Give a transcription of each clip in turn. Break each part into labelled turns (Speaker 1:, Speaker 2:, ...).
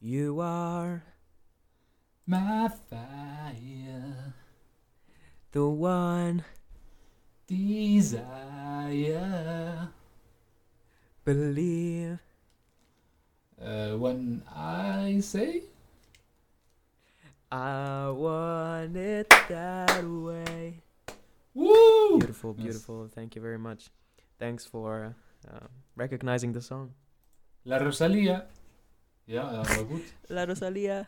Speaker 1: You are
Speaker 2: My fire,
Speaker 1: the one.
Speaker 2: desire.
Speaker 1: Believe.
Speaker 2: Uh, when I say,
Speaker 1: I want it that way.
Speaker 2: woo!
Speaker 1: Beautiful,
Speaker 2: Yes.
Speaker 1: beautiful. Thank you very much. Thanks for uh, recognizing the song.
Speaker 2: La Rosalia. Ja, ja, war gut.
Speaker 1: La Rosalia.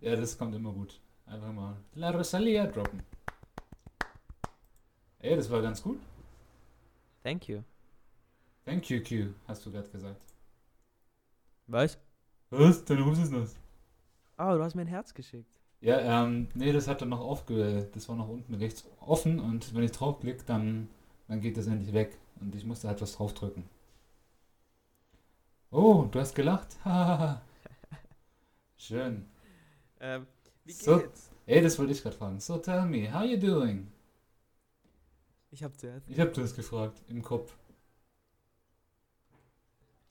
Speaker 2: Ja, das kommt immer gut. Einfach mal La Rosalia droppen. Ey, das war ganz gut.
Speaker 1: Thank you.
Speaker 2: Thank you, Q, hast du gerade gesagt.
Speaker 1: Was?
Speaker 2: Was? Deine Hose ist nass.
Speaker 1: Oh, du hast mir ein Herz geschickt.
Speaker 2: Ja, ähm, nee, das hat dann noch aufge... Das war noch unten rechts offen und wenn ich draufklicke, dann, dann geht das endlich weg. Und ich musste halt was draufdrücken. Oh, du hast gelacht. Schön.
Speaker 1: Ähm, wie
Speaker 2: So.
Speaker 1: geht's?
Speaker 2: Ey, das wollte ich gerade fragen. So, tell me, how you doing?
Speaker 1: Ich hab zuerst.
Speaker 2: Ich habe das gefragt, im Kopf.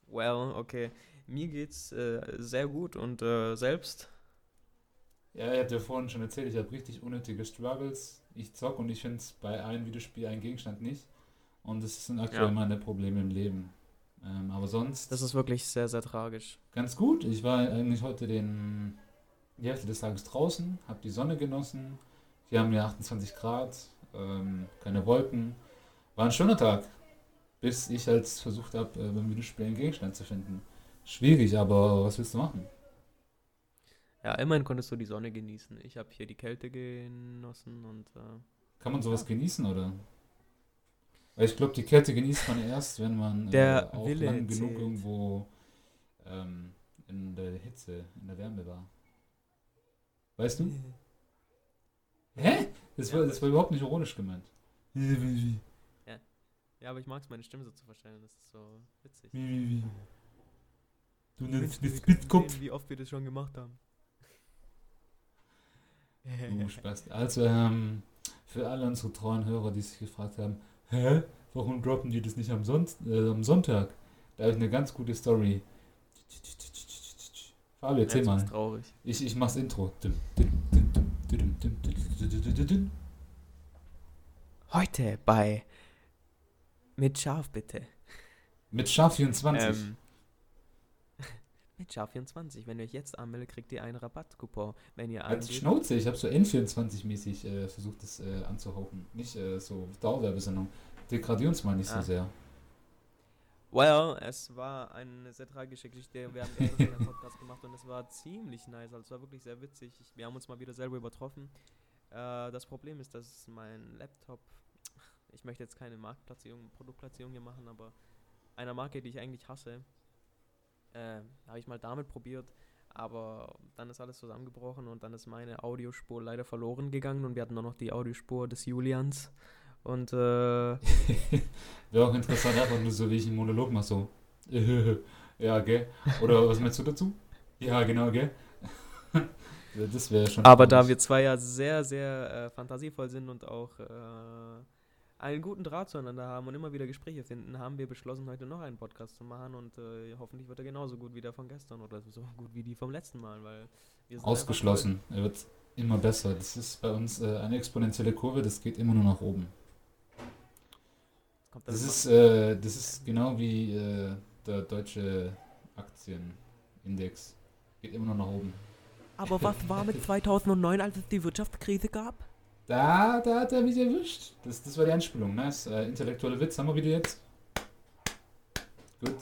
Speaker 1: Well, okay. Mir geht's äh, sehr gut und äh, selbst.
Speaker 2: Ja, er hat ja vorhin schon erzählt, ich habe richtig unnötige Struggles. Ich zock und ich finde es bei einem Videospiel einen Gegenstand nicht. Und das sind aktuell
Speaker 1: Ja.
Speaker 2: meine Probleme im Leben. Ähm, aber sonst
Speaker 1: Das ist wirklich sehr, sehr tragisch.
Speaker 2: ganz gut. Ich war eigentlich heute den, die Hälfte des Tages draußen, habe die Sonne genossen. Hier haben wir 28 Grad, ähm, keine Wolken. War ein schöner Tag, bis ich halt versucht habe, äh, beim Videospiel einen Gegenstand zu finden. Schwierig, aber was willst du machen?
Speaker 1: Ja, immerhin konntest du die Sonne genießen. Ich habe hier die Kälte genossen und äh,
Speaker 2: Kann man sowas genießen, oder? Weil ich glaube, die Kälte genießt man erst, wenn man
Speaker 1: Der
Speaker 2: äh, auch
Speaker 1: Wille
Speaker 2: lang genug
Speaker 1: zählt.
Speaker 2: irgendwo ähm, in der Hitze, in der Wärme war. Weißt du? Hä? Das war,
Speaker 1: Ja,
Speaker 2: das war überhaupt nicht ironisch gemeint. Wie, wie, wie,
Speaker 1: Ja, aber ich mag es, meine Stimme so zu verstellen. Das ist so witzig.
Speaker 2: wie, wie, wie. Du nennst mich Spitzkopf.
Speaker 1: wie oft wir das schon gemacht haben.
Speaker 2: Du Spaß. Also, ähm, für alle unsere treuen Hörer, die sich gefragt haben, hä, warum droppen die das nicht am, Son äh, am Sonntag? Da habe ich eine ganz gute Story. Fabio, erzähl mal.
Speaker 1: Ist traurig.
Speaker 2: Ich, ich mach's Intro.
Speaker 1: Heute bei Mit Schaf bitte.
Speaker 2: Mit Schaf 24.
Speaker 1: Ähm, mit Schaf 24. Wenn ihr euch jetzt anmeldet, kriegt ihr einen Rabattcoupon. Wenn ihr
Speaker 2: Als Schnauze, ich habe so N24-mäßig äh, versucht, das äh, anzuhauchen. Nicht äh, so Dauerwerbesendung. Degradieren uns mal nicht so
Speaker 1: Ah.
Speaker 2: sehr.
Speaker 1: Well, es war eine sehr tragische Geschichte. Wir haben einen Podcast gemacht und es war ziemlich nice. Also es war wirklich sehr witzig. Wir haben uns mal wieder selber übertroffen. Äh, das Problem ist, dass mein Laptop, ich möchte jetzt keine Marktplatzierung, Produktplatzierung hier machen, aber einer Marke, die ich eigentlich hasse, äh, habe ich mal damit probiert. Aber dann ist alles zusammengebrochen und dann ist meine Audiospur leider verloren gegangen und wir hatten nur noch die Audiospur des Julians. Und äh,
Speaker 2: Wäre auch interessant, einfach nur so, wie ich einen Monolog mache, so. ja, gell? Oder was meinst du dazu? Ja, genau, gell? Das wäre schon.
Speaker 1: Aber da
Speaker 2: traurig.
Speaker 1: wir zwei ja sehr, sehr äh, fantasievoll sind und auch äh, einen guten Draht zueinander haben und immer wieder Gespräche finden, haben wir beschlossen, heute noch einen Podcast zu machen und äh, hoffentlich wird er genauso gut wie der von gestern oder so gut wie die vom letzten Mal, weil wir sind
Speaker 2: Ausgeschlossen. Er wird immer besser. Das ist bei uns äh, eine exponentielle Kurve, das geht immer nur nach oben. Das ist, äh, das ist genau wie äh, der deutsche Aktienindex. Geht immer nur nach oben.
Speaker 1: Aber was war mit 2009, als es die Wirtschaftskrise gab?
Speaker 2: Da, da hat er mich erwischt. Das, das war die Anspielung. Nice. Äh, intellektuelle Witz haben wir wieder jetzt. Gut.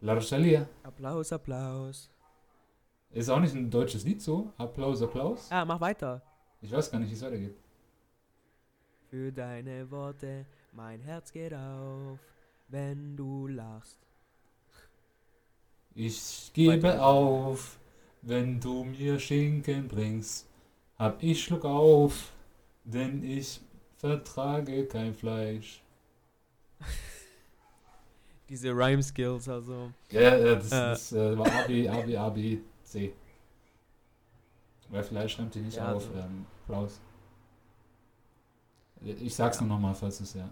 Speaker 2: La Rosalia.
Speaker 1: Applaus, Applaus.
Speaker 2: Ist auch nicht ein deutsches Lied so. Applaus, Applaus.
Speaker 1: Ja, mach weiter.
Speaker 2: Ich weiß gar nicht, wie es weitergeht.
Speaker 1: Für deine Worte, mein Herz geht auf, wenn du lachst.
Speaker 2: Ich gebe
Speaker 1: Weiter.
Speaker 2: auf, wenn du mir Schinken bringst. Hab ich Schluck auf, denn ich vertrage kein Fleisch.
Speaker 1: Diese Rhyme Skills, also.
Speaker 2: Ja, ja, das,
Speaker 1: Äh.
Speaker 2: das äh, war A, B, A, B, A, B, C. Weil Fleisch schreibt ihr nicht
Speaker 1: Ja,
Speaker 2: auf.
Speaker 1: also-
Speaker 2: Ähm, Applaus. Ich sag's
Speaker 1: Ja.
Speaker 2: nur nochmal, falls es ja.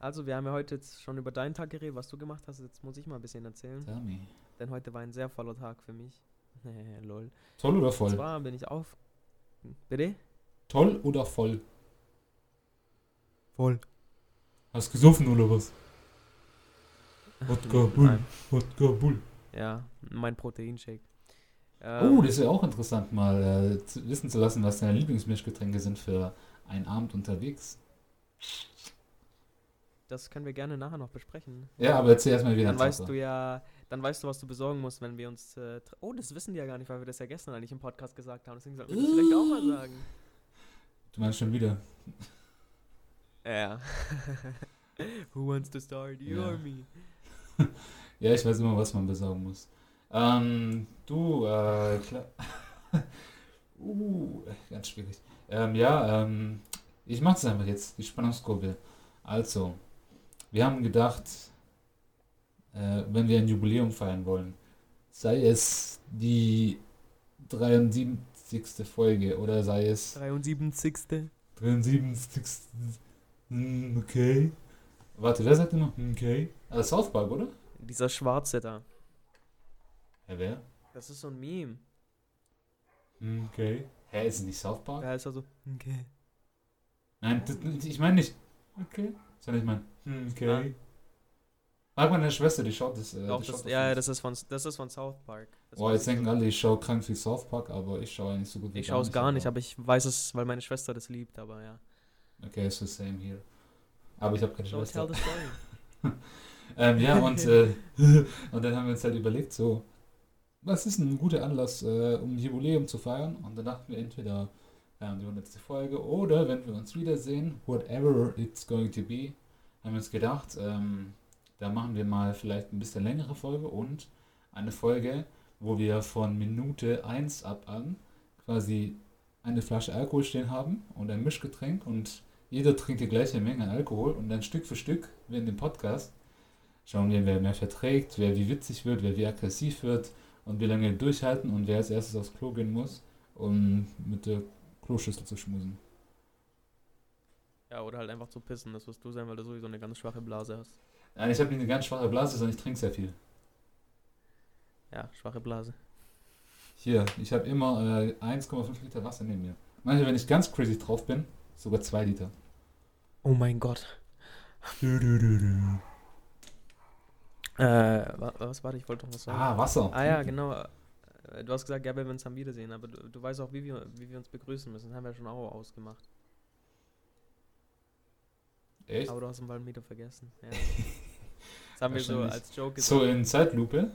Speaker 1: Also, wir haben ja heute jetzt schon über deinen Tag geredet, was du gemacht hast. Jetzt muss ich mal ein bisschen erzählen.
Speaker 2: Tell me.
Speaker 1: denn heute war ein sehr voller Tag für mich. Lol.
Speaker 2: Toll oder
Speaker 1: Und
Speaker 2: voll?
Speaker 1: zwar bin ich auf. Bitte?
Speaker 2: Toll oder voll?
Speaker 1: Voll.
Speaker 2: Hast gesoffen oder was? Wodka Bull. Wodka Bull.
Speaker 1: Ja, mein Proteinshake.
Speaker 2: Oh,
Speaker 1: Ähm,
Speaker 2: das ist ja auch interessant, mal äh, zu, wissen zu lassen, was deine Lieblingsmischgetränke sind für einen Abend unterwegs.
Speaker 1: das können wir gerne nachher noch besprechen.
Speaker 2: Ja, aber erzähl erstmal wieder
Speaker 1: Dann weißt du ja, dann weißt du, was du besorgen musst, wenn wir uns. Äh, oh, das wissen die ja gar nicht, weil wir das ja gestern eigentlich im Podcast gesagt haben. Deswegen sollten wir das vielleicht auch mal sagen.
Speaker 2: Du meinst schon wieder.
Speaker 1: Ja. Who wants to start? You
Speaker 2: Ja.
Speaker 1: or me?
Speaker 2: Ja, ich weiß immer, was man besorgen muss. Ähm, du, äh, klar. uh, ganz schwierig. Ähm, ja, ähm, ich mach's einfach jetzt, die Spannungskurve. Also, wir haben gedacht, äh, wenn wir ein Jubiläum feiern wollen, sei es die 73. Folge oder sei es
Speaker 1: 73.
Speaker 2: 73. Hm, Okay. Warte, wer sagt immer? hm, Okay. Ah, South Park, oder?
Speaker 1: Dieser Schwarze da.
Speaker 2: Ja, wer?
Speaker 1: Das ist so ein Meme.
Speaker 2: Hm, Okay. Hä, ist es nicht South Park?
Speaker 1: Da ist er so. Okay.
Speaker 2: Nein, das, ich meine nicht. Okay. Sondern ich meine, okay. Frag meine Schwester, die schaut das. Äh,
Speaker 1: Doch, das,
Speaker 2: schaut
Speaker 1: ja, das ist von das ist von South Park. Das
Speaker 2: Boah, jetzt denken alle, ich schaue krank wie South Park, aber ich schaue nicht so gut wie
Speaker 1: Ich schaue es gar nicht, aber ich weiß es, weil meine Schwester das liebt, aber ja.
Speaker 2: Okay, so same here. Aber ich habe keine
Speaker 1: So
Speaker 2: Schwester.
Speaker 1: tell the story.
Speaker 2: Ähm, ja, und, äh, und dann haben wir uns halt überlegt, so, was ist ein guter Anlass, äh, um Jubiläum zu feiern? Und dann dachten wir entweder ja, die 100. Folge oder wenn wir uns wiedersehen, whatever it's going to be, haben wir uns gedacht, ähm, da machen wir mal vielleicht ein bisschen längere Folge und eine Folge, wo wir von Minute 1 ab an quasi eine Flasche Alkohol stehen haben und ein Mischgetränk und jeder trinkt die gleiche Menge Alkohol und dann Stück für Stück, wie in dem Podcast, schauen wir, wer mehr verträgt, wer wie witzig wird, wer wie aggressiv wird und wie lange wir durchhalten und wer als erstes aufs Klo gehen muss, um mit der Kloschüssel zu schmusen.
Speaker 1: Ja, oder halt einfach zu pissen, das wirst du sein, weil du sowieso eine ganz schwache Blase hast.
Speaker 2: Nein, ich habe nicht eine ganz schwache Blase, sondern ich trinke sehr viel.
Speaker 1: Ja, schwache Blase.
Speaker 2: Hier, ich habe immer äh, 1,5 Liter Wasser neben mir. Manchmal, wenn ich ganz crazy drauf bin, sogar 2 Liter.
Speaker 1: Oh mein Gott.
Speaker 2: Du, du, du, du.
Speaker 1: Äh, wa- was warte, ich wollte doch was sagen.
Speaker 2: Ah, Wasser.
Speaker 1: Ah ja, genau. Äh, Du hast gesagt, ja, wenn wir uns am Wiedersehen, aber du, du weißt auch, wie wir, wie wir uns begrüßen müssen. Das haben wir schon auch ausgemacht.
Speaker 2: Echt?
Speaker 1: Aber du hast bald wieder vergessen. Ja. Das haben wir so als Joke
Speaker 2: So in Zeitlupe?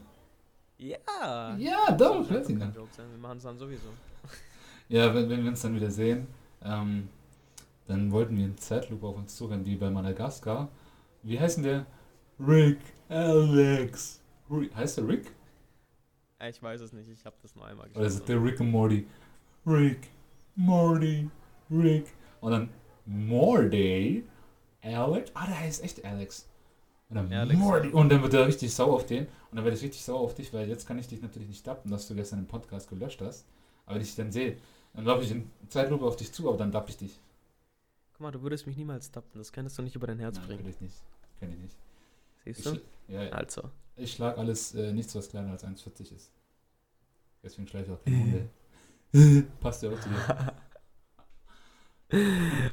Speaker 1: Ja!
Speaker 2: Ja, doch, dann.
Speaker 1: Joke sein. Wir machen es dann sowieso.
Speaker 2: Ja, wenn, wenn wir uns dann wieder sehen, ähm, dann wollten wir in Zeitlupe auf uns zurennen, wie bei Madagaskar. Wie heißt denn der? Rick, Alex. Heißt der Rick?
Speaker 1: Äh, Ich weiß es nicht, ich habe das nur einmal
Speaker 2: Oder ist es
Speaker 1: gesehen.
Speaker 2: der Rick und Morty? Rick, Morty, Rick. Und dann Morty, Alex. Ah, der heißt echt Alex. Und dann. Morty. Und dann wird er richtig sauer auf den. Und dann werde ich richtig sauer auf dich, weil jetzt kann ich dich natürlich nicht dappen, dass du gestern den Podcast gelöscht hast. Aber wenn ich dich dann sehe, dann laufe ich in Zeitlupe auf dich zu, aber dann dapp ich dich.
Speaker 1: Guck mal, du würdest mich niemals tappen. Das könntest du nicht über dein Herz
Speaker 2: Nein,
Speaker 1: bringen.
Speaker 2: will ich nicht. Kenn ich nicht.
Speaker 1: Siehst du?
Speaker 2: ja, ja.
Speaker 1: Also.
Speaker 2: ich schlag alles äh, nichts, was kleiner als 1,40 ist. Deswegen schlage ich auch kleine Hunde. Passt ja auch zu dir.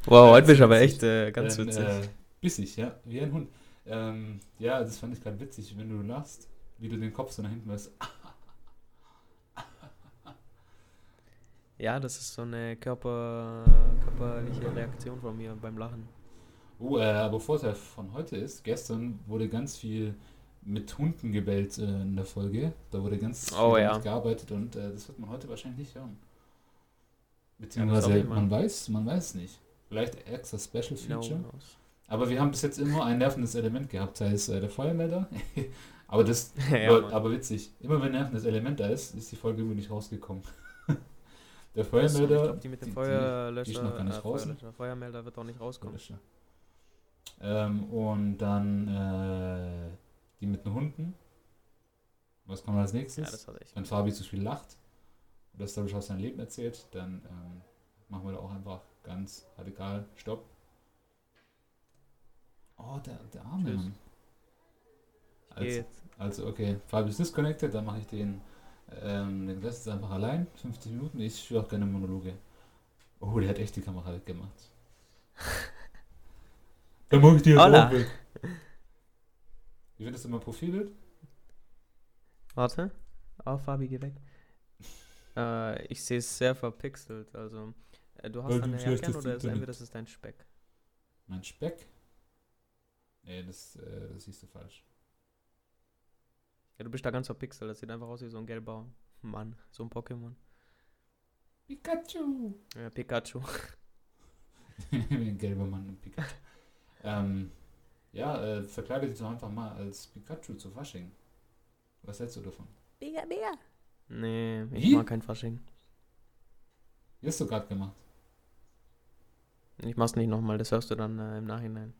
Speaker 1: Wow,
Speaker 2: Ja,
Speaker 1: heute bist du aber echt äh, ganz
Speaker 2: Dann,
Speaker 1: witzig.
Speaker 2: Äh, bissig, ja, wie ein Hund. Ähm, ja, das fand ich gerade witzig, wenn du lachst, wie du den Kopf so nach hinten weißt.
Speaker 1: Ja, das ist so eine Körper, körperliche Reaktion von mir beim Lachen.
Speaker 2: Oh, äh, aber Vorteil von heute ist, gestern wurde ganz viel mit Hunden gebellt äh, in der Folge. Da wurde ganz viel
Speaker 1: Oh,
Speaker 2: damit
Speaker 1: ja.
Speaker 2: gearbeitet und äh, das wird man heute wahrscheinlich nicht hören.
Speaker 1: Ja,
Speaker 2: Beziehungsweise
Speaker 1: auch
Speaker 2: man weiß, man weiß nicht. Vielleicht extra Special
Speaker 1: No
Speaker 2: Feature.
Speaker 1: knows.
Speaker 2: Aber wir haben bis jetzt immer ein nervendes Element gehabt, sei es äh, der Feuermelder. aber das
Speaker 1: ja,
Speaker 2: aber, aber witzig. Immer wenn ein nervendes Element da ist, ist die Folge irgendwie nicht rausgekommen. der Feuermelder.
Speaker 1: Ich glaube, die mit dem
Speaker 2: die-
Speaker 1: Feuerlöscher,
Speaker 2: die ist noch gar nicht
Speaker 1: äh. Feuerlöscher, Feuermelder wird auch nicht rauskommen.
Speaker 2: Ähm, und dann äh, die mit den Hunden. Was kommt als nächstes?
Speaker 1: Ja, das hat echt.
Speaker 2: Wenn Fabi zu viel lacht oder Stories aus seinem Leben erzählt, dann ähm, machen wir da auch einfach ganz radikal Stopp. Oh, der, der arme
Speaker 1: Tschüss.
Speaker 2: Mann. Also,
Speaker 1: Geht.
Speaker 2: also okay, Fabio ist disconnected, dann mache ich den, ähm, den Rest einfach allein, 50 Minuten. Ich führe auch keine Monologe. Oh, der hat echt die Kamera weggemacht. Dann mache ich die jetzt
Speaker 1: Hola.
Speaker 2: auch weg. Wie findest du mein Profilbild?
Speaker 1: Warte. Oh, Fabi, geh weg. Äh, ich sehe es sehr verpixelt. Also, äh, du hast
Speaker 2: Weil
Speaker 1: eine
Speaker 2: ein
Speaker 1: Jacke oder ist, entweder das ist dein Speck.
Speaker 2: Mein Speck? Nee, das, äh, das siehst du falsch.
Speaker 1: Ja, du bist da ganz verpixelt. Das sieht einfach aus wie so ein gelber Mann. So ein Pokémon.
Speaker 2: Pikachu!
Speaker 1: Ja, Pikachu.
Speaker 2: Wie ein gelber Mann und Pikachu. ähm, ja, äh, verkleide dich doch einfach mal als Pikachu zu Fasching. Was hältst du davon?
Speaker 1: Mega, mega. Nee, ich
Speaker 2: Wie?
Speaker 1: mag kein Fasching.
Speaker 2: Wie hast du gerade gemacht?
Speaker 1: Ich mach's nicht nochmal, das hörst du dann äh, im Nachhinein.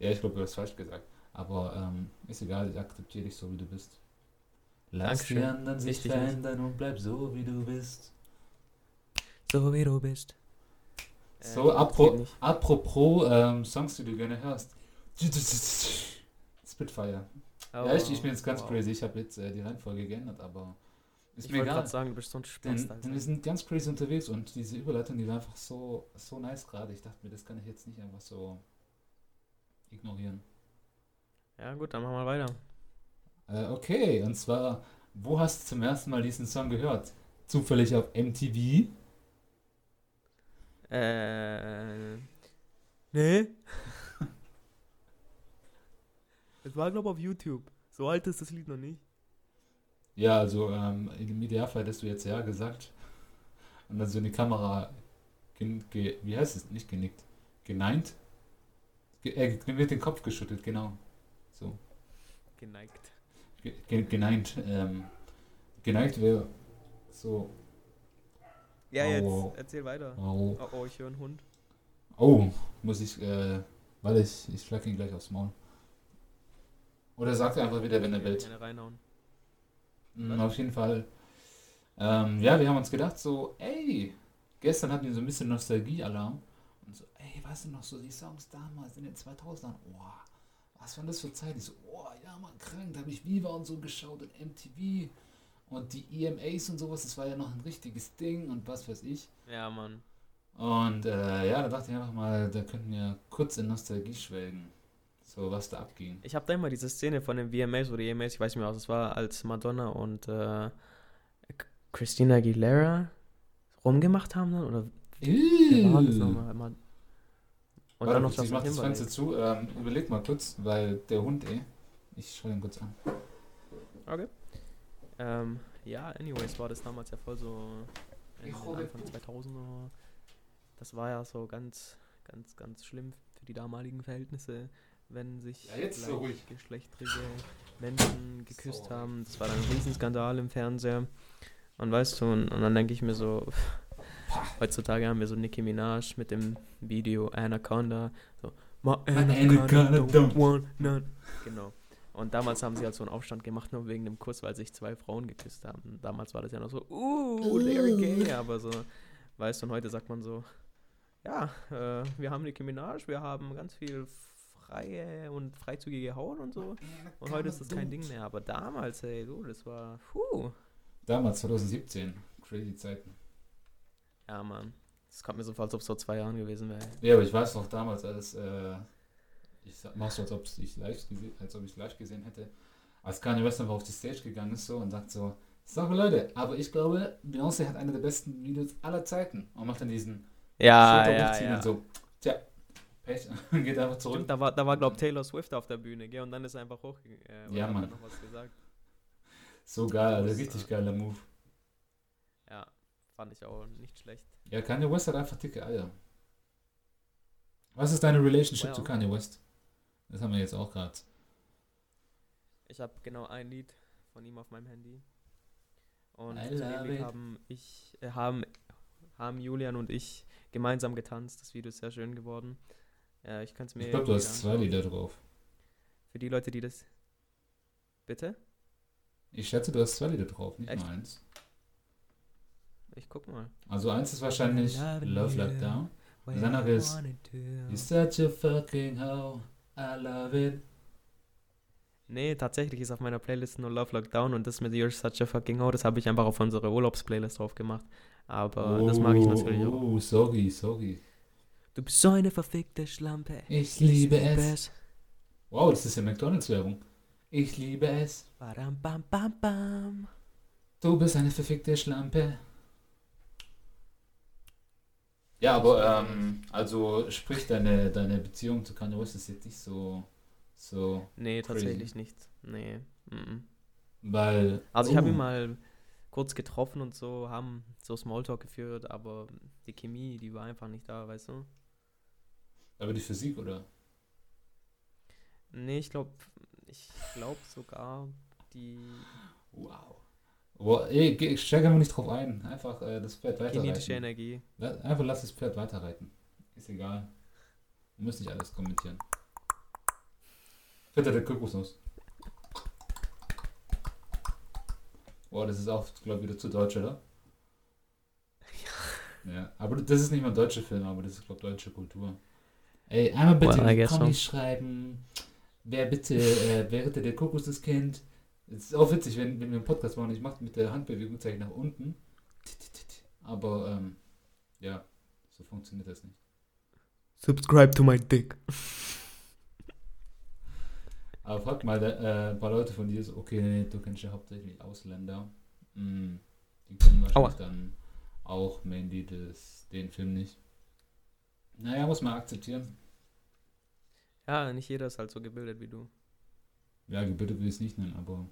Speaker 2: Ja, ich glaube, du hast falsch gesagt. Aber ähm, ist egal, ich akzeptiere dich so, wie du bist. Lass
Speaker 1: Dankeschön.
Speaker 2: die anderen sich
Speaker 1: Wichtig
Speaker 2: verändern und bleib so, wie du bist.
Speaker 1: So wie du bist.
Speaker 2: So,
Speaker 1: Äh, das
Speaker 2: apro apropos ähm, Songs, die du gerne hörst. Spitfire. ja, ich, ich bin jetzt ganz
Speaker 1: Oh, wow.
Speaker 2: crazy. Ich habe jetzt äh, die Reihenfolge geändert, aber ist
Speaker 1: Ich
Speaker 2: mir egal.
Speaker 1: gerade sagen, du bist so ein Spaß,
Speaker 2: Denn, denn wir sind ganz crazy unterwegs und diese Überleitung, die war einfach so, so nice gerade. Ich dachte mir, das kann ich jetzt nicht einfach so ignorieren.
Speaker 1: Ja, gut, dann machen wir weiter.
Speaker 2: Äh, okay, und zwar, wo hast du zum ersten Mal diesen Song gehört? Zufällig auf MTV?
Speaker 1: Äh. Nee. Es war, glaube ich, auf YouTube. So alt ist das Lied noch nicht.
Speaker 2: Ja, also ähm, im Idealfall hättest du jetzt ja gesagt. Und dann so in die Kamera, ge, wie heißt es? Nicht genickt. Geneint? Ge- wird den Kopf geschüttelt, genau. So.
Speaker 1: Geneigt.
Speaker 2: Ge, ge, geneigt. Ähm, geneigt wäre so.
Speaker 1: Ja, jetzt
Speaker 2: Oh.
Speaker 1: erzähl weiter.
Speaker 2: Oh,
Speaker 1: Oh, oh, ich höre einen Hund.
Speaker 2: oh muss ich, äh, weil ich, ich schlag ihn gleich aufs Maul. Oder sagt er einfach wieder, wenn er bellt. Mm, Auf jeden Fall. Ähm, ja, wir haben uns gedacht, so, ey, gestern hatten wir so ein bisschen Nostalgie-Alarm. Und so, ey, weißt du noch, so die Songs damals in den 2000ern, oh, was war das für Zeit? Ich so, oh, ja, man, krank, da habe ich Viva und so geschaut und MTV und die EMAs und sowas, das war ja noch ein richtiges Ding und was weiß ich.
Speaker 1: Ja, Mann.
Speaker 2: Und äh, ja, da dachte ich einfach mal, da könnten wir kurz in Nostalgie schwelgen. So, was da abging.
Speaker 1: Ich habe da immer diese Szene von den VMAs oder EMAs, ich weiß nicht mehr, was es war, als Madonna und äh, Christina Aguilera rumgemacht haben dann? Oder wie war das nochmal? Ma- Und
Speaker 2: Warte
Speaker 1: dann noch
Speaker 2: kurz, ich mach das. Fenster zu. Ähm, überleg mal kurz, weil der Hund eh. Ich schau ihn kurz an.
Speaker 1: Okay. Ähm, ja, anyways, war das damals ja voll so in
Speaker 2: Ich
Speaker 1: den
Speaker 2: hole
Speaker 1: Anfang 2000er. Das war ja so ganz, ganz, ganz schlimm für die damaligen Verhältnisse, wenn sich
Speaker 2: Ja, jetzt so ruhig.
Speaker 1: gleichgeschlechtrige Menschen geküsst
Speaker 2: So.
Speaker 1: haben. Das war dann ein Riesenskandal im Fernseher. Und weißt du, und, und dann denke ich mir so, heutzutage haben wir so Nicki Minaj mit dem Video Anaconda. So, My
Speaker 2: Anaconda don't
Speaker 1: want none. Genau. Und damals haben sie halt so einen Aufstand gemacht, nur wegen dem Kuss, weil sich zwei Frauen geküsst haben. Damals war das ja noch so, uh, they're gay, aber so, weißt du, und heute sagt man so, ja, äh, wir haben Nicki Minaj, wir haben ganz viel freie und freizügige Haut und so. Und heute ist das kein Ding mehr. Aber damals, ey, du, das war, puh.
Speaker 2: Damals, 2017. Crazy Zeiten.
Speaker 1: Ja, Mann. Das kommt mir so vor, als ob es vor zwei Jahren gewesen wäre.
Speaker 2: Ja, aber ich weiß noch damals, als äh, ich mach so, als ob ich live gesehen, als ob ich live gesehen hätte, als Kanye West einfach auf die Stage gegangen ist so und sagt so, sag mal Leute, aber ich glaube, Beyoncé hat eine der besten Videos aller Zeiten und macht dann diesen
Speaker 1: Ja, ja, ja.
Speaker 2: und so, tja, Pech, und geht einfach zurück.
Speaker 1: Stimmt, da war, da war glaube Taylor Swift auf der Bühne, gell? Und dann ist er einfach hochgegangen. Äh,
Speaker 2: Ja,
Speaker 1: hat
Speaker 2: Mann.
Speaker 1: noch was gesagt.
Speaker 2: So geil, also richtig geiler Move.
Speaker 1: Fand ich auch nicht schlecht.
Speaker 2: Ja, Kanye West hat einfach dicke Eier. Was ist deine Relationship zu Kanye West? Das haben wir jetzt auch gerade.
Speaker 1: Ich habe genau ein Lied von ihm auf meinem Handy. Und zu dem Lied haben ich, äh, haben, haben Julian und ich gemeinsam getanzt. Das Video ist sehr schön geworden. Äh, ich kann es mir
Speaker 2: Ich glaube, du hast zwei. Lieder drauf.
Speaker 1: Für die Leute, die das. Bitte?
Speaker 2: Ich schätze, du hast zwei Lieder drauf, nicht
Speaker 1: Echt?
Speaker 2: nur eins.
Speaker 1: Ich guck mal.
Speaker 2: Also eins ist wahrscheinlich
Speaker 1: Love
Speaker 2: Love
Speaker 1: you.
Speaker 2: Like Down.
Speaker 1: When
Speaker 2: Danach
Speaker 1: I
Speaker 2: ist. You're such a fucking hoe. I love it.
Speaker 1: Nee, tatsächlich ist auf meiner Playlist nur Love Lockdown und das mit You're Such a Fucking Hoe, das habe ich einfach auf unsere Urlaubsplaylist drauf gemacht. Aber das mag ich natürlich auch.
Speaker 2: Oh, sorry, sorry.
Speaker 1: Du bist so eine verfickte Schlampe.
Speaker 2: Ich liebe es. Wow, das ist ja McDonalds-Werbung. Ich liebe es.
Speaker 1: Badam, bam, bam, bam.
Speaker 2: Du bist eine verfickte Schlampe. Ja, aber ähm, also sprich deine, deine Beziehung zu Kanye West ist jetzt nicht so so
Speaker 1: Nee,
Speaker 2: Crazy.
Speaker 1: tatsächlich nicht. Nee. mhm.
Speaker 2: weil
Speaker 1: Also ich habe
Speaker 2: Oh.
Speaker 1: ihn mal kurz getroffen und so, haben so Smalltalk geführt, aber die Chemie, die war einfach nicht da, weißt du?
Speaker 2: aber die Physik oder
Speaker 1: Nee, ich glaube, ich glaube sogar die
Speaker 2: wow. Wow, ey, geh- steig einfach nicht drauf ein. Einfach äh, das Pferd
Speaker 1: kinetische
Speaker 2: weiterreiten.
Speaker 1: Energie.
Speaker 2: La- Einfach lass das Pferd weiterreiten. Ist egal. Du musst nicht alles kommentieren. Ritter der Kokosnuss. Boah, das ist auch, glaube ich, wieder zu deutsch, oder? Ja. aber das ist nicht mal ein deutscher Film, aber das ist, glaube ich, deutsche Kultur. Ey, einmal bitte
Speaker 1: Well,
Speaker 2: in die
Speaker 1: guess so.
Speaker 2: Schreiben, wer bitte, äh, wer Ritter der Kokosnuss kennt. Es ist auch witzig, wenn, wenn wir einen Podcast machen, ich mache mit der Handbewegung zeige ich nach unten. Aber, ähm, ja, so funktioniert das nicht.
Speaker 1: Subscribe to my dick.
Speaker 2: Aber frag mal äh, ein paar Leute von dir so, okay, nee, du kennst ja hauptsächlich Ausländer. Mm, die kennen wahrscheinlich
Speaker 1: Aua.
Speaker 2: dann auch mainly das, den Film nicht. Naja, muss man akzeptieren.
Speaker 1: Ja, nicht jeder ist halt so gebildet wie du.
Speaker 2: Ja, gebildet will ich es nicht nennen, aber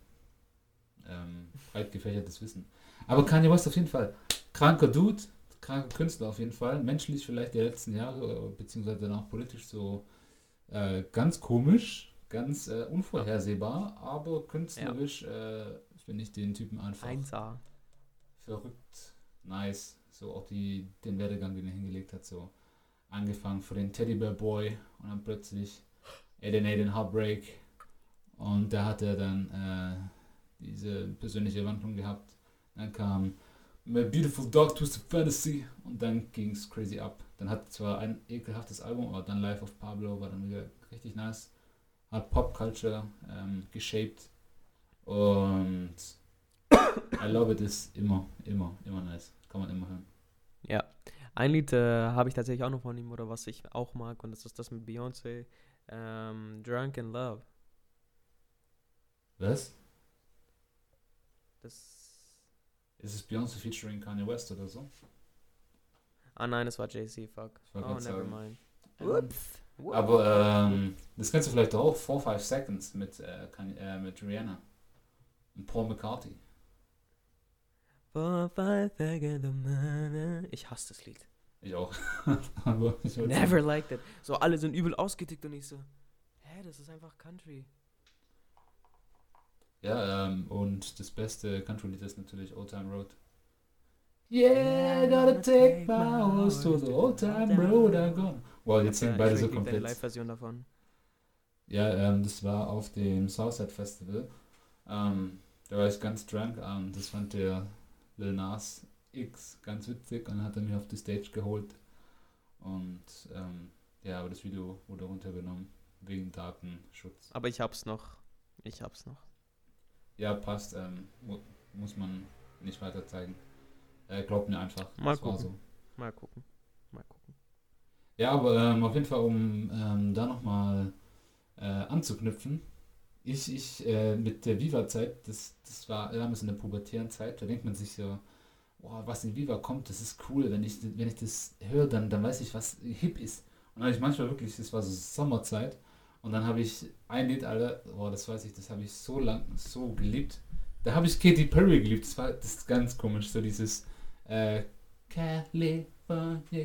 Speaker 2: ähm, breit gefächertes Wissen. Aber Kanye West auf jeden Fall. Kranker Dude, kranker Künstler auf jeden Fall. Menschlich vielleicht die letzten Jahre, beziehungsweise dann auch politisch so äh, ganz komisch, ganz äh, unvorhersehbar, aber künstlerisch äh, finde ich den Typen einfach
Speaker 1: 1A.
Speaker 2: verrückt, nice. So auch die, den Werdegang, den er hingelegt hat, so angefangen von den Teddybear Boy und dann plötzlich Aiden Aiden Heartbreak und da hat er dann äh, diese persönliche Wandlung gehabt. Dann kam My Beautiful Dog Twisted Fantasy und dann ging es crazy ab. Dann hat zwar ein ekelhaftes Album, aber dann Life of Pablo war dann wieder richtig nice. Hat Pop Culture ähm, geshaped und I love it ist immer, immer, immer nice. Kann man immer hören.
Speaker 1: Ja. Ein Lied äh, habe ich tatsächlich auch noch von ihm oder was ich auch mag und das ist das mit Beyoncé. Ähm, Drunk in Love.
Speaker 2: Was?
Speaker 1: Das.
Speaker 2: Ist es Beyoncé featuring Kanye West oder so?
Speaker 1: Ah nein, es war JC, fuck. Oh, never
Speaker 2: sagen.
Speaker 1: mind. Whoops.
Speaker 2: Aber ähm, das kennst du vielleicht auch, 4-5 Seconds mit, äh, Kanye, äh, mit Rihanna. Und Paul McCarthy.
Speaker 1: Four, five seconds. Ich hasse das Lied.
Speaker 2: Ich auch. Aber ich
Speaker 1: Never liked it. So, alle sind übel ausgetickt und ich so, hä, das ist einfach Country.
Speaker 2: Ja, ähm, und das beste Country-Lied ist natürlich Old Time Road. Yeah, gotta take my horse to the old time road I'm gone. Wow, jetzt
Speaker 1: Ja,
Speaker 2: beide so komplett.
Speaker 1: Live-Version davon.
Speaker 2: Ja, ähm, das war auf dem Southside Festival. Ähm, da war ich ganz drunk und das fand der Lil Nas X ganz witzig und dann hat er mich auf die Stage geholt. Und ähm, ja, aber das Video wurde runtergenommen wegen Datenschutz.
Speaker 1: Aber ich hab's noch. Ich hab's noch.
Speaker 2: Ja, passt. Ähm, mu muss man nicht weiter zeigen. Äh, glaubt mir einfach.
Speaker 1: Mal
Speaker 2: das
Speaker 1: gucken.
Speaker 2: so.
Speaker 1: Mal gucken. Mal gucken.
Speaker 2: Ja, aber ähm, auf jeden Fall, um ähm, da nochmal äh, anzuknüpfen. Ich, ich äh, mit der Viva-Zeit, das, das war damals in der pubertären Zeit, da denkt man sich so, boah, was in Viva kommt, das ist cool. Wenn ich, wenn ich das höre, dann, dann weiß ich, was hip ist. Und dann habe ich manchmal wirklich, das war so Sommerzeit, und dann habe ich ein Lied, Alter, boah, das weiß ich, das habe ich so lang, so geliebt. Da habe ich Katy Perry geliebt, das war das ist ganz komisch, so dieses äh, California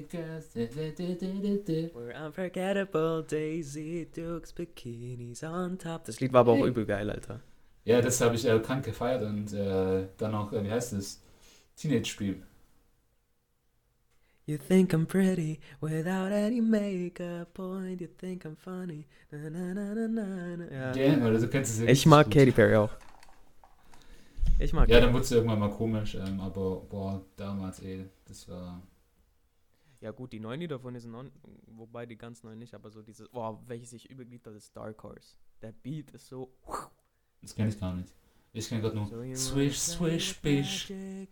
Speaker 2: Girls.
Speaker 1: We're unforgettable, Daisy Dukes, Bikinis on top. Das Lied war aber auch
Speaker 2: Hey.
Speaker 1: übel geil, Alter.
Speaker 2: Ja, das habe ich äh, krank gefeiert und äh, dann auch, äh, wie heißt es? Teenage Dream.
Speaker 1: You think I'm pretty without any makeup point. You think I'm funny. Na, na, na, na, na, na. Ja.
Speaker 2: Ja, oder du kennst es ja
Speaker 1: Ich mag
Speaker 2: gut.
Speaker 1: Katy Perry auch. Ich mag
Speaker 2: Ja,
Speaker 1: Katy.
Speaker 2: dann wurde es irgendwann mal komisch, ähm, aber boah, damals, ey, das war.
Speaker 1: Ja gut, die neuen Lieder von diesen neuen, wobei die ganz neuen nicht, aber so dieses, boah, welches ich übel habe, ist Dark Horse. Der Beat ist so,
Speaker 2: Das kenne ich gar nicht. Ich kenne gerade nur
Speaker 1: So
Speaker 2: Swish, swish, bish.
Speaker 1: magic.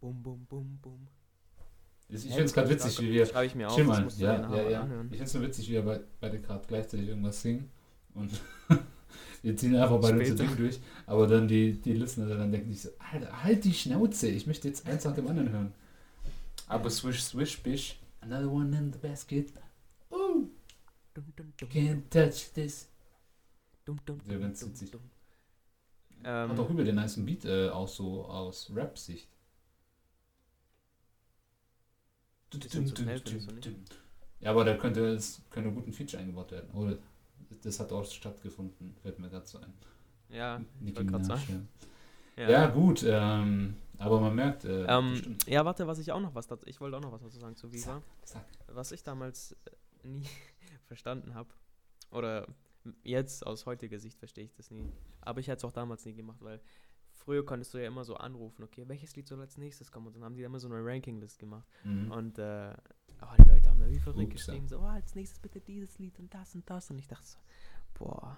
Speaker 1: Bum, bum, bum,
Speaker 2: Ich
Speaker 1: Hey,
Speaker 2: finde es gerade witzig, wie wir.
Speaker 1: Schreibe ich mir auf,
Speaker 2: Chill
Speaker 1: das
Speaker 2: mal,
Speaker 1: musst du
Speaker 2: ja, ja, ja.
Speaker 1: anhören.
Speaker 2: Ich finde es nur witzig, wie wir bei- beide gerade gleichzeitig irgendwas singen. Und wir ziehen einfach beide unser
Speaker 1: Später.
Speaker 2: Ding durch. Aber dann die, die Listener dann denken sich so, Alter, halt die Schnauze, ich möchte jetzt eins nach dem anderen hören. Aber swish, swish, bish. Another one in the basket. Oh, can't touch this.
Speaker 1: dum, dum,
Speaker 2: Ja,
Speaker 1: dum,
Speaker 2: ganz
Speaker 1: dum,
Speaker 2: witzig.
Speaker 1: dum.
Speaker 2: Hat auch
Speaker 1: Ähm,
Speaker 2: über den nice Beat äh, auch so aus Rap-Sicht.
Speaker 1: Bisschen zu schnell, findest du nicht?
Speaker 2: Ja, aber da könnte es könnte gut ein Feature eingebaut werden. Oder das hat auch stattgefunden, fällt mir gerade so ein.
Speaker 1: ja,
Speaker 2: Nicki Minaj,
Speaker 1: sagen.
Speaker 2: ja. ja, gut, ähm, aber man merkt, äh,
Speaker 1: Ähm, ja, warte, was ich auch noch was dazu. Ich wollte auch noch was dazu sagen zu Viva.
Speaker 2: Sag.
Speaker 1: Was ich damals äh, nie verstanden habe, oder jetzt aus heutiger Sicht verstehe ich das nie. Aber ich hätte es auch damals nie gemacht, weil früher konntest du ja immer so anrufen, okay, welches Lied soll als nächstes kommen? Und dann haben die immer so eine Rankinglist gemacht.
Speaker 2: Mhm.
Speaker 1: Und äh, oh, die Leute haben da wie verrückt
Speaker 2: Ups,
Speaker 1: geschrieben, so, oh, als nächstes bitte dieses Lied und das und das. Und ich dachte so, boah,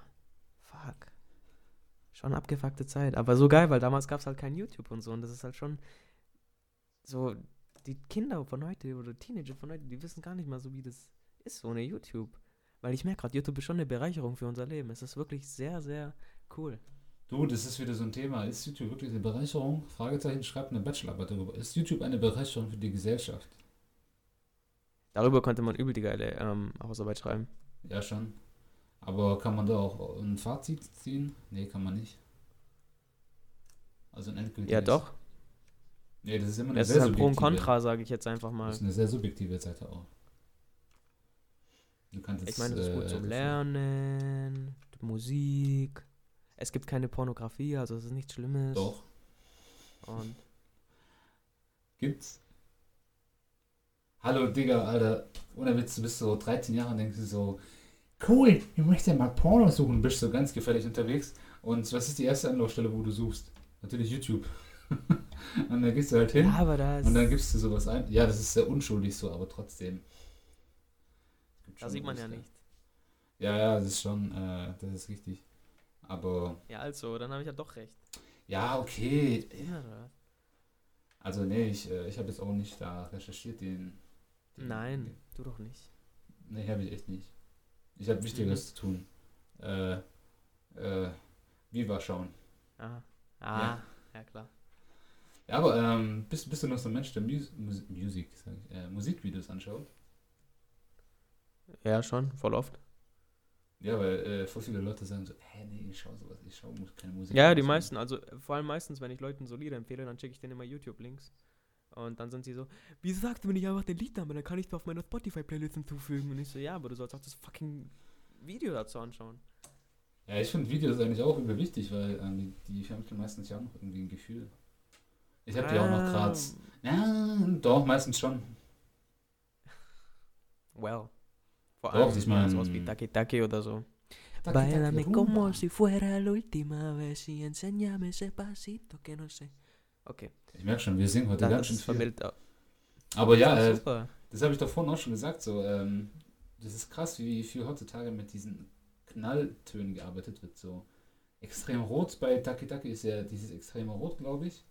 Speaker 1: fuck. Schon abgefuckte Zeit. Aber so geil, weil damals gab es halt kein YouTube und so. Und das ist halt schon so, die Kinder von heute oder Teenager von heute, die wissen gar nicht mal so, wie das ist ohne YouTube. Weil ich merke gerade, YouTube ist schon eine Bereicherung für unser Leben. Es ist wirklich sehr, sehr cool.
Speaker 2: Du, das ist wieder so ein Thema. Ist YouTube wirklich eine Bereicherung? Fragezeichen, schreibt eine Bachelorarbeit darüber. Ist YouTube eine Bereicherung für die Gesellschaft?
Speaker 1: Darüber konnte man übel die geile ähm, Hausarbeit schreiben.
Speaker 2: Ja, schon. Aber kann man da auch ein Fazit ziehen? Nee, kann man nicht. Also ein endgültiges.
Speaker 1: Ja, doch.
Speaker 2: Nee, das ist immer eine
Speaker 1: Das
Speaker 2: sehr
Speaker 1: ist halt Pro und
Speaker 2: subjektive-
Speaker 1: Contra, sage ich jetzt einfach mal.
Speaker 2: Das ist eine sehr subjektive Seite auch. Du kannst
Speaker 1: Ich
Speaker 2: jetzt,
Speaker 1: meine, das ist
Speaker 2: äh,
Speaker 1: gut zum
Speaker 2: das-
Speaker 1: Lernen, Musik. Es gibt keine Pornografie, also es ist nichts Schlimmes.
Speaker 2: Doch.
Speaker 1: Und
Speaker 2: Gibt's? Hallo, Digga, Alter. Ohne Witz, du bist so 13 Jahre und denkst dir so, cool, ich möchte mal Porno suchen, bist so ganz gefährlich unterwegs. Und was ist die erste Anlaufstelle, wo du suchst? Natürlich YouTube. und dann gehst du halt hin
Speaker 1: ja, aber da ist,
Speaker 2: und dann gibst du sowas ein. Ja, das ist sehr unschuldig so, aber trotzdem.
Speaker 1: Da sieht man ja
Speaker 2: Muster.
Speaker 1: nicht.
Speaker 2: Ja, ja, das ist schon, äh, das ist richtig. Aber,
Speaker 1: Ja, also, dann habe ich ja doch recht.
Speaker 2: ja, okay.
Speaker 1: Ja?
Speaker 2: Also, nee, ich, äh, ich habe jetzt auch nicht da recherchiert, den. den
Speaker 1: Nein, du doch nicht.
Speaker 2: Nee, habe ich echt nicht. Ich habe Wichtigeres zu tun. Äh, äh, Viva schauen.
Speaker 1: Aha. Ah, ja, klar.
Speaker 2: Ja, aber ähm, bist, bist du noch so ein Mensch, der Mus Mus Musik, sag ich, äh, Musikvideos anschaut?
Speaker 1: Ja, schon, voll oft.
Speaker 2: Ja, weil äh, voll viele Leute sagen so, hä, nee, ich schaue sowas, ich schaue keine Musik.
Speaker 1: Ja, die meisten, also vor allem meistens, wenn ich Leuten so Lieder empfehle, dann schicke ich denen immer YouTube-Links. Und dann sind sie so, wieso sagst du mir nicht einfach den Liednamen, dann kann ich es auf meiner Spotify-Playlist hinzufügen. Und ich so, ja, aber du sollst auch das fucking Video dazu anschauen.
Speaker 2: Ja, ich finde Videos eigentlich auch über wichtig, weil ähm, die, vermitteln meistens ja auch noch irgendwie ein Gefühl. Ich habe die auch noch gerade. Ja, doch, meistens schon.
Speaker 1: Well. Vor
Speaker 2: Doch,
Speaker 1: allem
Speaker 2: ich mein-
Speaker 1: sowas wie Taki Taki oder so.
Speaker 2: Taki, taki,
Speaker 1: Bailame
Speaker 2: rumba.
Speaker 1: como si fuera la última vez y enséñame ese pasito que no sé. Okay,
Speaker 2: Ich merke schon, wir singen heute
Speaker 1: das,
Speaker 2: ganz
Speaker 1: das
Speaker 2: schön viel. Aber ja,
Speaker 1: Ja,
Speaker 2: äh. Das habe ich doch vorhin auch schon gesagt, so, ähm, das ist krass, wie viel heutzutage mit diesen Knalltönen gearbeitet wird, so. Extrem rot bei Taki Taki ist ja dieses extreme Rot, glaube ich.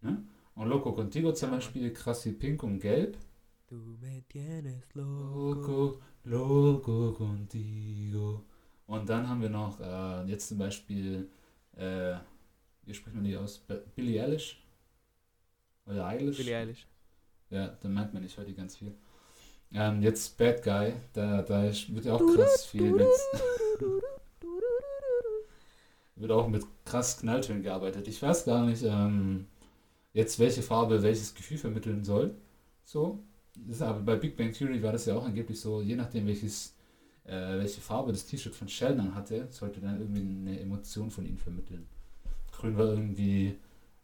Speaker 2: Ne? Und Loco Contigo zum. Beispiel krass wie Pink und Gelb.
Speaker 1: Du me tienes loco.
Speaker 2: Loco, Contigo. Und dann haben wir noch, äh, jetzt zum Beispiel, äh, wie spricht man die aus? Bi- Billie Eilish? Oder Eilish?
Speaker 1: Billie Eilish.
Speaker 2: Ja, da merkt man nicht heute ganz viel. Ähm, jetzt Bad Guy, da, da wird ja auch krass viel mit, wird auch mit krass Knalltönen gearbeitet. Ich weiß gar nicht, ähm, jetzt welche Farbe welches Gefühl vermitteln soll. So. Das ist aber bei Big Bang Theory war das ja auch angeblich so, je nachdem welches, äh, welche Farbe das T-Shirt von Sheldon hatte, sollte dann irgendwie eine Emotion von ihm vermitteln. Grün war irgendwie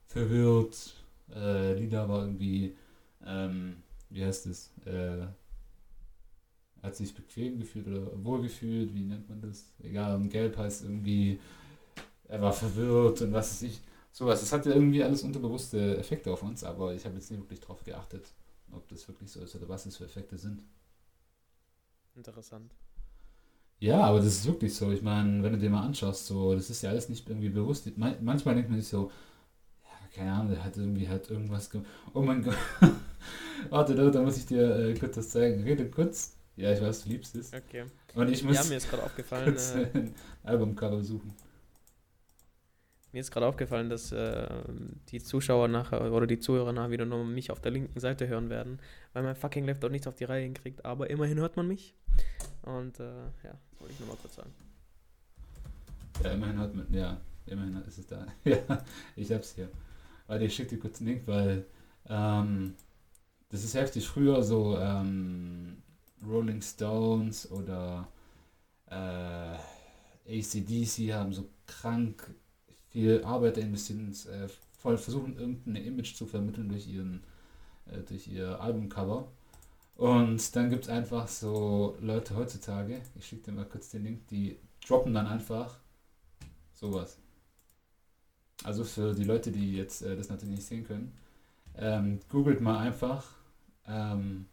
Speaker 2: verwirrt, äh, lila war irgendwie ähm, wie heißt es, äh, hat sich bequem gefühlt oder wohlgefühlt, wie nennt man das? Egal, und gelb heißt irgendwie, er war verwirrt und was weiß ich. Sowas, das hatte irgendwie alles unterbewusste Effekte auf uns, aber ich habe jetzt nicht wirklich drauf geachtet, ob das wirklich so ist oder was es für Effekte sind.
Speaker 1: Interessant.
Speaker 2: Ja, aber das ist wirklich so. Ich meine, wenn du dir mal anschaust, so, das ist ja alles nicht irgendwie bewusst. Man, manchmal denkt man sich so, ja, keine Ahnung, der hat irgendwie halt irgendwas gemacht. Oh mein Gott. Warte, da, da muss ich dir äh, kurz das zeigen. Rede kurz. Ja, ich weiß, du liebst es.
Speaker 1: Okay.
Speaker 2: Und ich muss
Speaker 1: Ja, mir ist gerade aufgefallen,
Speaker 2: kurz
Speaker 1: äh,
Speaker 2: ein Albumcover suchen.
Speaker 1: Mir ist gerade aufgefallen, dass äh, die Zuschauer nachher oder die Zuhörer nachher wieder nur mich auf der linken Seite hören werden, weil mein fucking Laptop nicht auf die Reihe hinkriegt, aber immerhin hört man mich. Und äh, ja, wollte ich nur mal kurz sagen.
Speaker 2: Ja, immerhin hat man, ja, immerhin ist es da. ja, ich hab's hier. Warte, ich schicke dir kurz einen Link, weil ähm, das ist heftig. Früher so ähm, Rolling Stones oder äh, ACDC haben so krank viel Arbeit investiert ins äh, voll versuchen, irgendein Image zu vermitteln durch ihren äh, durch ihr Albumcover. Und dann gibt es einfach so Leute heutzutage, ich schicke dir mal kurz den Link, die droppen dann einfach sowas. Also für die Leute, die jetzt äh, das natürlich nicht sehen können, ähm, googelt mal einfach ähm,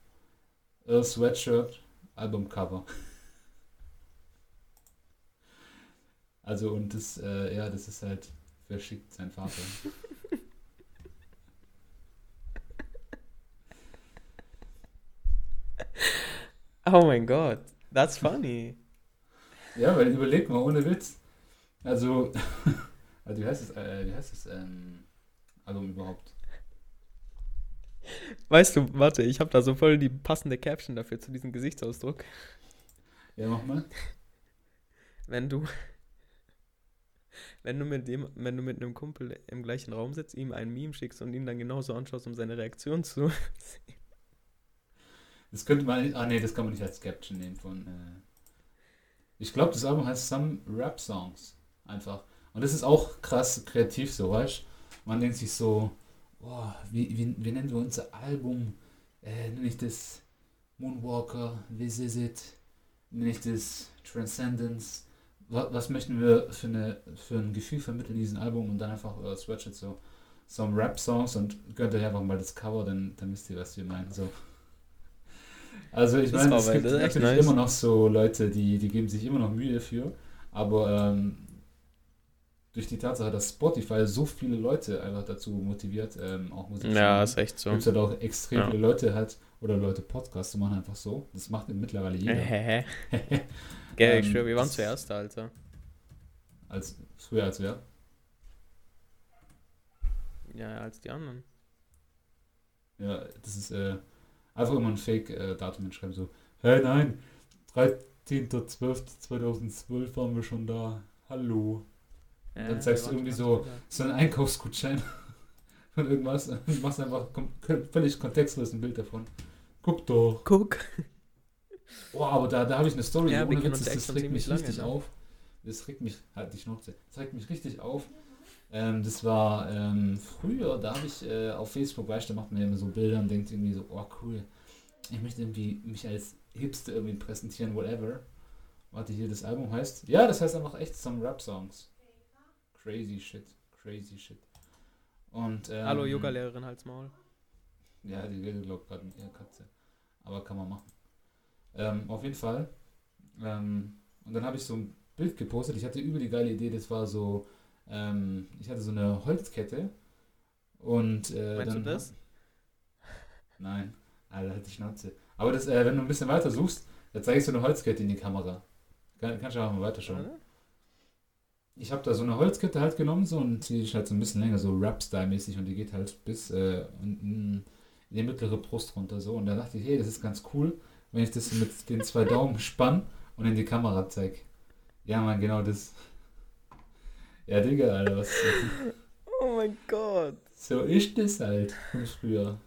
Speaker 2: Earl Sweatshirt Albumcover. Also und das, äh, ja, das ist halt verschickt sein Vater.
Speaker 1: Oh mein Gott, that's funny.
Speaker 2: Ja, weil überleg mal, ohne Witz. Also, also wie heißt es, äh, wie heißt es, ähm, Album überhaupt?
Speaker 1: Weißt du, warte, ich habe da so voll die passende Caption dafür zu diesem Gesichtsausdruck.
Speaker 2: Ja, mach mal.
Speaker 1: Wenn du, wenn du mit dem, wenn du mit einem Kumpel im gleichen Raum sitzt, ihm ein Meme schickst und ihn dann genauso anschaust, um seine Reaktion zu
Speaker 2: Das könnte man, ah nee, das kann man nicht als Caption nehmen von, äh, ich glaube, das Album heißt Some Rap Songs, einfach. Und das ist auch krass kreativ so, weißt Man denkt sich so, boah, wie, wie, wie nennen wir unser Album? Äh, nenne ich das Moonwalker, This Is It? Nenne ich das Transcendence? Was, möchten wir für, eine, für ein Gefühl vermitteln in diesem Album? Und dann einfach äh, Sweatshirt so, Some Rap Songs und gönnt euch einfach mal das Cover, dann, dann wisst ihr, was wir meinen. So. Also ich meine, es gibt natürlich
Speaker 1: nice.
Speaker 2: immer noch so Leute, die, die geben sich immer noch Mühe dafür, aber ähm, durch die Tatsache, dass Spotify so viele Leute einfach dazu motiviert, ähm, auch Musik zu
Speaker 1: Ja,
Speaker 2: machen,
Speaker 1: ist echt so.
Speaker 2: gibt es halt auch extrem
Speaker 1: Ja.
Speaker 2: viele Leute halt, oder Leute Podcasts machen einfach so. Das macht mittlerweile jeder.
Speaker 1: Gell, ich
Speaker 2: Ähm,
Speaker 1: schwör, wir waren zuerst, Alter.
Speaker 2: als früher als wer?
Speaker 1: Ja, als die anderen.
Speaker 2: Ja, das ist äh, einfach immer ein Fake-Datum hinschreiben, so, hey nein, 13.12.2012 waren wir schon da. Hallo.
Speaker 1: Ja,
Speaker 2: dann
Speaker 1: wir
Speaker 2: zeigst du irgendwie so- so einen Einkaufsgutschein von irgendwas und machst einfach völlig kontextlos ein Bild davon. Guck doch.
Speaker 1: Guck.
Speaker 2: Boah, aber da, da habe ich eine Story,
Speaker 1: Ja,
Speaker 2: ohne Witz, das, regt mich
Speaker 1: lange,
Speaker 2: richtig
Speaker 1: ne?
Speaker 2: auf. Das regt mich, halt die Schnauze, das regt mich richtig auf. Ähm, das war ähm, früher, da habe ich äh, auf Facebook, weißt du, da macht man ja immer so Bilder und denkt irgendwie so, oh cool, ich möchte irgendwie mich als Hipster irgendwie präsentieren, whatever. Warte, hier, das Album heißt, ja, das heißt einfach echt Some Rap Songs. Crazy shit, crazy shit. Und, ähm,
Speaker 1: Hallo, Yoga-Lehrerin, halt's Maul.
Speaker 2: ja, die redet glaubt gerade mit ihrer Katze. Aber kann man machen. Ähm, auf jeden Fall. Ähm, und dann habe ich so ein Bild gepostet. Ich hatte über die geile Idee, das war so, ähm, ich hatte so eine Holzkette. Und äh,
Speaker 1: Meinst du
Speaker 2: dann
Speaker 1: das?
Speaker 2: Nein, Alter, halt die Schnauze. Aber das, äh, wenn du ein bisschen weiter suchst, dann zeige ich so eine Holzkette in die Kamera. Kann, kannst du auch mal weiterschauen.
Speaker 1: Oder?
Speaker 2: Ich habe da so eine Holzkette halt genommen so und die ist halt so ein bisschen länger, so Rap-Style-mäßig und die geht halt bis äh, unten in die mittlere Brust runter so. Und da dachte ich, hey, das ist ganz cool, wenn ich das mit den zwei Daumen spann und in die Kamera zeig. Ja, man, genau das. Ja, Digga, Alter, was.
Speaker 1: Oh mein Gott.
Speaker 2: So ist das halt von früher.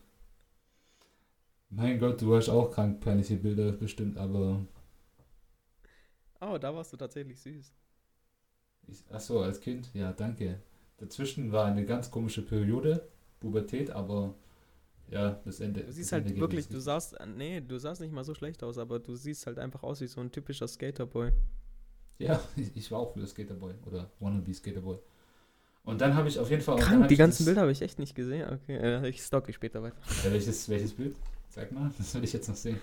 Speaker 2: Mein Gott, du hast auch krank peinliche Bilder bestimmt, aber.
Speaker 1: Oh, da warst du tatsächlich süß.
Speaker 2: Ich, ach so, als Kind, ja, danke. Dazwischen war eine ganz komische Periode, Pubertät, aber ja, das Ende.
Speaker 1: Du siehst
Speaker 2: Ende
Speaker 1: halt
Speaker 2: geht
Speaker 1: wirklich, du sahst, nee, du sahst nicht mal so schlecht aus, aber du siehst halt einfach aus wie so ein typischer Skaterboy.
Speaker 2: Ja, ich, ich war auch früher Skaterboy oder Wannabe Skaterboy. Und dann habe ich auf jeden Fall. dann
Speaker 1: Krank, die ganzen
Speaker 2: das,
Speaker 1: Bilder habe ich echt nicht gesehen. Okay, äh, ich dich später weiter.
Speaker 2: Äh, welches, welches Bild? Sag mal, das will ich jetzt noch sehen.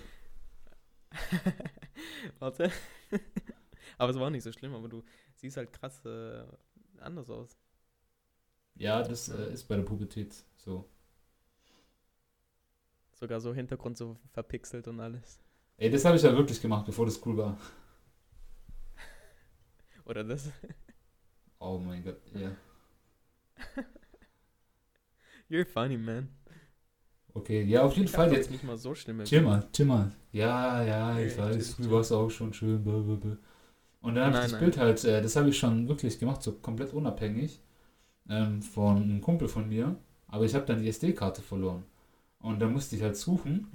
Speaker 1: Warte. aber es war nicht so schlimm, aber du siehst halt krass äh, anders aus.
Speaker 2: Ja, das äh, ist bei der Pubertät so.
Speaker 1: Sogar so Hintergrund so verpixelt und alles.
Speaker 2: Ey, das habe ich ja wirklich gemacht, bevor das cool war.
Speaker 1: Oder das.
Speaker 2: Oh mein Gott, ja.
Speaker 1: You're funny, man.
Speaker 2: Okay, ja, auf jeden
Speaker 1: Ich
Speaker 2: Fall jetzt.
Speaker 1: nicht mal so schlimm.
Speaker 2: Chill mal, chill mal. Ja, ja, ich weiß,
Speaker 1: chill.
Speaker 2: war es auch schon schön. Blablabla. Und dann habe ich das
Speaker 1: nein.
Speaker 2: Bild halt, äh, das habe ich schon wirklich gemacht, so komplett unabhängig ähm, von einem Kumpel von mir. Aber ich habe dann die SD-Karte verloren. Und dann musste ich halt suchen.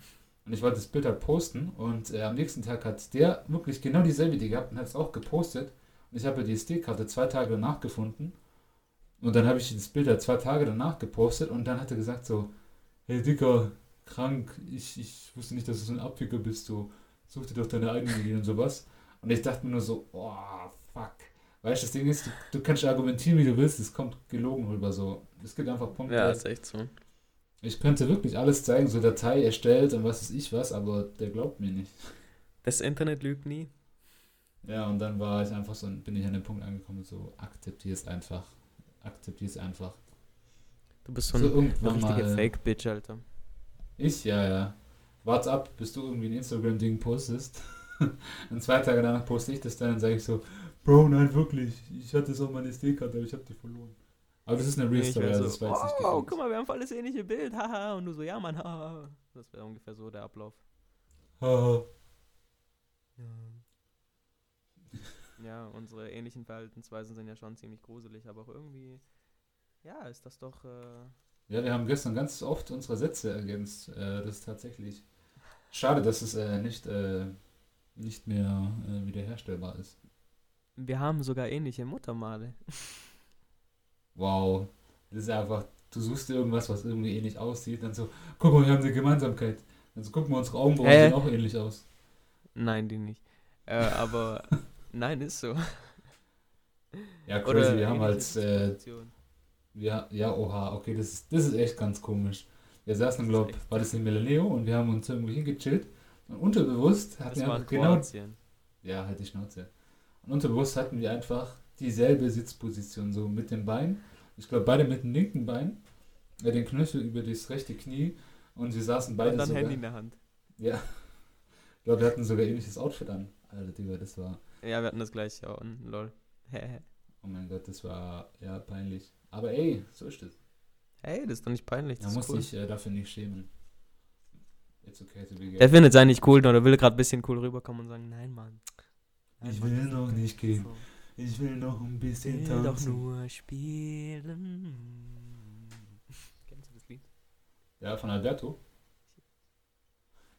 Speaker 2: Und ich wollte das Bild halt posten. Und äh, am nächsten Tag hat der wirklich genau dieselbe Idee gehabt und hat es auch gepostet. Und ich habe die SD-Karte zwei Tage danach gefunden. Und dann habe ich das Bild halt zwei Tage danach gepostet. Und dann hat er gesagt so, hey Dicker, krank, ich, ich wusste nicht, dass du so ein Abwicker bist, so, such dir doch deine eigene Idee und sowas. Und ich dachte mir nur so, oh, fuck. Weißt du, das Ding ist, du, du kannst argumentieren, wie du willst, es kommt gelogen rüber, so. Es gibt einfach Punkte.
Speaker 1: Ja, ist echt so.
Speaker 2: ich könnte wirklich alles zeigen, so Datei erstellt und was weiß ich was, aber der glaubt mir nicht.
Speaker 1: Das Internet lügt nie.
Speaker 2: Ja, und dann war ich einfach so, bin ich an den Punkt angekommen, so, akzeptier es einfach. Akzeptier es einfach.
Speaker 1: Du bist so
Speaker 2: So
Speaker 1: ein, eine
Speaker 2: irgendwann
Speaker 1: richtige
Speaker 2: mal.
Speaker 1: Fake-Bitch, Alter.
Speaker 2: Ich, ja, ja. Warte ab, bis du irgendwie ein Instagram-Ding postest. und zwei Tage danach poste ich das dann und sage ich so, Bro, nein, wirklich. Ich hatte es auf meine SD-Karte, aber ich habe die verloren. Aber das ist eine Real
Speaker 1: ich
Speaker 2: Story, also
Speaker 1: so,
Speaker 2: das war jetzt nicht
Speaker 1: oh, guck mal, wir haben voll das ähnliche Bild, haha. Und du so, ja, Mann, haha. Das wäre ungefähr so der Ablauf.
Speaker 2: Haha.
Speaker 1: Ja, unsere ähnlichen Verhaltensweisen sind ja schon ziemlich gruselig, aber auch irgendwie, ja, ist das doch, äh,
Speaker 2: ja, wir haben gestern ganz oft unsere Sätze ergänzt. Äh, das ist tatsächlich schade, dass es äh, nicht, äh, nicht mehr äh, wiederherstellbar ist.
Speaker 1: wir haben sogar ähnliche Muttermale.
Speaker 2: Wow. Das ist einfach, du suchst dir irgendwas, was irgendwie ähnlich aussieht, dann so, guck mal, wir haben eine Gemeinsamkeit. Dann so, guck mal, unsere Augenbrauen
Speaker 1: Hä?
Speaker 2: sehen auch ähnlich aus.
Speaker 1: Nein, die nicht. Äh, aber, nein, ist so.
Speaker 2: Ja, crazy,
Speaker 1: Oder
Speaker 2: wir haben halt, äh, wir, ja, oha, okay, das ist, das ist echt ganz komisch. Wir saßen,
Speaker 1: Das ist
Speaker 2: glaub,
Speaker 1: echt
Speaker 2: war das in Milaneo und wir haben uns irgendwie hingechillt und unterbewusst hatten
Speaker 1: Das
Speaker 2: wir genau, ja, halt die Schnauze. Und unterbewusst hatten wir einfach dieselbe Sitzposition, so mit dem Bein. Ich glaube, beide mit dem linken Bein, äh, den Knöchel über das rechte Knie und wir saßen beide
Speaker 1: Und dann
Speaker 2: sogar,
Speaker 1: Handy in der Hand.
Speaker 2: ja, ich glaube, wir hatten sogar ähnliches Outfit an. Alter, Digga, das war,
Speaker 1: Ja, wir hatten das gleiche auch. und Lol.
Speaker 2: Oh mein Gott, das war, ja, peinlich. Aber ey, so ist es.
Speaker 1: Hey, das ist doch nicht peinlich. Das
Speaker 2: Man muss
Speaker 1: cool.
Speaker 2: sich äh, dafür nicht schämen. It's okay to be gay.
Speaker 1: Der findet es eigentlich cool oder will gerade ein bisschen cool rüberkommen und sagen, nein, Mann. Nein,
Speaker 2: Ich
Speaker 1: Mann,
Speaker 2: will noch
Speaker 1: doch
Speaker 2: nicht gehen.
Speaker 1: so.
Speaker 2: Ich will noch ein bisschen
Speaker 1: Will doch
Speaker 2: tanzen.
Speaker 1: nur spielen. Kennst du das Lied?
Speaker 2: Ja, von Alberto.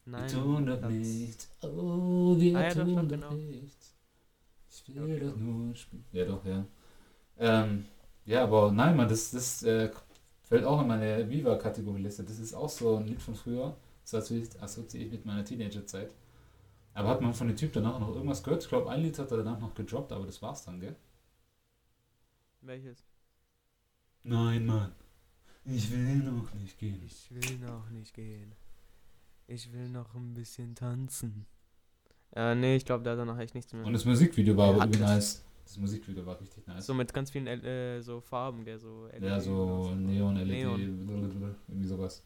Speaker 1: Nein.
Speaker 2: wir tun doch
Speaker 1: das-
Speaker 2: nichts. Oh, wir
Speaker 1: Ah, ja, doch,
Speaker 2: tun
Speaker 1: doch,
Speaker 2: doch
Speaker 1: genau.
Speaker 2: nichts. Ich
Speaker 1: Ja,
Speaker 2: will
Speaker 1: okay,
Speaker 2: doch
Speaker 1: doch.
Speaker 2: nur spielen. Ja, doch, ja. Ähm, ja, aber nein, Mann, das, das äh, fällt auch in meine Viva-Kategorieliste. Das ist auch so ein Lied von früher. Das assozi- assoziiere ich mit meiner Teenagerzeit. Aber hat man von dem Typ danach noch irgendwas gehört? Ich glaube, ein Lied hat er danach noch gedroppt, aber das war's dann, gell?
Speaker 1: Welches?
Speaker 2: Nein, Mann. Ich will noch nicht gehen.
Speaker 1: Ich will noch nicht gehen. Ich will noch ein bisschen tanzen. Äh, nee, ich glaube, da hat er noch echt nichts mehr.
Speaker 2: Und das Musikvideo war
Speaker 1: Er
Speaker 2: aber irgendwie nice. Das Musikvideo war richtig nice.
Speaker 1: so mit ganz vielen äh, so Farben, gell, so
Speaker 2: ja,
Speaker 1: LED
Speaker 2: so
Speaker 1: oder
Speaker 2: Neon, LED,
Speaker 1: Neon.
Speaker 2: irgendwie sowas.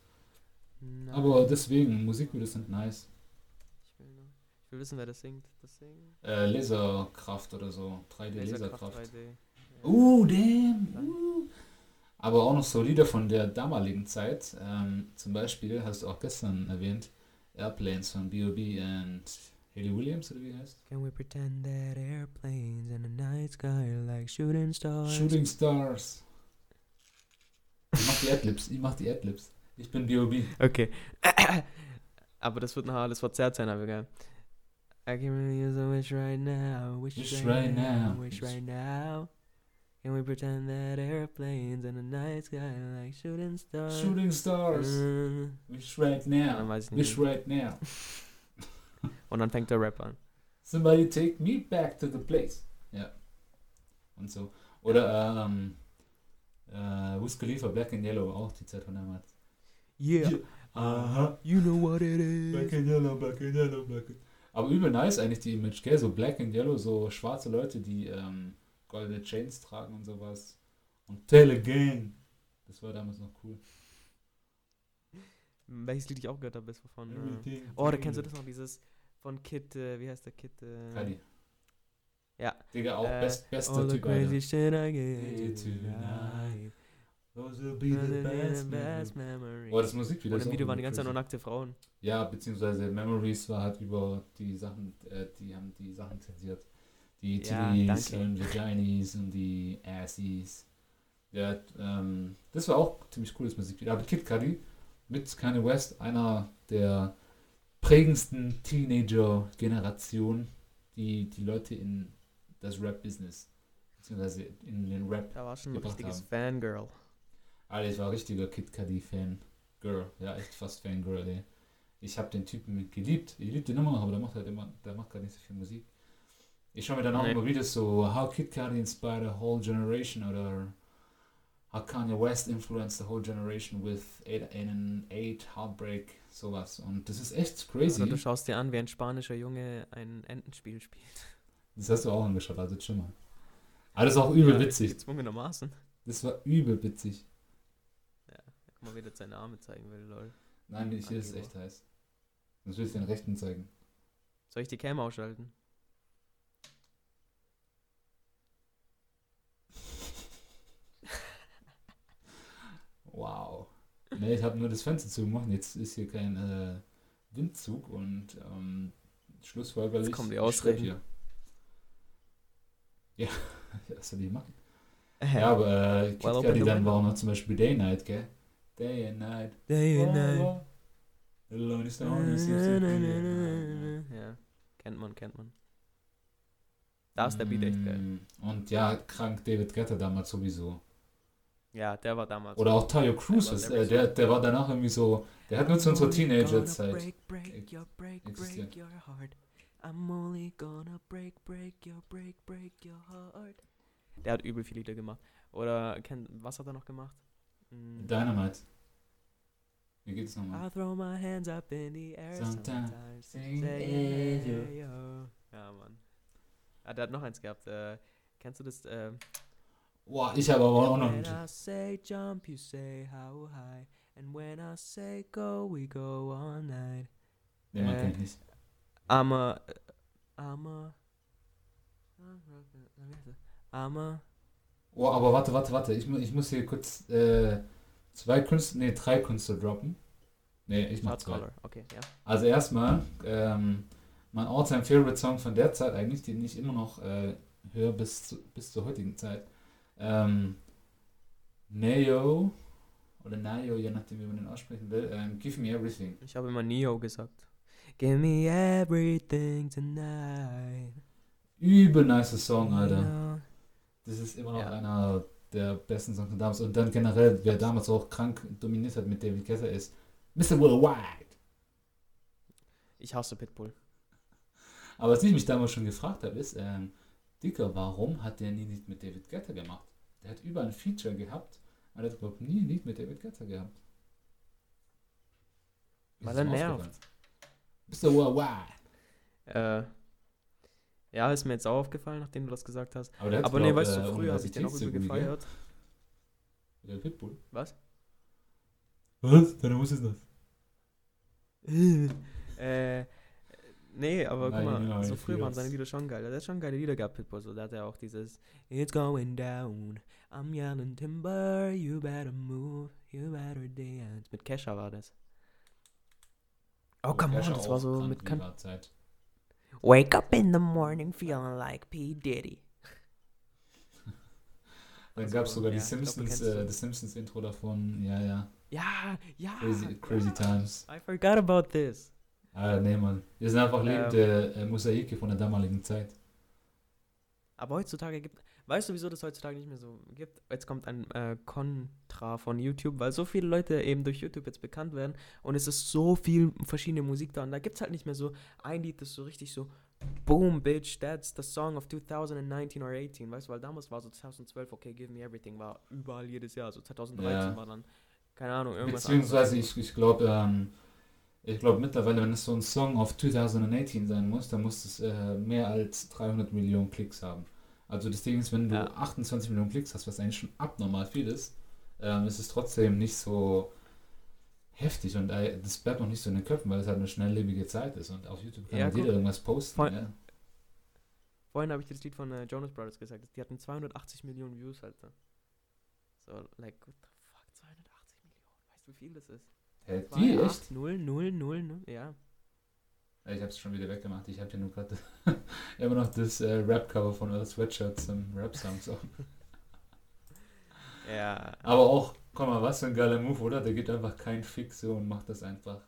Speaker 1: Nein,
Speaker 2: Aber deswegen, Musikvideos sind nice.
Speaker 1: ich will, noch, ich will wissen, wer das singt. Das singt.
Speaker 2: Äh, Laserkraft oder so. 3D
Speaker 1: Laserkraft
Speaker 2: Laserkraft.
Speaker 1: 3D. Ja.
Speaker 2: Uh, damn. Uh. Aber auch noch so Lieder von der damaligen Zeit. Ähm, zum Beispiel, hast du auch gestern erwähnt, Airplanes von B.O.B. und Haley Williams, oder wie heißt?
Speaker 1: Can we pretend that airplanes in the night sky are like shooting stars?
Speaker 2: Shooting Stars. Ich mach die Adlibs, ich mach die Adlibs. Ich bin B.O.B.
Speaker 1: Okay. aber das wird noch alles verzerrt sein, aber geil. I can really use a wish right now. Wish,
Speaker 2: Wish
Speaker 1: right,
Speaker 2: right
Speaker 1: now.
Speaker 2: now.
Speaker 1: Wish right now. Can we pretend that airplanes in the night sky are like shooting stars?
Speaker 2: Shooting Stars.
Speaker 1: Äh,
Speaker 2: Wish right now. Wish right now.
Speaker 1: Und dann fängt der Rap an.
Speaker 2: Somebody take me back to the place. Ja. Und so. Oder, ähm, äh, Wiz Khalifa, Black and Yellow, auch die Zeit von damals.
Speaker 1: Yeah.
Speaker 2: Aha.
Speaker 1: You know what it
Speaker 2: Black
Speaker 1: is.
Speaker 2: and Yellow, Black and Yellow, Black and Aber übel nice eigentlich die Image, gell? So black and yellow, so schwarze Leute, die ähm, goldene Chains tragen und sowas. Und Tell Again. Das war damals noch cool.
Speaker 1: Welches Lied ich auch gehört habe, ist von. Äh,
Speaker 2: Everything
Speaker 1: oh, da kennst du das noch, dieses von Kid, äh, wie heißt der Kid? Äh,
Speaker 2: Kali.
Speaker 1: Ja.
Speaker 2: Digga, auch
Speaker 1: Äh,
Speaker 2: best, bester
Speaker 1: All the
Speaker 2: Typ,
Speaker 1: crazy shit I
Speaker 2: Hey,
Speaker 1: gave
Speaker 2: tonight. Those will be the best memories.
Speaker 1: memories.
Speaker 2: Oh, das Musikvideo
Speaker 1: Und im Video waren die ganze Zeit nur nackte Frauen.
Speaker 2: Ja, beziehungsweise Memories war halt über die Sachen, äh, die haben die Sachen zensiert. Die
Speaker 1: Ja,
Speaker 2: Titties
Speaker 1: danke.
Speaker 2: und Vaginis und die Assies. Ja, ähm, das war auch ziemlich cooles Musikvideo. Aber Kid Cudi mit Kanye West, einer der prägendsten Teenager-Generation, die die Leute in das Rap-Business, beziehungsweise in den Rap.
Speaker 1: Da war schon ein richtiges
Speaker 2: haben.
Speaker 1: Fangirl.
Speaker 2: Alter, ich war richtiger Kid Cudi-Fan. Girl, ja, echt fast Fangirl, ey. Ich habe den Typen geliebt. Ich liebe den immer noch, aber der macht halt immer, der macht gar nicht so viel Musik. Ich schaue mir dann auch
Speaker 1: Nee.
Speaker 2: immer Videos so, how Kid Cudi inspired a whole generation oder how Kanye West influenced the whole generation with eight, an eight Heartbreak, sowas. Und das ist echt crazy.
Speaker 1: Oder du schaust dir an, wie ein spanischer Junge ein Entenspiel spielt.
Speaker 2: Das hast du auch angeschaut, also schon mal. Aber das ist auch übel
Speaker 1: Ja,
Speaker 2: witzig.
Speaker 1: Gezwungenermaßen.
Speaker 2: Das war übel witzig.
Speaker 1: Mal, wie der seine Arme zeigen will, lol.
Speaker 2: Nein, ich, hier ist echt heiß. Sonst will ich den rechten zeigen.
Speaker 1: Soll ich die Cam ausschalten?
Speaker 2: Wow. Nee, ich habe nur das Fenster zugemacht. Jetzt ist hier kein äh, Windzug und ähm, schlussfolgerlich.
Speaker 1: Jetzt kommen die Ausreden.
Speaker 2: Hier. Ja, was soll ich machen? Ja, aber äh, Kid
Speaker 1: Well,
Speaker 2: Cudi
Speaker 1: open the
Speaker 2: dann war auch noch zum Beispiel Day Night, gell? Day and Night.
Speaker 1: Day and
Speaker 2: Oh,
Speaker 1: night.
Speaker 2: oh. Alone is the only secret.
Speaker 1: Ja, kennt man, kennt man. Da ist der Beat echt geil.
Speaker 2: Mm, Und ja, krank David Guetta damals sowieso.
Speaker 1: Ja, der war damals.
Speaker 2: Oder auch Tayo Cruz,
Speaker 1: Der war
Speaker 2: ist, äh, der, der war danach irgendwie so, der hat nur zu unserer Teenagerzeit.
Speaker 1: Break, break, your break,
Speaker 2: existiert.
Speaker 1: break your heart. I'm only gonna break, break your break, break your heart. Der hat übel viele Lieder gemacht. Oder, kennt, was hat er noch gemacht? Mm,
Speaker 2: Dynamite. Wie geht's nochmal?
Speaker 1: I throw my hands up in the air
Speaker 2: Sometimes
Speaker 1: sometimes. say
Speaker 2: hey, yo.
Speaker 1: yeah, yo. Ja, Mann. Ah, der hat noch eins gehabt. Äh, kennst du das? Äh,
Speaker 2: Boah, ich habe aber auch noch
Speaker 1: when. I say jump, you say how high. And when I say go, we go all night.
Speaker 2: Den man
Speaker 1: äh,
Speaker 2: kennt nicht.
Speaker 1: I'm a. I'm a. I'm a.
Speaker 2: Oh, aber warte, warte, warte. Ich, mu- ich muss hier kurz äh, zwei Künstler, nee, drei Künstler droppen. Nee, ich mach zwei.
Speaker 1: Okay, ja.
Speaker 2: Also erstmal, ähm, mein all-time favorite Song von der Zeit eigentlich, den ich immer noch äh, höre bis, zu, bis zur heutigen Zeit. Ähm, Neo oder Nayo, je nachdem wie man den aussprechen will. Ähm, Give Me Everything.
Speaker 1: Ich habe immer Neo gesagt. Give me everything tonight.
Speaker 2: Übel nice Song, Alter. Das ist immer noch
Speaker 1: Ja.
Speaker 2: einer der besten Songs von damals. Und dann generell, wer damals auch krank dominiert hat mit David Guetta ist Mr. Worldwide.
Speaker 1: Ich hasse Pitbull.
Speaker 2: Aber was ich mich damals schon gefragt habe, ist, ähm, Dicker, warum hat der nie nicht mit David Guetta gemacht? Der hat überall ein Feature gehabt, aber der hat überhaupt nie ein Lied mit David Guetta gehabt.
Speaker 1: Weil
Speaker 2: ist
Speaker 1: er nervt.
Speaker 2: Mr. Worldwide.
Speaker 1: Äh, ja, ist mir jetzt auch aufgefallen, nachdem du das gesagt hast.
Speaker 2: Aber, der
Speaker 1: Aber nee, weißt
Speaker 2: äh,
Speaker 1: du, früher habe ich den auch übel gefeiert.
Speaker 2: Der Pitbull.
Speaker 1: Was?
Speaker 2: Was? Deine was ist das?
Speaker 1: äh, nee, aber
Speaker 2: Nein,
Speaker 1: guck mal,
Speaker 2: nein,
Speaker 1: so früher waren seine. Lieder schon geil. Der hat schon geile Lieder gehabt, Pitbull. So, da hat er auch dieses It's going down, I'm yelling timber, you better move, you better dance. Mit Kesha war das. Oh, come on, das war so mit kan. Wake up in the morning feeling like P. Diddy.
Speaker 2: Dann
Speaker 1: Also,
Speaker 2: gab es sogar
Speaker 1: ja,
Speaker 2: die
Speaker 1: glaub,
Speaker 2: Simpsons,
Speaker 1: kennst
Speaker 2: äh,
Speaker 1: du.
Speaker 2: das Simpsons-Intro davon. Ja, ja.
Speaker 1: Ja, ja.
Speaker 2: Crazy, crazy
Speaker 1: ja.
Speaker 2: Times.
Speaker 1: I forgot about this.
Speaker 2: Ah, nee, Mann. Wir sind einfach
Speaker 1: Ähm.
Speaker 2: lebende äh, Mosaike von der damaligen Zeit.
Speaker 1: Aber heutzutage gibt. Weißt du, wieso das heutzutage nicht mehr so gibt? Jetzt kommt ein äh, Kontra von YouTube, weil so viele Leute eben durch YouTube jetzt bekannt werden und es ist so viel verschiedene Musik da und da gibt es halt nicht mehr so ein Lied, das so richtig so Boom, bitch, that's the song of 2019 or 18, weißt du, weil damals war so 2012, okay, Give Me Everything war überall jedes Jahr, so 2013
Speaker 2: Ja.
Speaker 1: war dann, keine Ahnung, irgendwas
Speaker 2: Beziehungsweise
Speaker 1: anderes.
Speaker 2: ich, ich glaube, ähm, Ich glaube mittlerweile, wenn es so ein Song auf 2018 sein muss, dann muss es äh, mehr als 300 Millionen Klicks haben. Also das Ding ist, wenn du
Speaker 1: Ja.
Speaker 2: 28 Millionen Klicks hast, was eigentlich schon abnormal viel ist, ähm, ist es trotzdem nicht so heftig und äh, das bleibt noch nicht so in den Köpfen, weil es halt eine schnelllebige Zeit ist und auf YouTube kann
Speaker 1: Ja,
Speaker 2: jeder irgendwas posten.
Speaker 1: Voll-
Speaker 2: Ja.
Speaker 1: Vorhin habe ich dir das Lied von äh, Jonas Brothers gesagt. Die hatten 280 Millionen Views, Alter. So, like, what the fuck, 280 Millionen. Weißt du, wie viel das ist?
Speaker 2: Hä, die echt?
Speaker 1: acht, Null, null, null, null. Ja.
Speaker 2: Ich hab's schon wieder weggemacht. Ich habe hier nur gerade immer noch das äh, Rap-Cover von Earl Sweatshirt zum Rap-Song. So.
Speaker 1: Ja.
Speaker 2: Aber auch, guck mal, was für ein geiler Move, oder? Der geht einfach kein Fix so und macht das einfach.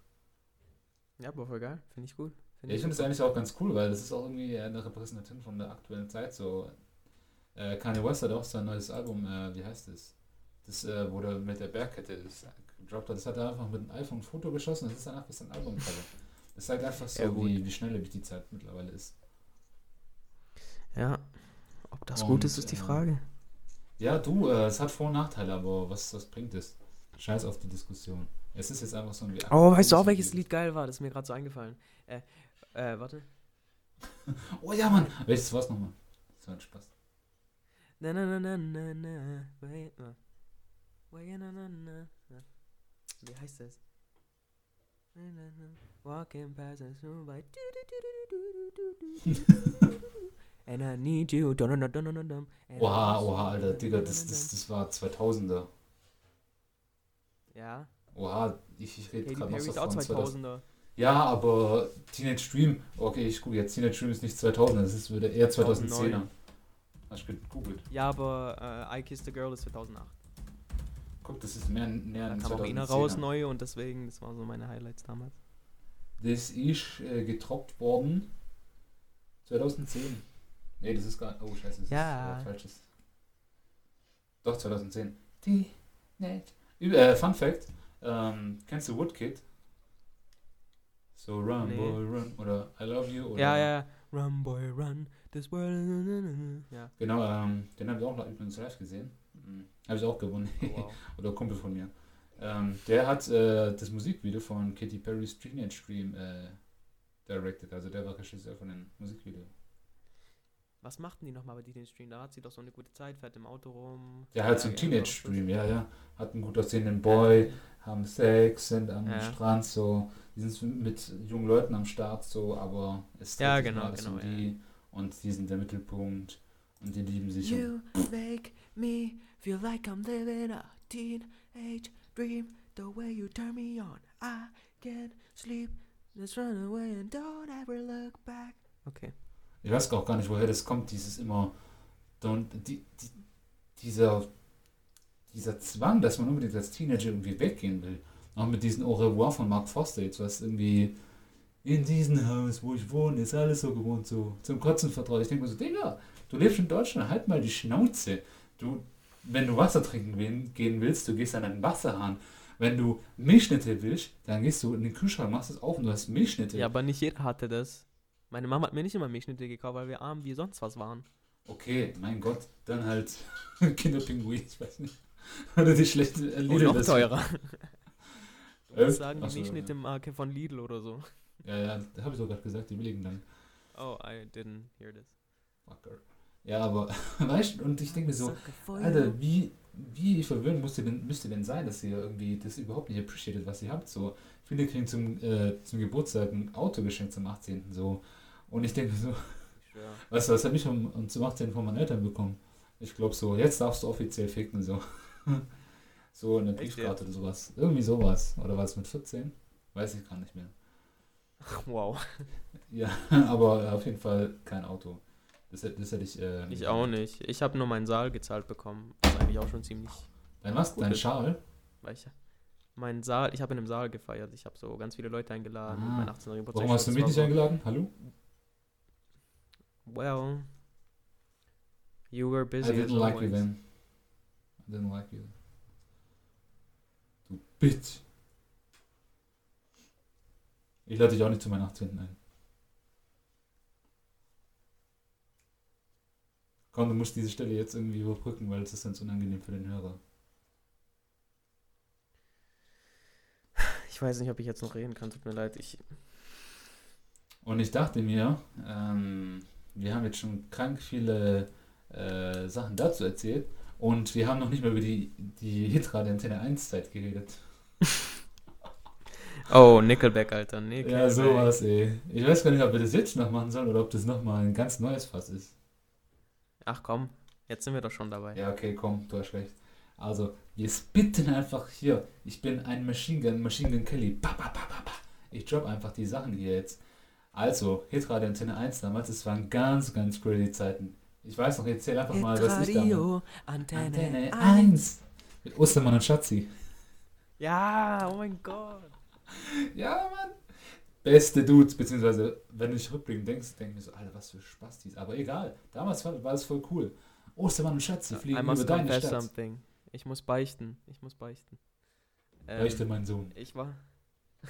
Speaker 1: Ja, aber voll geil. Finde ich gut. Find
Speaker 2: Ja, ich finde es eigentlich auch ganz cool, weil das ist auch irgendwie eine Repräsentation von der aktuellen Zeit. So, äh, Kanye West hat auch sein neues Album, äh, wie heißt es? Das äh, wurde mit der Bergkette das gedroppt hat. Das hat er einfach mit einem iPhone ein Foto geschossen. Das ist einfach sein Albumcover. Das zeigt einfach so,
Speaker 1: Ja,
Speaker 2: wie, wie schnelllebig die Zeit mittlerweile ist.
Speaker 1: Ja. Ob das
Speaker 2: Und,
Speaker 1: gut ist, ist die
Speaker 2: äh,
Speaker 1: Frage.
Speaker 2: Ja, du, äh, es hat Vor- und Nachteile, aber was, was bringt es? Scheiß auf die Diskussion. Es ist jetzt einfach so ein
Speaker 1: Oh, weißt du auch, welches. Lied geil war? Das ist mir gerade so eingefallen. Äh, äh, warte.
Speaker 2: Oh ja, Mann! Welches war's nochmal? Das war ein Spaß.
Speaker 1: Na na na na na na. Wait, na. Wait, na na na na. Wie heißt das? Walking past us by. And I need you. Dun, dun, dun, dun, dun,
Speaker 2: Oha, oha, Alter, Digga, das, das, das war 2000er.
Speaker 1: Ja.
Speaker 2: Oha, ich, ich rede gerade noch so von 2000.
Speaker 1: 2000er.
Speaker 2: Ja, aber Teenage Dream, okay, ich gucke jetzt, Teenage Dream ist nicht 2000, das ist wieder eher 2010er.
Speaker 1: 2009.
Speaker 2: Hast du gegoogelt?
Speaker 1: Ja, aber äh, I Kissed a Girl ist 2008.
Speaker 2: Guck, das ist mehr näher
Speaker 1: Da kam auch Ina
Speaker 2: 2010er.
Speaker 1: raus neu und deswegen, das waren so meine Highlights damals.
Speaker 2: Das ist äh, getroppt worden 2010. Nee, das ist gar Oh, scheiße, das
Speaker 1: Ja.
Speaker 2: ist äh, falsches. Doch, 2010. Die net. Äh, Fun Fact: ähm, Kennst du Woodkid? So Run,
Speaker 1: Nee.
Speaker 2: Boy, Run oder I Love You oder.
Speaker 1: Ja, ja. Run, boy, run. This world. Ja.
Speaker 2: Genau, ähm, den habe ich auch noch übrigens live gesehen. Mhm. Habe ich auch gewonnen.
Speaker 1: Oh, wow.
Speaker 2: oder Kumpel von mir. Ähm, der hat äh, das Musikvideo von Katy Perry's Teenage Dream äh, directed. Also der war Regisseur von dem Musikvideo.
Speaker 1: Was machten die nochmal bei Teenage Stream? Da hat sie doch so eine gute Zeit, fährt im Auto rum.
Speaker 2: Der hat so ein
Speaker 1: Ja,
Speaker 2: Teenage. Dream, ja, ja. Hat einen gut aussehenden Boy, haben Sex, sind am
Speaker 1: Ja.
Speaker 2: Strand so. Die sind mit jungen Leuten am Start so, aber es
Speaker 1: Ja, genau,
Speaker 2: um
Speaker 1: genau, ja.
Speaker 2: die und die sind der Mittelpunkt und die lieben sich. und-
Speaker 1: You make me feel like I'm living a teenage dream. The way you turn me on, I can't sleep. Just run away and don't ever look back. Okay.
Speaker 2: Ich weiß auch gar nicht, woher das kommt, dieses immer, don't, die, die, dieser, dieser Zwang, dass man unbedingt als Teenager irgendwie weggehen will. Auch mit diesem Au revoir von Mark Foster jetzt, was irgendwie in diesem Haus, wo ich wohne, ist alles so gewohnt, so zum Kotzen vertraut. Ich denke mir so, Digga, du lebst in Deutschland, halt mal die Schnauze. Du, wenn du Wasser trinken gehen willst, du gehst an einen Wasserhahn. Wenn du Milchschnitte willst, dann gehst du in den Kühlschrank, machst es auf und du hast Milchschnitte.
Speaker 1: Ja, aber nicht jeder hatte das. Meine Mama hat mir nicht immer Milchschnitte gekauft, weil wir arm wie sonst was waren.
Speaker 2: Okay, mein Gott, dann halt Kinderpinguin, ich weiß nicht. Oder die schlechte äh, Lidl
Speaker 1: noch
Speaker 2: das-
Speaker 1: teurer. Du
Speaker 2: Äh?
Speaker 1: sagen, die
Speaker 2: so,
Speaker 1: Milchschnitte-Marke von Lidl oder so.
Speaker 2: Ja, ja, da habe ich doch gerade gesagt, die billigen dann.
Speaker 1: Oh, I didn't hear this.
Speaker 2: Fucker. Ja, aber, weißt du, und ich denke mir so, Alter, wie, wie verwöhnt müsst ihr denn, müsst ihr denn sein, dass ihr irgendwie das überhaupt nicht appreciated, was ihr habt? So, viele kriegen zum, äh, zum Geburtstag ein Auto geschenkt zum 18. so. Und ich denke so,
Speaker 1: Ich schwör.
Speaker 2: weißt du, was habe ich um, um zum 18. von meinen Eltern bekommen? Ich glaube so, jetzt darfst du offiziell ficken, so. so eine Briefkarte oder sowas. Irgendwie sowas. Oder war es mit 14? Weiß ich gar nicht mehr.
Speaker 1: Wow.
Speaker 2: Ja, aber auf jeden Fall kein Auto. Das, hätte- das hätte ich. Äh,
Speaker 1: Ich auch nicht. Ich habe nur meinen Saal gezahlt bekommen. Was eigentlich auch schon ziemlich.
Speaker 2: Dein was? Dein
Speaker 1: ist.
Speaker 2: Schal?
Speaker 1: Weil ich, mein Saal, ich habe in einem Saal gefeiert. Ich habe so ganz viele Leute eingeladen.
Speaker 2: Ah.
Speaker 1: Mein 18. Geburtstag.
Speaker 2: Warum hast du
Speaker 1: das
Speaker 2: mich nicht
Speaker 1: so,
Speaker 2: eingeladen? Hallo?
Speaker 1: Well, you were
Speaker 2: I
Speaker 1: busy. as
Speaker 2: didn't like you then. I didn't like you. Du Bitch. Ich lade dich auch nicht zu meinem 18. ein. Komm, du musst diese Stelle jetzt irgendwie überbrücken, weil es ist sonst unangenehm für den Hörer.
Speaker 1: Ich weiß nicht, ob ich jetzt noch reden kann, tut mir leid. Ich,
Speaker 2: Und ich dachte mir, ähm, wir haben jetzt schon krank viele äh, Sachen dazu erzählt und wir haben noch nicht mehr über die, die Hitradio Antenne 1 Zeit geredet.
Speaker 1: oh, Nickelback, Alter. Nickelback.
Speaker 2: Ja, sowas, ey. Ich weiß gar nicht, ob wir das jetzt noch machen sollen oder ob das nochmal ein ganz neues Fass ist.
Speaker 1: Ach komm, jetzt sind wir doch schon dabei.
Speaker 2: Ja, okay, komm, du hast recht. Also, wir spitten einfach hier. Ich bin ein Machine Gun, Machine Gun Kelly. Pa, pa, pa, pa, pa. Ich drop einfach die Sachen hier jetzt. Also, Hitradio Antenne 1 damals, das waren ganz, ganz crazy Zeiten. Ich weiß noch, erzähl einfach mal, was ich.
Speaker 1: Radio, Antenne,
Speaker 2: Antenne
Speaker 1: 1.
Speaker 2: 1. Mit Ostermann und Schatzi.
Speaker 1: Ja, oh mein Gott.
Speaker 2: Ja, Mann. Beste Dudes, beziehungsweise, wenn du dich rückblickend denkst, denk ich mir so, Alter, was für Spastis. Aber egal, damals war, war es voll cool. Ostermann und Schatzi fliegen
Speaker 1: I
Speaker 2: über deine Stadt.
Speaker 1: something. Ich muss beichten. Ich muss beichten. Ähm,
Speaker 2: Beichte, mein Sohn.
Speaker 1: Ich war.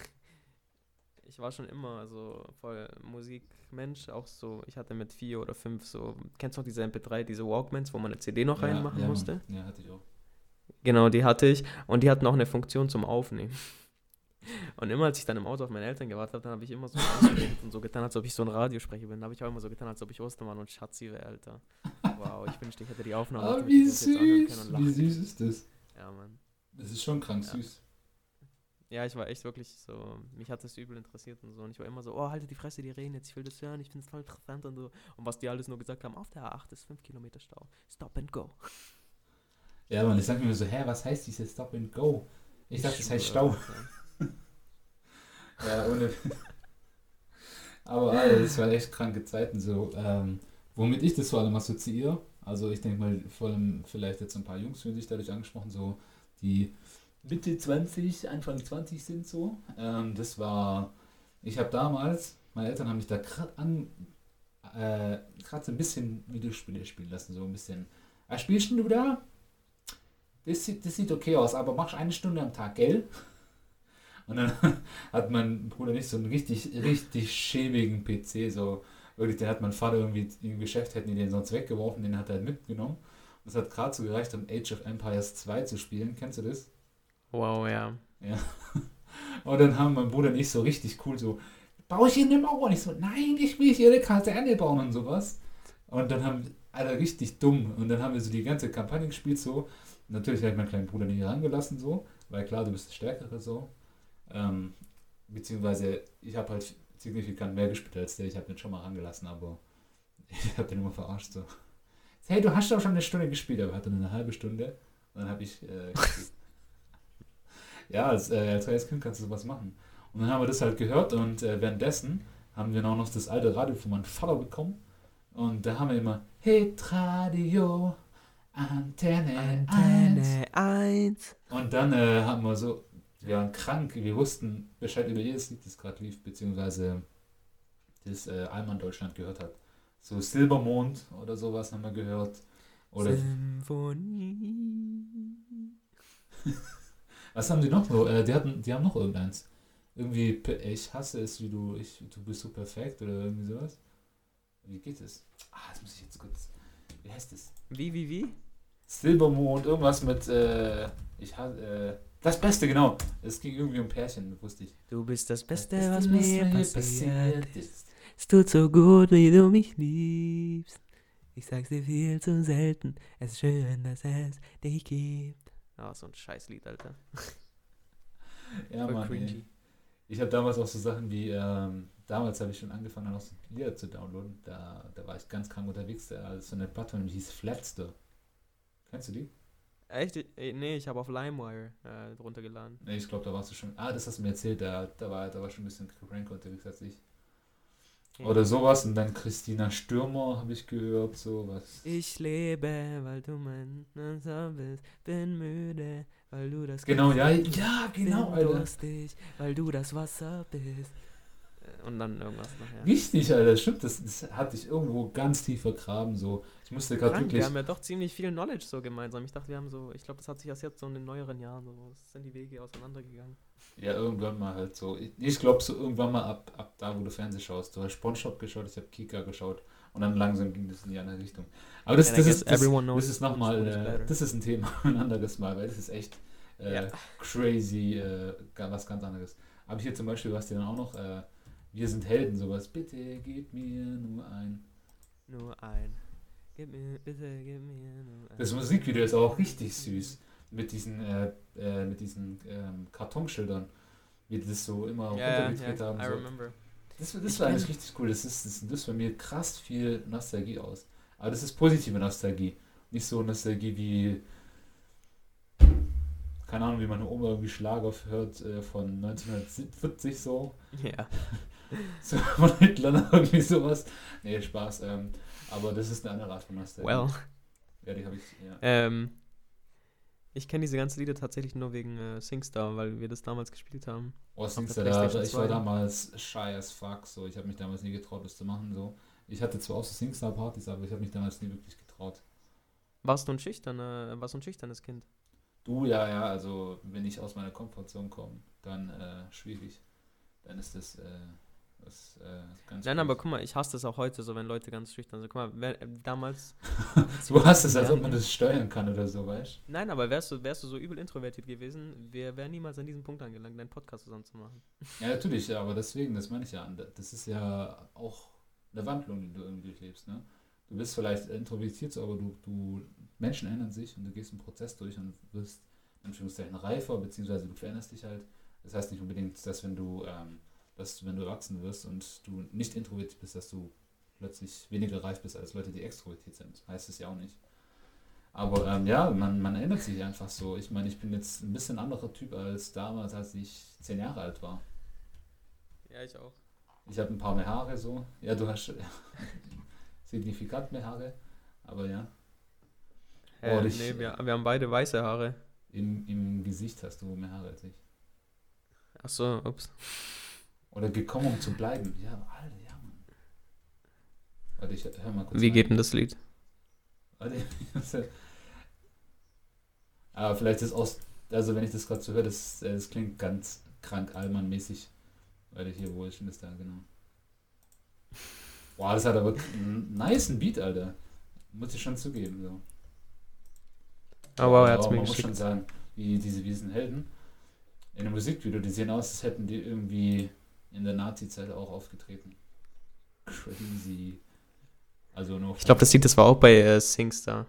Speaker 1: Ich war schon immer so voll Musikmensch, auch so, ich hatte mit vier oder fünf so, kennst du noch diese MP3, diese Walkmans, wo man eine CD noch reinmachen
Speaker 2: ja,
Speaker 1: musste?
Speaker 2: Ja, hatte ich auch.
Speaker 1: Genau, die hatte ich und die hatten auch eine Funktion zum Aufnehmen. Und immer als ich dann im Auto auf meine Eltern gewartet habe, dann habe ich immer so und so getan, als ob ich so ein Radiosprecher bin. Da habe ich auch immer so getan, als ob ich Ostermann und Schatzi wäre, Alter. Wow, ich wünschte, ich hätte die Aufnahme.
Speaker 2: Ah, wie süß. Wie süß ist das?
Speaker 1: Ja, Mann.
Speaker 2: Das ist schon krank
Speaker 1: Ja.
Speaker 2: süß.
Speaker 1: Ja, ich war echt wirklich so, mich hat das übel interessiert und so. Und ich war immer so, oh, halte die Fresse, die reden jetzt, ich will das hören, ich finde es voll interessant und so. Und was die alles nur gesagt haben, auf der A8 ist 5 Kilometer Stau. Stop and go.
Speaker 2: Ja, Mann, ich sag mir so, hä, was heißt dieses Stop and Go? Ich dachte, das heißt Stau. Ja, ohne. Aber Alter, das war echt kranke Zeiten so. Ähm, womit ich das vor allem assoziiere, also ich denke mal, vor allem vielleicht jetzt ein paar Jungs fühlen sich dadurch angesprochen, so die Mitte 20, Anfang 20 sind so. Ähm, das war, ich habe damals, meine Eltern haben mich da gerade an, äh, gerade so ein bisschen Videospiele spielen lassen, so ein bisschen. Was spielst du da? Das sieht, das sieht okay aus, aber machst eine Stunde am Tag, gell? Und dann hat mein Bruder nicht so einen richtig, richtig schäbigen PC, so wirklich, den hat mein Vater irgendwie im Geschäft, hätten die den sonst weggeworfen, den hat er mitgenommen. Und es hat gerade so gereicht, um Age of Empires 2 zu spielen, kennst du das?
Speaker 1: Wow, ja.
Speaker 2: Ja. Und dann haben mein Bruder und ich so richtig cool so, baue ich hier eine Mauer? Und ich so, nein, ich will hier eine Kaserne bauen und sowas. Und dann haben, Alter, richtig dumm. Und dann haben wir so die ganze Kampagne gespielt so. Natürlich habe ich meinen kleinen Bruder nicht herangelassen so, weil klar, du bist der Stärkere so. Ähm, beziehungsweise ich habe halt signifikant mehr gespielt als der. Ich habe den schon mal rangelassen, aber ich habe den immer verarscht so. Hey, du hast doch schon eine Stunde gespielt, aber er hatte nur eine halbe Stunde. Und dann habe ich äh, ja, als, äh, als kleines Kind kannst du sowas machen. Und dann haben wir das halt gehört und äh, währenddessen haben wir auch noch das alte Radio von meinem Vater bekommen. Und da haben wir immer Hitradio, Antenne, 1.
Speaker 1: Antenne 1.
Speaker 2: Und dann äh, haben wir so, wir waren krank, wir wussten Bescheid über jedes Lied, das gerade lief, beziehungsweise das äh, Allmann Deutschland gehört hat. So Silbermond oder sowas haben wir gehört. Oder
Speaker 1: Symphonie.
Speaker 2: was haben die noch so? Äh, die, hatten, die haben noch irgendeins. Irgendwie, ich hasse es, wie du, ich, du bist so perfekt oder irgendwie sowas. Wie geht es? Ah, das muss ich jetzt kurz. Wie heißt es?
Speaker 1: Wie, wie, wie?
Speaker 2: Silbermond, irgendwas mit, äh, ich hasse, äh, das Beste, genau. Es ging irgendwie um Pärchen, wusste ich.
Speaker 1: Du bist das Beste,
Speaker 2: Das
Speaker 1: was mir passiert
Speaker 2: passiert
Speaker 1: ist. Es tut so gut, wie du mich liebst. Ich sag's dir viel zu selten. Es ist schön, dass es dich gibt. Ah, so ein Scheißlied, Alter.
Speaker 2: Ja,
Speaker 1: Voll
Speaker 2: Mann. Ey. Ich habe damals auch so Sachen wie, ähm, damals habe ich schon angefangen, auch so Lieder zu downloaden. Da, da war ich ganz krank unterwegs. Da ist so eine Plattform, die hieß Flatster. Kennst du die?
Speaker 1: Echt? Nee, ich habe auf LimeWire äh, runtergeladen.
Speaker 2: Nee, ich glaube, da warst du schon. Ah, das hast du mir erzählt, da, da, war, da war schon ein bisschen Crank unterwegs als ich. Oder sowas. Und dann Christina Stürmer habe ich gehört, sowas.
Speaker 1: Ich lebe, weil du mein Nasser bist. Bin müde, weil du das
Speaker 2: Genau, ja, ja,
Speaker 1: Bin
Speaker 2: genau, Alter.
Speaker 1: durstig, weil du das Wasser bist. Und dann irgendwas nachher.
Speaker 2: Richtig, Alter, stimmt, das, das hatte ich irgendwo ganz tief vergraben, so. Ich musste gerade wirklich.
Speaker 1: wir haben ja doch ziemlich viel Knowledge so gemeinsam. Ich dachte, wir haben so, ich glaube, das hat sich erst jetzt so in den neueren Jahren so, es sind die Wege auseinandergegangen.
Speaker 2: Ja, irgendwann mal halt so. Ich, ich glaube, so irgendwann mal ab, ab da, wo du Fernsehen schaust. Du hast Spongebob geschaut, ich habe Kika geschaut. Und dann langsam ging das in die andere Richtung. Aber das, das, ist, das, das ist nochmal, äh, das ist ein Thema ein anderes Mal, weil das ist echt, äh,
Speaker 1: Ja.
Speaker 2: crazy, äh, was ganz anderes. Aber hier zum Beispiel, was dir dann auch noch, äh, wir sind Helden, sowas, bitte gib mir nur ein.
Speaker 1: Nur ein. Gib mir, bitte, gib mir nur ein.
Speaker 2: Das Musikvideo ist auch richtig süß. Mit diesen, äh, äh, mit diesen ähm, Kartonschildern, wie die das so immer
Speaker 1: ja,
Speaker 2: runtergedreht
Speaker 1: ja,
Speaker 2: haben.
Speaker 1: I
Speaker 2: So.
Speaker 1: remember.
Speaker 2: Das, das
Speaker 1: Ich
Speaker 2: war eigentlich richtig cool. Das ist, das löst bei mir krass viel Nostalgie aus. Aber das ist positive Nostalgie. Nicht so Nostalgie wie. Keine Ahnung, wie meine Oma irgendwie Schlager hört äh, von 1940 so.
Speaker 1: Ja.
Speaker 2: So von Hitler oder irgendwie sowas. Nee, Spaß. Ähm, aber das ist eine andere Art von Nostalgie.
Speaker 1: Well.
Speaker 2: Ja, die habe ich. Ja.
Speaker 1: Ähm, ich kenne diese ganzen Lieder tatsächlich nur wegen äh, SingStar, weil wir das damals gespielt haben.
Speaker 2: Oh, Singst
Speaker 1: der
Speaker 2: du da, ich war
Speaker 1: 2.
Speaker 2: damals shy as fuck. So. Ich habe mich damals nie getraut, das zu machen. So. Ich hatte zwar auch so Singstar-Partys, aber ich habe mich damals nie wirklich getraut.
Speaker 1: Warst du ein schüchterner, warst du ein schüchternes Kind?
Speaker 2: Du, ja, ja, also wenn ich aus meiner Komfortzone komme, dann äh, schwierig. Dann ist das, äh, das äh,
Speaker 1: Nein,
Speaker 2: gut.
Speaker 1: aber guck mal, ich hasse das auch heute so, wenn Leute ganz schüchtern sind. Guck mal, wer, äh, damals.
Speaker 2: Du hast es, als ob man das steuern kann oder so, weißt
Speaker 1: Nein, aber wärst du, wärst du so übel introvertiert gewesen, wir wären niemals an diesem Punkt angelangt, deinen Podcast zusammen zu machen.
Speaker 2: Ja, natürlich, ja, aber deswegen, das meine ich ja. Das ist ja auch eine Wandlung, die du irgendwie durchlebst, ne? Du bist vielleicht introvertiert, aber du, du, Menschen ändern sich und du gehst einen Prozess durch und wirst, in Anführungszeichen, reifer, beziehungsweise du veränderst dich halt. Das heißt nicht unbedingt, dass wenn du, ähm, dass wenn du erwachsen wirst und du nicht introvertiert bist, dass du plötzlich weniger reif bist als Leute, die extrovertiert sind. Heißt es ja auch nicht. Aber ähm, ja, man, man ändert sich einfach so. Ich meine, ich bin jetzt ein bisschen anderer Typ als damals, als ich zehn Jahre alt war.
Speaker 1: Ja, ich auch.
Speaker 2: Ich habe ein paar mehr Haare so. Ja, du hast signifikant mehr Haare. Aber ja,
Speaker 1: Äh,
Speaker 2: Oh, ich-
Speaker 1: nee, wir, wir haben beide weiße Haare.
Speaker 2: im, im Gesicht hast du mehr Haare als ich.
Speaker 1: Achso, ups.
Speaker 2: Oder gekommen, um zu bleiben. Ja, Alter, ja, Mann. Warte, ich hör mal kurz
Speaker 1: Wie
Speaker 2: rein.
Speaker 1: geht denn das Lied?
Speaker 2: Warte, Aber vielleicht ist aus, also wenn ich das gerade so höre, das, äh, das klingt ganz krank Allmann-mäßig. Warte, hier, wo ist denn das da, genau. Boah, das hat aber einen niceen Beat, Alter. Muss ich schon zugeben, so.
Speaker 1: Aber er hat's mir
Speaker 2: man muss schon
Speaker 1: geschickt.
Speaker 2: sagen, wie diese diesen Helden in dem Musikvideo, die sehen aus, als hätten die irgendwie in der Nazi-Zeit auch aufgetreten. Crazy. Also nur
Speaker 1: Ich glaube, das Lied, das war auch bei äh, SingStar.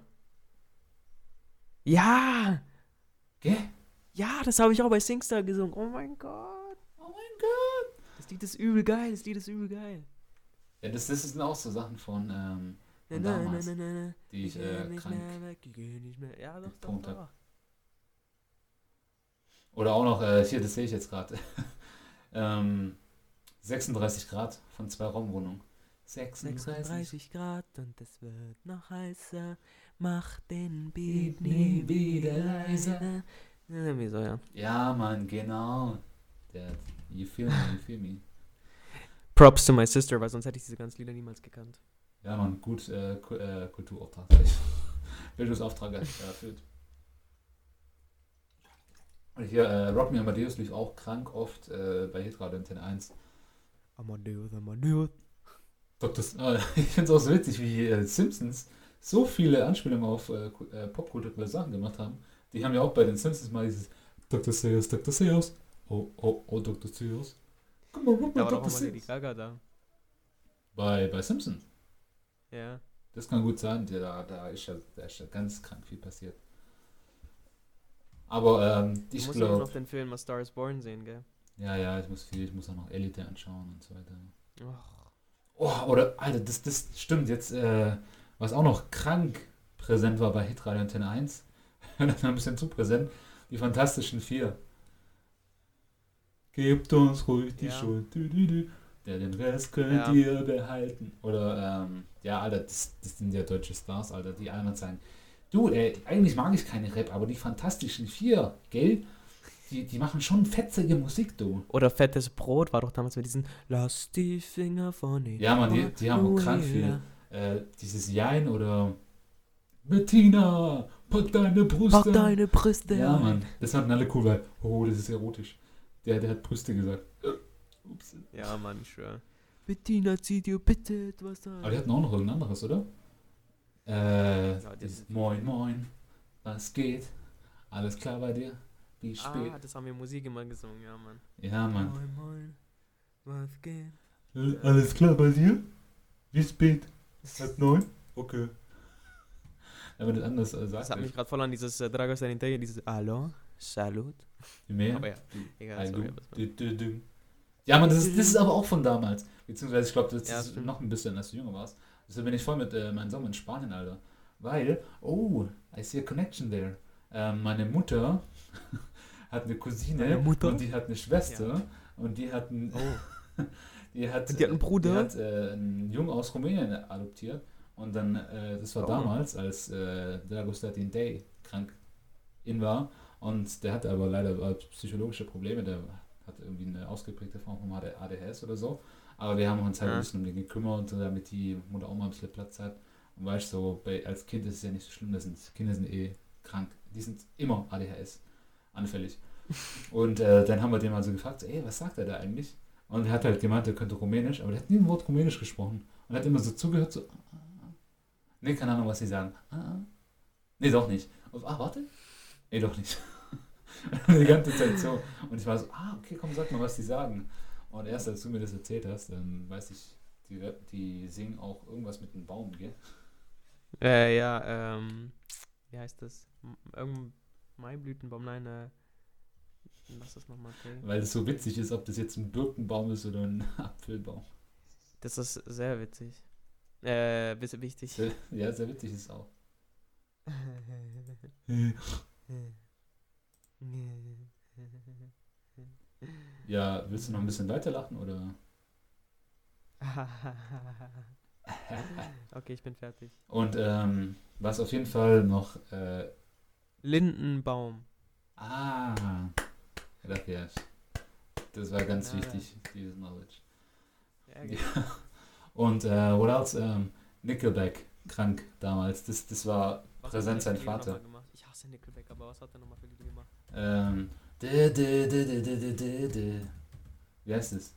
Speaker 1: Ja!
Speaker 2: Gell?
Speaker 1: Ja, das habe ich auch bei SingStar gesungen. Oh mein Gott.
Speaker 2: Oh mein Gott!
Speaker 1: Das Lied ist übel geil. Das Lied ist übel geil.
Speaker 2: Ja, das, das sind auch so Sachen von, ähm, Von
Speaker 1: na,
Speaker 2: damals,
Speaker 1: na, na,
Speaker 2: die ich
Speaker 1: geh
Speaker 2: äh,
Speaker 1: nicht
Speaker 2: krank.
Speaker 1: mehr weg, ich nicht mehr. Ja, doch, doch, doch.
Speaker 2: Oder auch noch, äh, hier, das sehe ich jetzt gerade. ähm, 36 Grad von zwei Raumwohnungen. 36.
Speaker 1: 36 Grad und es wird noch heißer. Mach den
Speaker 2: Beat nie wieder leiser.
Speaker 1: Ja, wieso, ja.
Speaker 2: Ja, Mann, genau. Der, you feel me, you feel me.
Speaker 1: Props to my sister, weil sonst hätte ich diese ganzen Lieder niemals gekannt.
Speaker 2: Ja, Mann, gut, äh, Ku- äh, Kulturauftrag. Bildungsauftrag erfüllt. Hier, äh, Rock Me Amadeus lief auch krank oft äh, bei Hitradio Antenne 1.
Speaker 1: Amadeus, Amadeus.
Speaker 2: Dr. Äh, ich finde es auch so witzig, wie äh, Simpsons so viele Anspielungen auf äh, äh, popkulturelle Sachen gemacht haben. Die haben ja auch bei den Simpsons mal dieses Dr. Seuss, Dr. Seuss. Oh, oh, oh, Dr. Seuss. Guck mal, guck
Speaker 1: Da
Speaker 2: mal,
Speaker 1: war doch
Speaker 2: Dr.
Speaker 1: mal Lady
Speaker 2: Seuss.
Speaker 1: Gaga da.
Speaker 2: Bei, bei Simpsons.
Speaker 1: Ja.
Speaker 2: Das kann gut sein, der, da, da, ist ja, da ist ja ganz krank viel passiert. Aber ähm,
Speaker 1: Du
Speaker 2: ich
Speaker 1: musst immer noch
Speaker 2: glaube,
Speaker 1: den Film A Star is Born sehen, gell?
Speaker 2: Ja, ja, ich muss viel, ich muss auch noch Elite anschauen und so weiter.
Speaker 1: Och.
Speaker 2: Oh, oder, Alter, das, das stimmt jetzt, äh, was auch noch krank präsent war bei Hitradio Antenne 1, das war ein bisschen zu präsent, die Fantastischen Vier. Gebt uns ruhig die
Speaker 1: Ja.
Speaker 2: Schuld, dü, dü, dü. Ja, den Rest könnt
Speaker 1: Ja.
Speaker 2: ihr behalten. Oder, ähm, ja, Alter, das, das sind ja deutsche Stars, Alter, die einmal sagen, du, ey, eigentlich mag ich keine Rap, aber die Fantastischen Vier, gell? Die, die machen schon fetzige Musik, du.
Speaker 1: Oder Fettes Brot war doch damals mit diesen Lass die Finger von ihr.
Speaker 2: Ja, Mann, die, die haben auch krank viel. Äh, dieses Jein oder Bettina, pack deine Brüste.
Speaker 1: Pack deine Brüste
Speaker 2: Ja. Mann, das fanden alle cool, weil, oh, das ist erotisch. Der, der hat Brüste gesagt. Ups.
Speaker 1: Ja, Mann, ich schwör. Bettina, zieh dir bitte etwas an.
Speaker 2: Aber die hatten auch noch irgendein anderes, oder? Äh,
Speaker 1: Ja, die
Speaker 2: dieses Moin, moin, was geht? Alles klar bei dir? Wie spät.
Speaker 1: Ah, das haben wir Musik immer gesungen, ja, Mann.
Speaker 2: Ja, Mann.
Speaker 1: Moin, moin, was geht?
Speaker 2: Äh, Alles klar bei dir? Wie spät? Halb neun? Okay. Wenn man das anders äh,
Speaker 1: Das
Speaker 2: sagt.
Speaker 1: hat mich gerade voll an dieses äh, Dragos Interior, dieses Hallo, Salut.
Speaker 2: Mehr?
Speaker 1: Aber ja, egal, sorry.
Speaker 2: Du-. Ja, man, das ist, das ist aber auch von damals. Beziehungsweise, ich glaube, das
Speaker 1: Ja,
Speaker 2: ist
Speaker 1: stimmt.
Speaker 2: noch ein bisschen, als du jünger warst. Deshalb bin ich voll mit äh, meinem Sommer in Spanien, Alter. Weil, oh, I see a connection there. Ähm, meine Mutter hat eine Cousine
Speaker 1: Mutter?
Speaker 2: und die hat eine Schwester und die hat einen,
Speaker 1: Oh,
Speaker 2: die hat,
Speaker 1: Und die hat einen Bruder?
Speaker 2: Die hat äh, einen Jungen aus Rumänien adoptiert und dann, äh, das war
Speaker 1: Oh.
Speaker 2: damals, als äh, Dragostatin Day krank in war und der hatte aber leider äh, psychologische Probleme, der hat irgendwie eine ausgeprägte Form von AD- ADHS oder so. Aber wir haben uns halt
Speaker 1: Ja.
Speaker 2: ein bisschen um den gekümmert, damit die Mutter auch mal ein bisschen Platz hat. Und weißt du, so, als Kind ist es ja nicht so schlimm, das sind, Kinder sind eh krank. Die sind immer ADHS anfällig. Und äh, dann haben wir den mal so gefragt, ey, was sagt er da eigentlich? Und er hat halt gemeint, er könnte Rumänisch, aber der hat nie ein Wort Rumänisch gesprochen. Und hat immer so zugehört, so, nee, keine Ahnung, was sie sagen. Nee, doch nicht. Und, ah, warte. Nee, doch nicht. die ganze Zeit so. Und ich war so, ah, okay, komm, sag mal, was die sagen. Und erst als du mir das erzählt hast, dann weiß ich, die, die singen auch irgendwas mit einem Baum, gell?
Speaker 1: Äh, ja, ähm, wie heißt das? Irgendein Maiblütenbaum, nein, äh, was ist nochmal? Okay.
Speaker 2: Weil es so witzig ist, ob das jetzt ein Birkenbaum ist oder ein Apfelbaum.
Speaker 1: Das ist sehr witzig. Äh, bisschen wichtig.
Speaker 2: Ja, sehr witzig ist es auch. Ja, willst du noch ein bisschen weiter lachen oder?
Speaker 1: okay, ich bin fertig.
Speaker 2: Und ähm, was auf jeden Fall noch. Äh,
Speaker 1: Lindenbaum.
Speaker 2: Ah, gracias. Das war ganz
Speaker 1: ja,
Speaker 2: wichtig, dieses Knowledge.
Speaker 1: Ja,
Speaker 2: genau. Und äh, what else? Ähm, Nickelback, krank damals. Das, das war
Speaker 1: was
Speaker 2: präsent sein Vater.
Speaker 1: Ich hasse Nickelback, aber was hat er nochmal für Lieder gemacht?
Speaker 2: Ähm, de, de, de, de, de, de, Wie heißt es?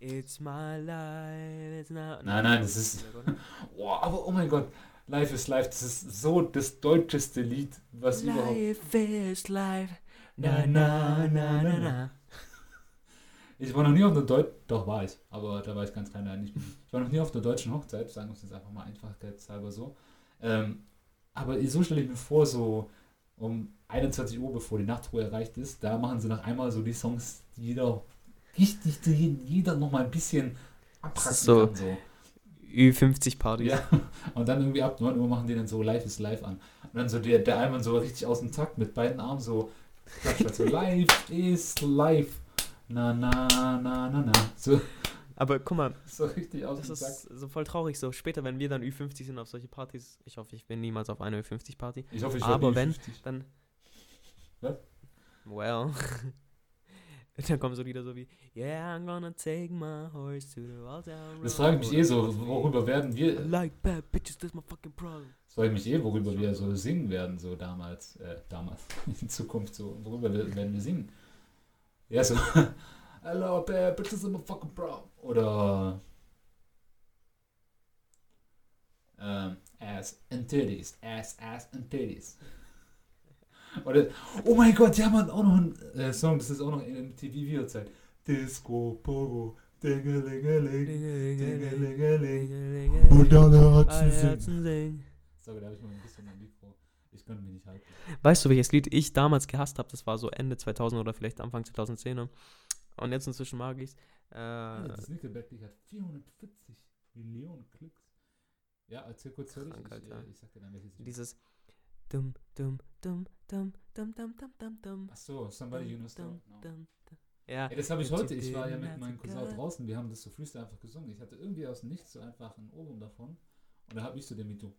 Speaker 1: It's my life. It's not
Speaker 2: nein, nein, das ist. Boah, aber oh mein Gott, Life is Life, das ist so das deutscheste Lied, was überhaupt.
Speaker 1: Life is life.
Speaker 2: Na, na, na, na, na. Ich war noch nie auf einer deutschen, doch war ich, aber da war ich ganz klein, nein, nicht. Ich war noch nie auf einer deutschen Hochzeit, sagen wir es jetzt einfach mal einfachkeitshalber so. Ähm, aber so stelle ich mir vor, so um 21 Uhr, bevor die Nachtruhe erreicht ist, da machen sie noch einmal so die Songs, die jeder richtig, die jeder noch mal ein bisschen abpracken
Speaker 1: So.
Speaker 2: kann. So.
Speaker 1: Ü50-Party.
Speaker 2: Ja, und dann irgendwie ab 9 Uhr machen die dann so Live is Live an. Und dann so der, der Alman so richtig aus dem Takt mit beiden Armen so, klatscht so Live is Live. Na, na, na, na, na. So,
Speaker 1: Aber guck mal,
Speaker 2: so richtig aus
Speaker 1: das
Speaker 2: dem
Speaker 1: ist
Speaker 2: Takt.
Speaker 1: so voll traurig. So später, wenn wir dann Ü50 sind auf solche Partys, ich hoffe, ich bin niemals auf einer Ü50-Party,
Speaker 2: Ich hoffe, ich
Speaker 1: aber wenn-
Speaker 2: 50.
Speaker 1: dann.
Speaker 2: Was?
Speaker 1: Well. dann kommen so Lieder so wie Yeah, I'm gonna take my horse to the town
Speaker 2: Das
Speaker 1: road."
Speaker 2: frage ich mich eh so, worüber werden wir,
Speaker 1: like bad bitches, that's my fucking problem.
Speaker 2: das frage ich mich eh, worüber wir so singen werden, so damals, äh, damals, in Zukunft so, worüber wir, werden wir singen? Ja, so, Hello, bad bitches in my fucking bro. Oder, ähm, Ass and Titties, Ass, Ass and Titties. Oder, oh mein Gott, die haben auch noch einen äh, Song, das ist auch noch in TV-Videozeit. Disco, Pogo, Dingelingeling, Dingelingeling. Und alle Herzen singen. Sorry, da habe ich mal ein bisschen am Mikro. Ich könnte mich nicht halten.
Speaker 1: Weißt du, welches Lied ich damals gehasst habe? Das war so Ende 2000 oder vielleicht Anfang 2010. Und jetzt inzwischen mag ich's.
Speaker 2: Alter,
Speaker 1: Äh,
Speaker 2: das Nickelback-Lied hat 440 Millionen Klicks. Ja, erzähl kurz fertig. Ich, äh, ich sag dir dann, welches Lied.
Speaker 1: Dum dum dum dum dum dum dum dum dum
Speaker 2: Ach so, Somebody You Know No.
Speaker 1: Ja,
Speaker 2: Ey, das habe ich heute. Ich war ja mit meinem Cousin draußen. Wir haben das so Freestyle einfach gesungen. Ich hatte irgendwie aus dem Nichts so einfach ein Ohrwurm davon. Und da habe ich so den Mito.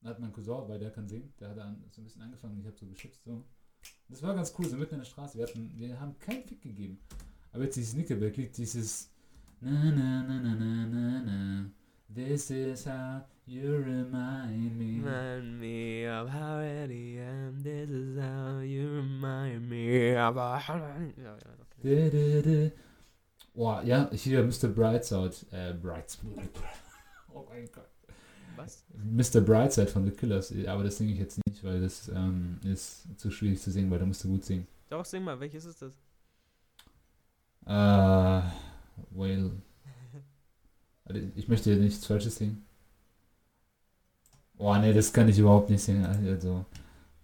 Speaker 2: Dann hat mein Cousin, weil der kann singen, der hat dann so ein bisschen angefangen. Ich habe so geschützt. So. Das war ganz cool, so mitten in der Straße. Wir, hatten, wir haben keinen Fick gegeben. Aber jetzt dieses Nickelback-Lied, dieses na na na na na na na This is how you remind me.
Speaker 1: Remind me of how ready I am. This is how you remind me of. Ja, ja, okay.
Speaker 2: Du. Oh, ja, hier Mr. Brightside. Äh, Brights. Oh mein Gott.
Speaker 1: Was?
Speaker 2: Mr. Brightside von The Killers, aber das singe ich jetzt nicht, weil das ähm, ist zu schwierig zu singen, weil da musst du gut singen.
Speaker 1: Doch, sing mal, welches ist das?
Speaker 2: Äh, well. Also, Ich möchte nichts Falsches singen. Oh nee, das kann ich überhaupt nicht singen. Also,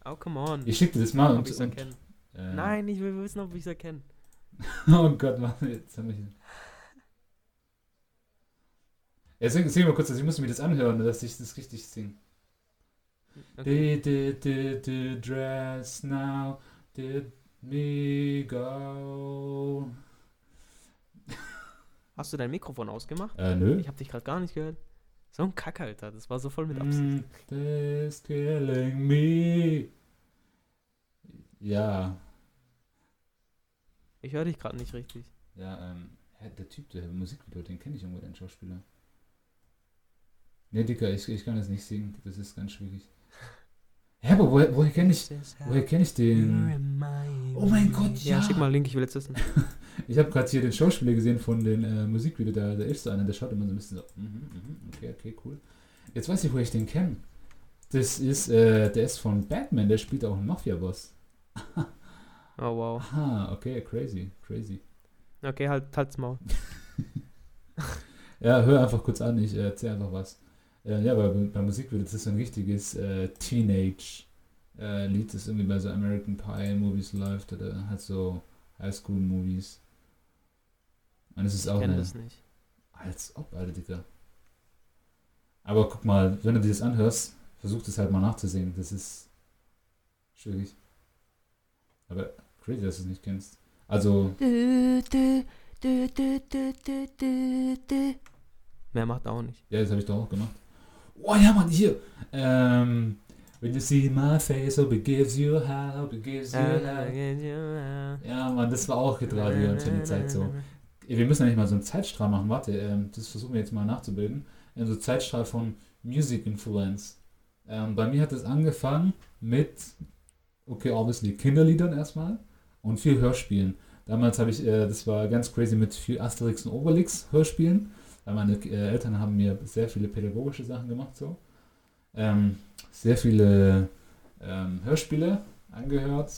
Speaker 1: Oh, come on.
Speaker 2: ich schicke dir das mal und, und äh,
Speaker 1: Nein, ich will wissen, ob ich es erkenne.
Speaker 2: Oh Gott, Mann, jetzt haben wir hier. Ja, sing, sing mal kurz, also ich muss mir das anhören, dass ich das richtig singe.
Speaker 1: Okay.
Speaker 2: Did, did, did, did dress now, did me go.
Speaker 1: Hast du dein Mikrofon ausgemacht?
Speaker 2: Äh, nö.
Speaker 1: Ich habe dich gerade gar nicht gehört. So ein Kack, Alter. Das war so voll mit Absicht.
Speaker 2: This killing me. Ja,
Speaker 1: Ich höre dich gerade nicht richtig.
Speaker 2: ja, ähm, der Typ, der Musikvideo, den kenne ich irgendwo, den Schauspieler. Nee, Dicker, ich, ich kann das nicht singen, das ist ganz schwierig. Hä, aber woher, woher kenne ich, woher kenn ich den? Oh mein Gott,
Speaker 1: Ja,
Speaker 2: ja.
Speaker 1: schick mal einen Link, ich will jetzt wissen.
Speaker 2: Ich habe gerade hier den Schauspieler gesehen von den äh, Musikvideo, da, da ist so einer, der schaut immer so ein bisschen so, mhm, mhm, okay, okay, cool. Jetzt weiß ich, wo ich den kenne. Das ist, äh, der ist von Batman, der spielt auch einen Mafia-Boss.
Speaker 1: Oh, wow.
Speaker 2: Aha, okay, crazy, crazy.
Speaker 1: Okay, halt, halt's Maul.
Speaker 2: Ja, hör einfach kurz an, ich äh, erzähl einfach was. Äh, ja, bei, bei Musikvideo, das ist so ein richtiges äh, Teenage-Lied, das irgendwie bei so American Pie-Movies läuft oder halt so Highschool-Movies. Und es ist
Speaker 1: Ich
Speaker 2: auch
Speaker 1: kenne
Speaker 2: eine,
Speaker 1: das nicht.
Speaker 2: Als ob, Alter, Dicker. Aber guck mal, wenn du dir das anhörst, versuch das halt mal nachzusingen. Das ist schwierig. Aber crazy, dass du es nicht kennst. Also,
Speaker 1: Mehr macht er auch nicht.
Speaker 2: ja, das habe ich doch auch gemacht. Oh ja, Mann, hier. Ähm, when you see my face, hope it gives you help, it gives you help. Ja, Mann, das war auch für die Zeit so. Wir müssen eigentlich mal so einen Zeitstrahl machen. Warte, ähm, das versuchen wir jetzt mal nachzubilden. So Zeitstrahl von Music Influence. Ähm, bei mir hat es angefangen mit, okay, obviously Kinderliedern erstmal und viel Hörspielen. Damals habe ich, äh, das war ganz crazy mit viel Asterix und Obelix Hörspielen, meine äh, Eltern haben mir sehr viele pädagogische Sachen gemacht so. Ähm, sehr viele Hörspiele angehört.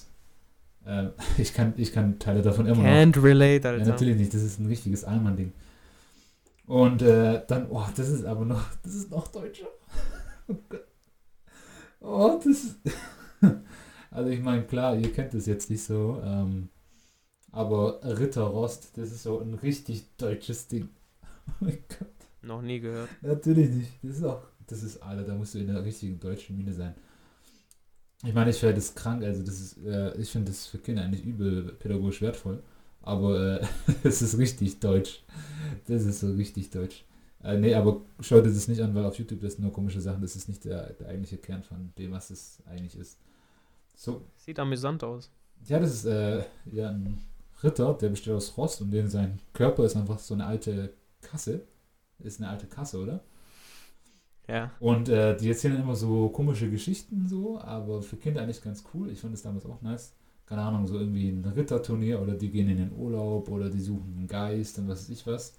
Speaker 2: Ähm, ich, kann, ich kann Teile davon immer noch.
Speaker 1: Can't relate,
Speaker 2: Ja,
Speaker 1: Alter.
Speaker 2: natürlich nicht, das ist ein richtiges Allmann-Ding. Und äh, dann, oh, das ist aber noch, das ist noch deutscher. Oh Gott. Oh, das ist. Also ich meine, klar, ihr kennt das jetzt nicht so, ähm, aber Ritterrost, das ist so ein richtig deutsches Ding. Oh mein Gott.
Speaker 1: Noch nie gehört.
Speaker 2: Natürlich nicht. Das ist auch, das ist, Alter, da musst du in der richtigen deutschen Mine sein. Ich meine, ich wäre das krank, also das ist, äh, ich finde das für Kinder eigentlich übel pädagogisch wertvoll, aber äh, es ist richtig deutsch. Das ist so richtig deutsch. Äh, nee, aber schaut das nicht an, weil auf YouTube das sind nur komische Sachen, das ist nicht der, der eigentliche Kern von dem, was es eigentlich ist. So,
Speaker 1: Sieht amüsant aus.
Speaker 2: ja, das ist äh, ja ein Ritter, der besteht aus Rost und den sein Körper ist einfach so eine alte Kasse. Ist eine alte Kasse, oder?
Speaker 1: Ja.
Speaker 2: Und äh, die erzählen immer so komische Geschichten so, aber für Kinder eigentlich ganz cool. Ich fand das damals auch nice. Keine Ahnung, so irgendwie ein Ritterturnier oder die gehen in den Urlaub oder die suchen einen Geist und was weiß ich was.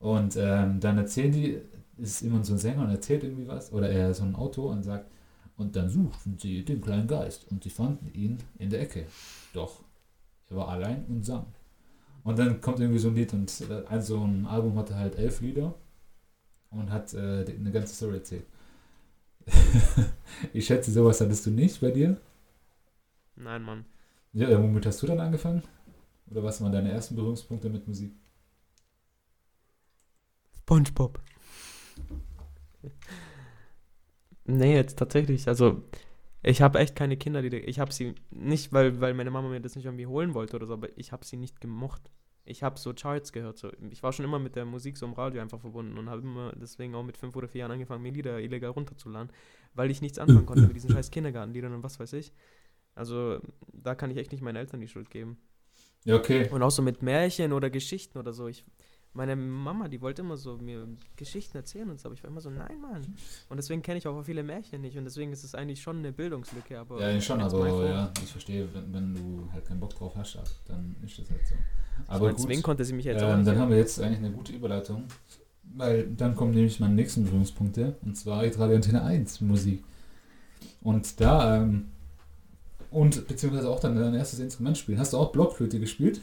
Speaker 2: Und ähm, dann erzählen die, ist immer so ein Sänger und erzählt irgendwie was, oder er ist so ein Autor und sagt, und dann suchten sie den kleinen Geist und sie fanden ihn in der Ecke. Doch, er war allein und sang. Und dann kommt irgendwie so ein Lied und äh, so ein Album hatte halt elf Lieder und hat äh, eine ganze Story erzählt. ich schätze, sowas hattest du nicht bei dir.
Speaker 1: Nein, Mann.
Speaker 2: Ja, äh, womit hast du dann angefangen? Oder was waren deine ersten Berührungspunkte mit Musik?
Speaker 1: SpongeBob. Nee, jetzt tatsächlich. Also, ich habe echt keine Kinder, die. Ich habe sie nicht, weil, weil meine Mama mir das nicht irgendwie holen wollte oder so, aber ich habe sie nicht gemocht. Ich habe so Charts gehört. So. Ich war schon immer mit der Musik so im Radio einfach verbunden und habe immer deswegen auch mit fünf oder vier Jahren angefangen, mir Lieder illegal runterzuladen, weil ich nichts anfangen konnte mit diesen scheiß Kindergartenliedern und was weiß ich. Also, da kann ich echt nicht meinen Eltern die Schuld geben.
Speaker 2: Ja, okay.
Speaker 1: Und auch so mit Märchen oder Geschichten oder so. Ich, meine Mama, die wollte immer so mir Geschichten erzählen und so, aber ich war immer so, nein, Mann. Und deswegen kenne ich auch viele Märchen nicht und deswegen ist es eigentlich schon eine Bildungslücke. Aber
Speaker 2: Ja, schon, aber
Speaker 1: mal vor.
Speaker 2: ja, ich verstehe, wenn, wenn du halt keinen Bock drauf hast, dann ist das halt so. Aber
Speaker 1: mein,
Speaker 2: gut,
Speaker 1: deswegen konnte sie mich jetzt auch
Speaker 2: ähm,
Speaker 1: nicht.
Speaker 2: dann haben wir jetzt eigentlich eine gute Überleitung Weil dann kommen nämlich meine nächsten Berührungspunkte, und zwar Radio Antenne 1 Musik. Und da, ähm, und beziehungsweise auch dann dein erstes Instrument spielen. Hast du auch Blockflöte gespielt?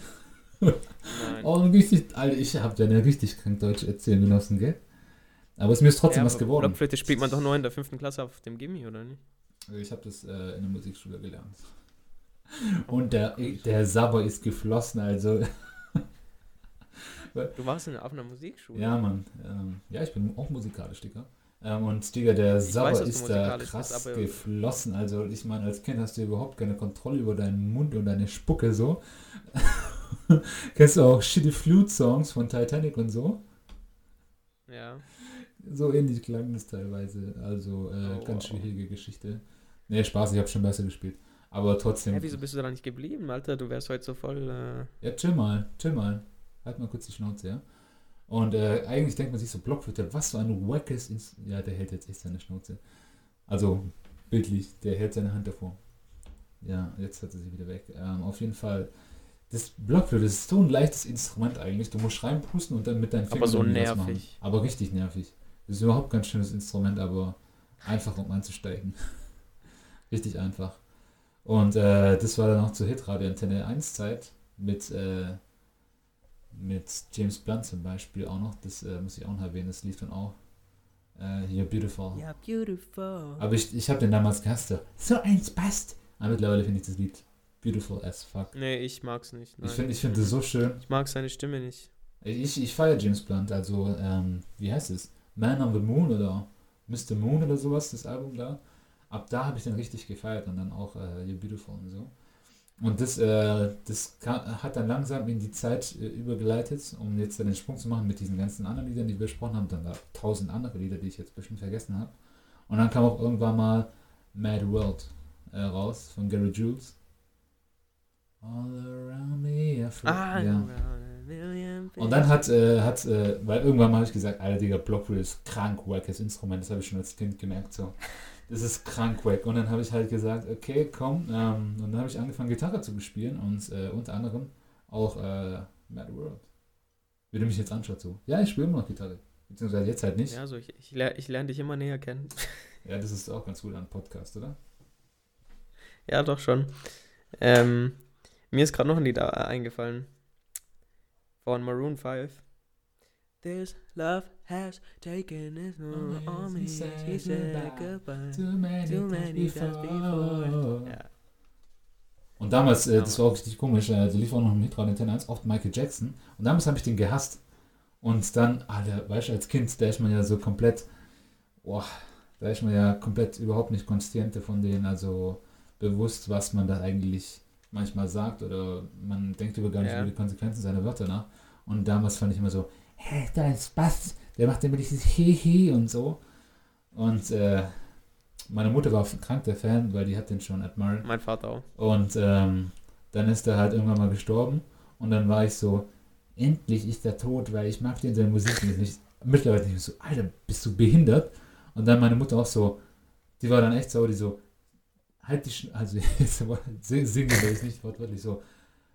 Speaker 2: Oh, richtig, Alter, ich hab ja eine richtig krank Deutsch erzählen genossen, gell? Aber es ist mir ist trotzdem
Speaker 1: Ja,
Speaker 2: was geworden.
Speaker 1: Blockflöte spielt man doch nur in der fünften Klasse auf dem Gimmi, oder nicht?
Speaker 2: Ich habe das äh, in der Musikschule gelernt. Und der, der Sabber ist geflossen, also.
Speaker 1: Du warst in, auf einer Musikschule.
Speaker 2: Ja, Mann. Ähm, ja, ich bin auch musikalisch, Digga. Ähm, und Digga, der
Speaker 1: Ich
Speaker 2: Sabber
Speaker 1: weiß,
Speaker 2: ist da krass
Speaker 1: bist, aber-
Speaker 2: geflossen. Also, ich meine, als Kind hast du überhaupt keine Kontrolle über deinen Mund und deine Spucke so. Kennst du auch Shitty Flute Songs von Titanic und so?
Speaker 1: Ja.
Speaker 2: So ähnlich klang das teilweise. Also, äh,
Speaker 1: Oh,
Speaker 2: ganz
Speaker 1: wow.
Speaker 2: schwierige Geschichte. Nee, Spaß, ich habe schon besser gespielt. Aber trotzdem.
Speaker 1: Hä, wieso bist du da nicht geblieben, Alter? Du wärst heute so voll. Äh,
Speaker 2: Ja, chill mal, chill mal. Halt mal kurz die Schnauze, ja. Und äh, eigentlich denkt man sich so, Blockflöte, was für ein wackes Ins Ja, der hält jetzt echt seine Schnauze. Also, bildlich, der hält seine Hand davor. Ja, jetzt hat er sie wieder weg. Ähm, auf jeden Fall, das Blockflöte ist so ein leichtes Instrument eigentlich. Du musst reinpusten und dann mit deinen
Speaker 1: Aber so
Speaker 2: was machen.
Speaker 1: nervig.
Speaker 2: Aber richtig nervig. Das ist überhaupt kein schönes Instrument, aber einfach um einzusteigen. richtig einfach. Und äh, das war dann auch zur Hitradio Antenne 1 Zeit mit, äh, mit James Blunt zum Beispiel auch noch. Das äh, muss ich auch noch erwähnen, das lief dann auch. Äh, hier Beautiful.
Speaker 1: Ja, beautiful.
Speaker 2: Aber ich, ich habe den damals gehasst. So, so eins passt. Aber mittlerweile finde ich das Lied beautiful as fuck.
Speaker 1: Nee, ich mag's nicht. Nein.
Speaker 2: Ich finde ich find das so schön.
Speaker 1: Ich mag seine Stimme nicht.
Speaker 2: Ich, ich feiere James Blunt, also, ähm, wie heißt es? Man on the Moon oder Mr. Moon oder sowas, das Album da. Ab da habe ich den richtig gefeiert und dann auch äh, You're Beautiful und so. Und das, äh, das ka- hat dann langsam in die Zeit äh, übergeleitet, um jetzt dann den Sprung zu machen mit diesen ganzen anderen Liedern, die wir besprochen haben. Dann da tausend andere Lieder, die ich jetzt bestimmt vergessen habe. Und dann kam auch irgendwann mal Mad World äh, raus von Gary Jules. All around me, I feel-
Speaker 1: Ah,
Speaker 2: ja.
Speaker 1: million
Speaker 2: Und dann hat, äh, hat äh, weil irgendwann mal habe ich gesagt, Alter, Digga, Blockflöte ist krank wackes Instrument. Das habe ich schon als Kind gemerkt, so. Das ist krank wack. Und dann habe ich halt gesagt, okay, komm. Ähm, und dann habe ich angefangen, Gitarre zu spielen und äh, unter anderem auch äh, Mad World. Wie du mich jetzt anschaut, so. Ja, ich spiele immer noch Gitarre. Beziehungsweise jetzt halt nicht. Ja.
Speaker 1: Ja, so, ich, ich, ler ich lerne dich immer näher kennen.
Speaker 2: das ist auch ganz gut an Podcast, oder?
Speaker 1: ja, doch schon. Ähm, mir ist gerade noch ein Lied äh, eingefallen. Von Maroon 5. This love has taken its toll on me. She said goodbye.
Speaker 2: Too many,
Speaker 1: Too many times before. Ja.
Speaker 2: Und damals, äh, das war auch richtig komisch, äh, da lief auch noch im Hitradio Antenne 1 oft Michael Jackson. Und damals habe ich den gehasst. Und dann, Alter, weißt du, als Kind, da ist man ja so komplett, boah, da ist man ja komplett überhaupt nicht Konstante von denen, also bewusst, was man da eigentlich manchmal sagt oder man denkt über gar nicht
Speaker 1: Ja.
Speaker 2: über die Konsequenzen seiner Wörter nach. Und damals fand ich immer so, hä, da ist Spaß, der macht immer dieses Hehe und so. Und äh, meine Mutter war krank der Fan, weil die hat den schon admired.
Speaker 1: Mein Vater auch.
Speaker 2: Und ähm, dann ist er halt irgendwann mal gestorben. Und dann war ich so, endlich ist er tot, weil ich mag den seine Musik nicht. Mittlerweile ich so, Alter, bist du behindert? Und dann meine Mutter auch so, die war dann echt sauer, die so, halt die Schnauze, also jetzt sing- singen nicht wortwörtlich so,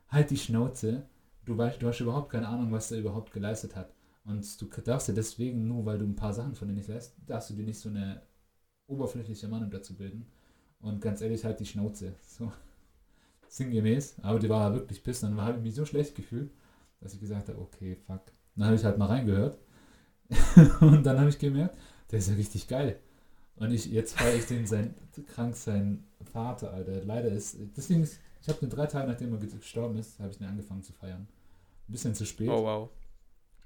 Speaker 2: halt die Schnauze, du weißt, du hast überhaupt keine Ahnung, was der überhaupt geleistet hat. Und du darfst ja deswegen, nur weil du ein paar Sachen von dir nicht lässt, darfst du dir nicht so eine oberflächliche Meinung dazu bilden. Und ganz ehrlich, halt die Schnauze. So sinngemäß. Aber die war wirklich piss. Dann habe ich mich so schlecht gefühlt, dass ich gesagt habe, okay, fuck. Dann habe ich halt mal reingehört. und dann habe ich gemerkt, der ist ja richtig geil. Und ich, jetzt feiere ich den sein, krank sein Vater, Alter. Leider ist, deswegen, ist- ich habe den drei Tage nachdem er gestorben ist, habe ich den angefangen zu feiern. Ein bisschen zu spät.
Speaker 1: Oh, wow.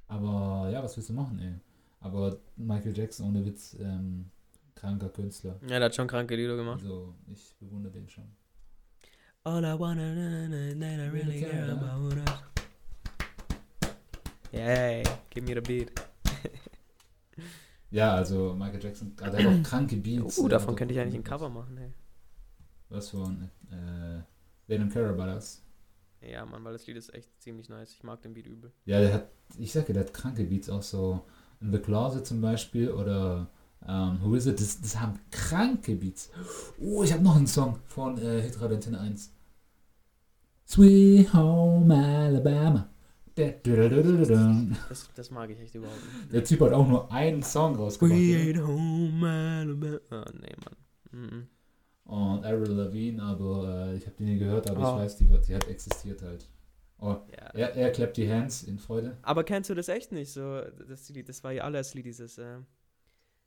Speaker 2: Aber ja, was willst du machen, ey? Aber Michael Jackson, ohne Witz, ähm, kranker Künstler.
Speaker 1: Ja, der hat schon kranke Lieder gemacht.
Speaker 2: Also, ich bewundere den schon.
Speaker 1: All I wanna know and I really care about us. Yay, give me the beat.
Speaker 2: Ja, also Michael Jackson, ah, der hat auch kranke Beats.
Speaker 1: Uh,
Speaker 2: der
Speaker 1: davon könnte ich eigentlich ein Cover machen, ey.
Speaker 2: Was von, äh, They Don't Care About Us.
Speaker 1: Ja, Mann, weil das Lied ist echt ziemlich nice. Ich mag den Beat übel.
Speaker 2: Ja, der hat, ich sag ja, der hat kranke Beats, auch so in The Closet zum Beispiel oder ähm, Who Is It, das, das haben kranke Beats. Oh, ich habe noch einen Song von äh, Hitradio Antenne 1. Sweet Home Alabama.
Speaker 1: Das, das mag ich echt überhaupt nicht.
Speaker 2: Der Typ hat auch nur einen Song rausgebracht.
Speaker 1: Ain't home, Alabama. Oh, nee, Mann. Mhm.
Speaker 2: Und Avril Lavigne, aber äh, ich habe die nie gehört, aber
Speaker 1: Oh.
Speaker 2: ich weiß, die, die hat existiert halt. Oh,
Speaker 1: Ja.
Speaker 2: er, er klappt die Hands in Freude.
Speaker 1: Aber kennst du das echt nicht? So, das, Lied, das war ihr allererste Lied, dieses äh,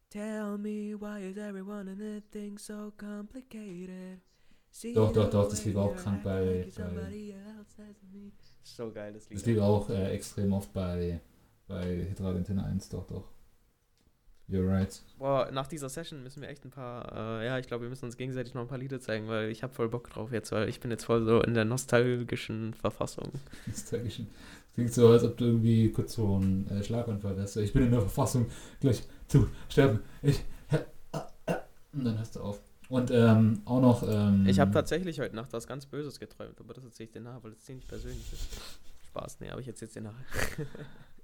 Speaker 1: Tell me why is everyone and everything so complicated? See
Speaker 2: Doch, doch, doch, das lief auch krank bei- bei-.
Speaker 1: So geil, das Lied.
Speaker 2: Das lief auch äh, extrem oft bei, bei Hitradio Antenne 1, doch, doch. You're right.
Speaker 1: Boah, nach dieser Session müssen wir echt ein paar, äh, ja, ich glaube, wir müssen uns gegenseitig noch ein paar Lieder zeigen, weil ich habe voll Bock drauf jetzt, weil ich bin jetzt voll so in der nostalgischen Verfassung.
Speaker 2: Nostalgischen. Klingt so, als ob du irgendwie kurz so einen äh, Schlaganfall hast. Ich bin in der Verfassung, gleich zu sterben. Ich. Und dann hörst du auf. Und ähm, auch noch. Ähm,
Speaker 1: Ich habe tatsächlich heute Nacht was ganz Böses geträumt, aber das erzähle ich dir nachher, weil das ziemlich persönlich ist. Spaß, nee, aber ich erzähl's dir nachher.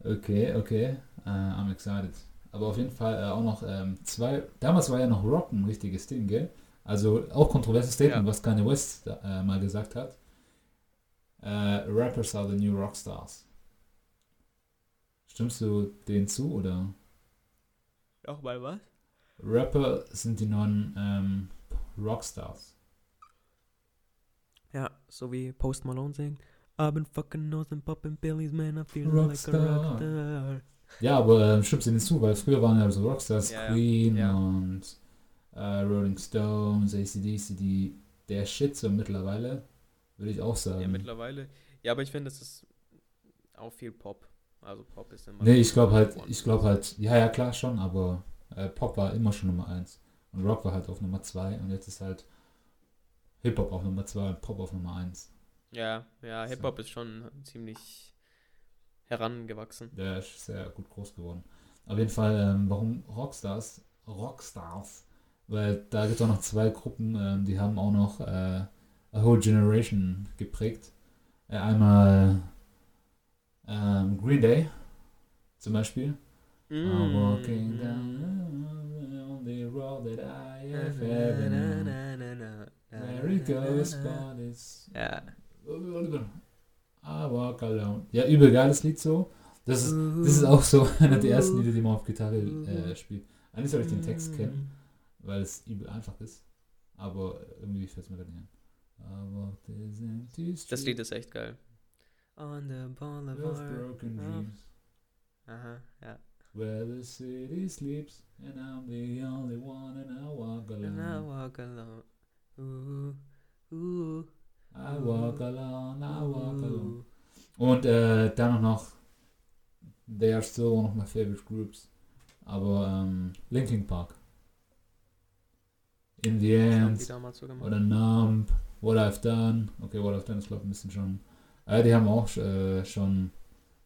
Speaker 2: Okay, okay. Äh, I'm excited. Aber auf jeden Fall äh, auch noch ähm, zwei. Damals war ja noch Rock ein richtiges Ding, gell? Also auch kontroverses Statement,
Speaker 1: Ja.
Speaker 2: was Kanye West äh, mal gesagt hat. Äh, Rappers are the new Rockstars. Stimmst du denen zu oder?
Speaker 1: Auch mal was?
Speaker 2: Rapper sind die neuen ähm, Rockstars.
Speaker 1: Ja, so wie Post Malone singt. I've been fucking nose and popping pillies, man, I feel like a rockstar.
Speaker 2: Ja, aber ähm, stimmst du denen zu, weil früher waren ja so Rockstars
Speaker 1: Ja.
Speaker 2: Queen
Speaker 1: Ja.
Speaker 2: und äh, Rolling Stones, ACDC, die der Shit so mittlerweile, würde ich auch sagen.
Speaker 1: Ja, mittlerweile. Ja, aber ich finde, es ist auch viel Pop. Also Pop ist immer.
Speaker 2: Nee, ich glaube halt, ich glaube halt, ja, ja, klar schon, aber äh, Pop war immer schon Nummer 1. Und Rock war halt auf Nummer 2 und jetzt ist halt Hip-Hop auf Nummer 2 und Pop auf Nummer 1.
Speaker 1: Ja, ja,
Speaker 2: So.
Speaker 1: Hip-Hop ist schon ziemlich herangewachsen.
Speaker 2: Der ist sehr gut groß geworden. Auf jeden Fall, ähm, warum Rockstars? Rockstars. Weil da gibt es auch noch zwei Gruppen, ähm, die haben auch noch äh, a whole generation geprägt. Äh, einmal ähm, Green Day zum Beispiel. I'm walking
Speaker 1: Mm.
Speaker 2: down the road that I have ever known. Where it goes, but it's
Speaker 1: Ja.
Speaker 2: I walk alone. Ja, übel geiles Lied so. Das ist, das ist auch so einer der ersten Lieder, die man auf Gitarre äh, spielt. Eigentlich soll ich den Text kennen, weil es übel einfach ist. Aber irgendwie fällt es mir this empty
Speaker 1: Das Lied ist echt geil. On the
Speaker 2: of
Speaker 1: boulevard.
Speaker 2: broken dreams,
Speaker 1: Aha, ja.
Speaker 2: where the city sleeps, and I'm the only one, and I walk
Speaker 1: And I
Speaker 2: alone.
Speaker 1: walk alone. Ooh, ooh,
Speaker 2: I walk alone, I walk alone. Und äh, dann noch, they are still one of my favorite groups. Aber ähm, Linkin Park. In the end,
Speaker 1: so
Speaker 2: oder Numb, What I've Done. Okay, What I've Done ist glaube ich ein bisschen schon. Äh, die haben auch äh, schon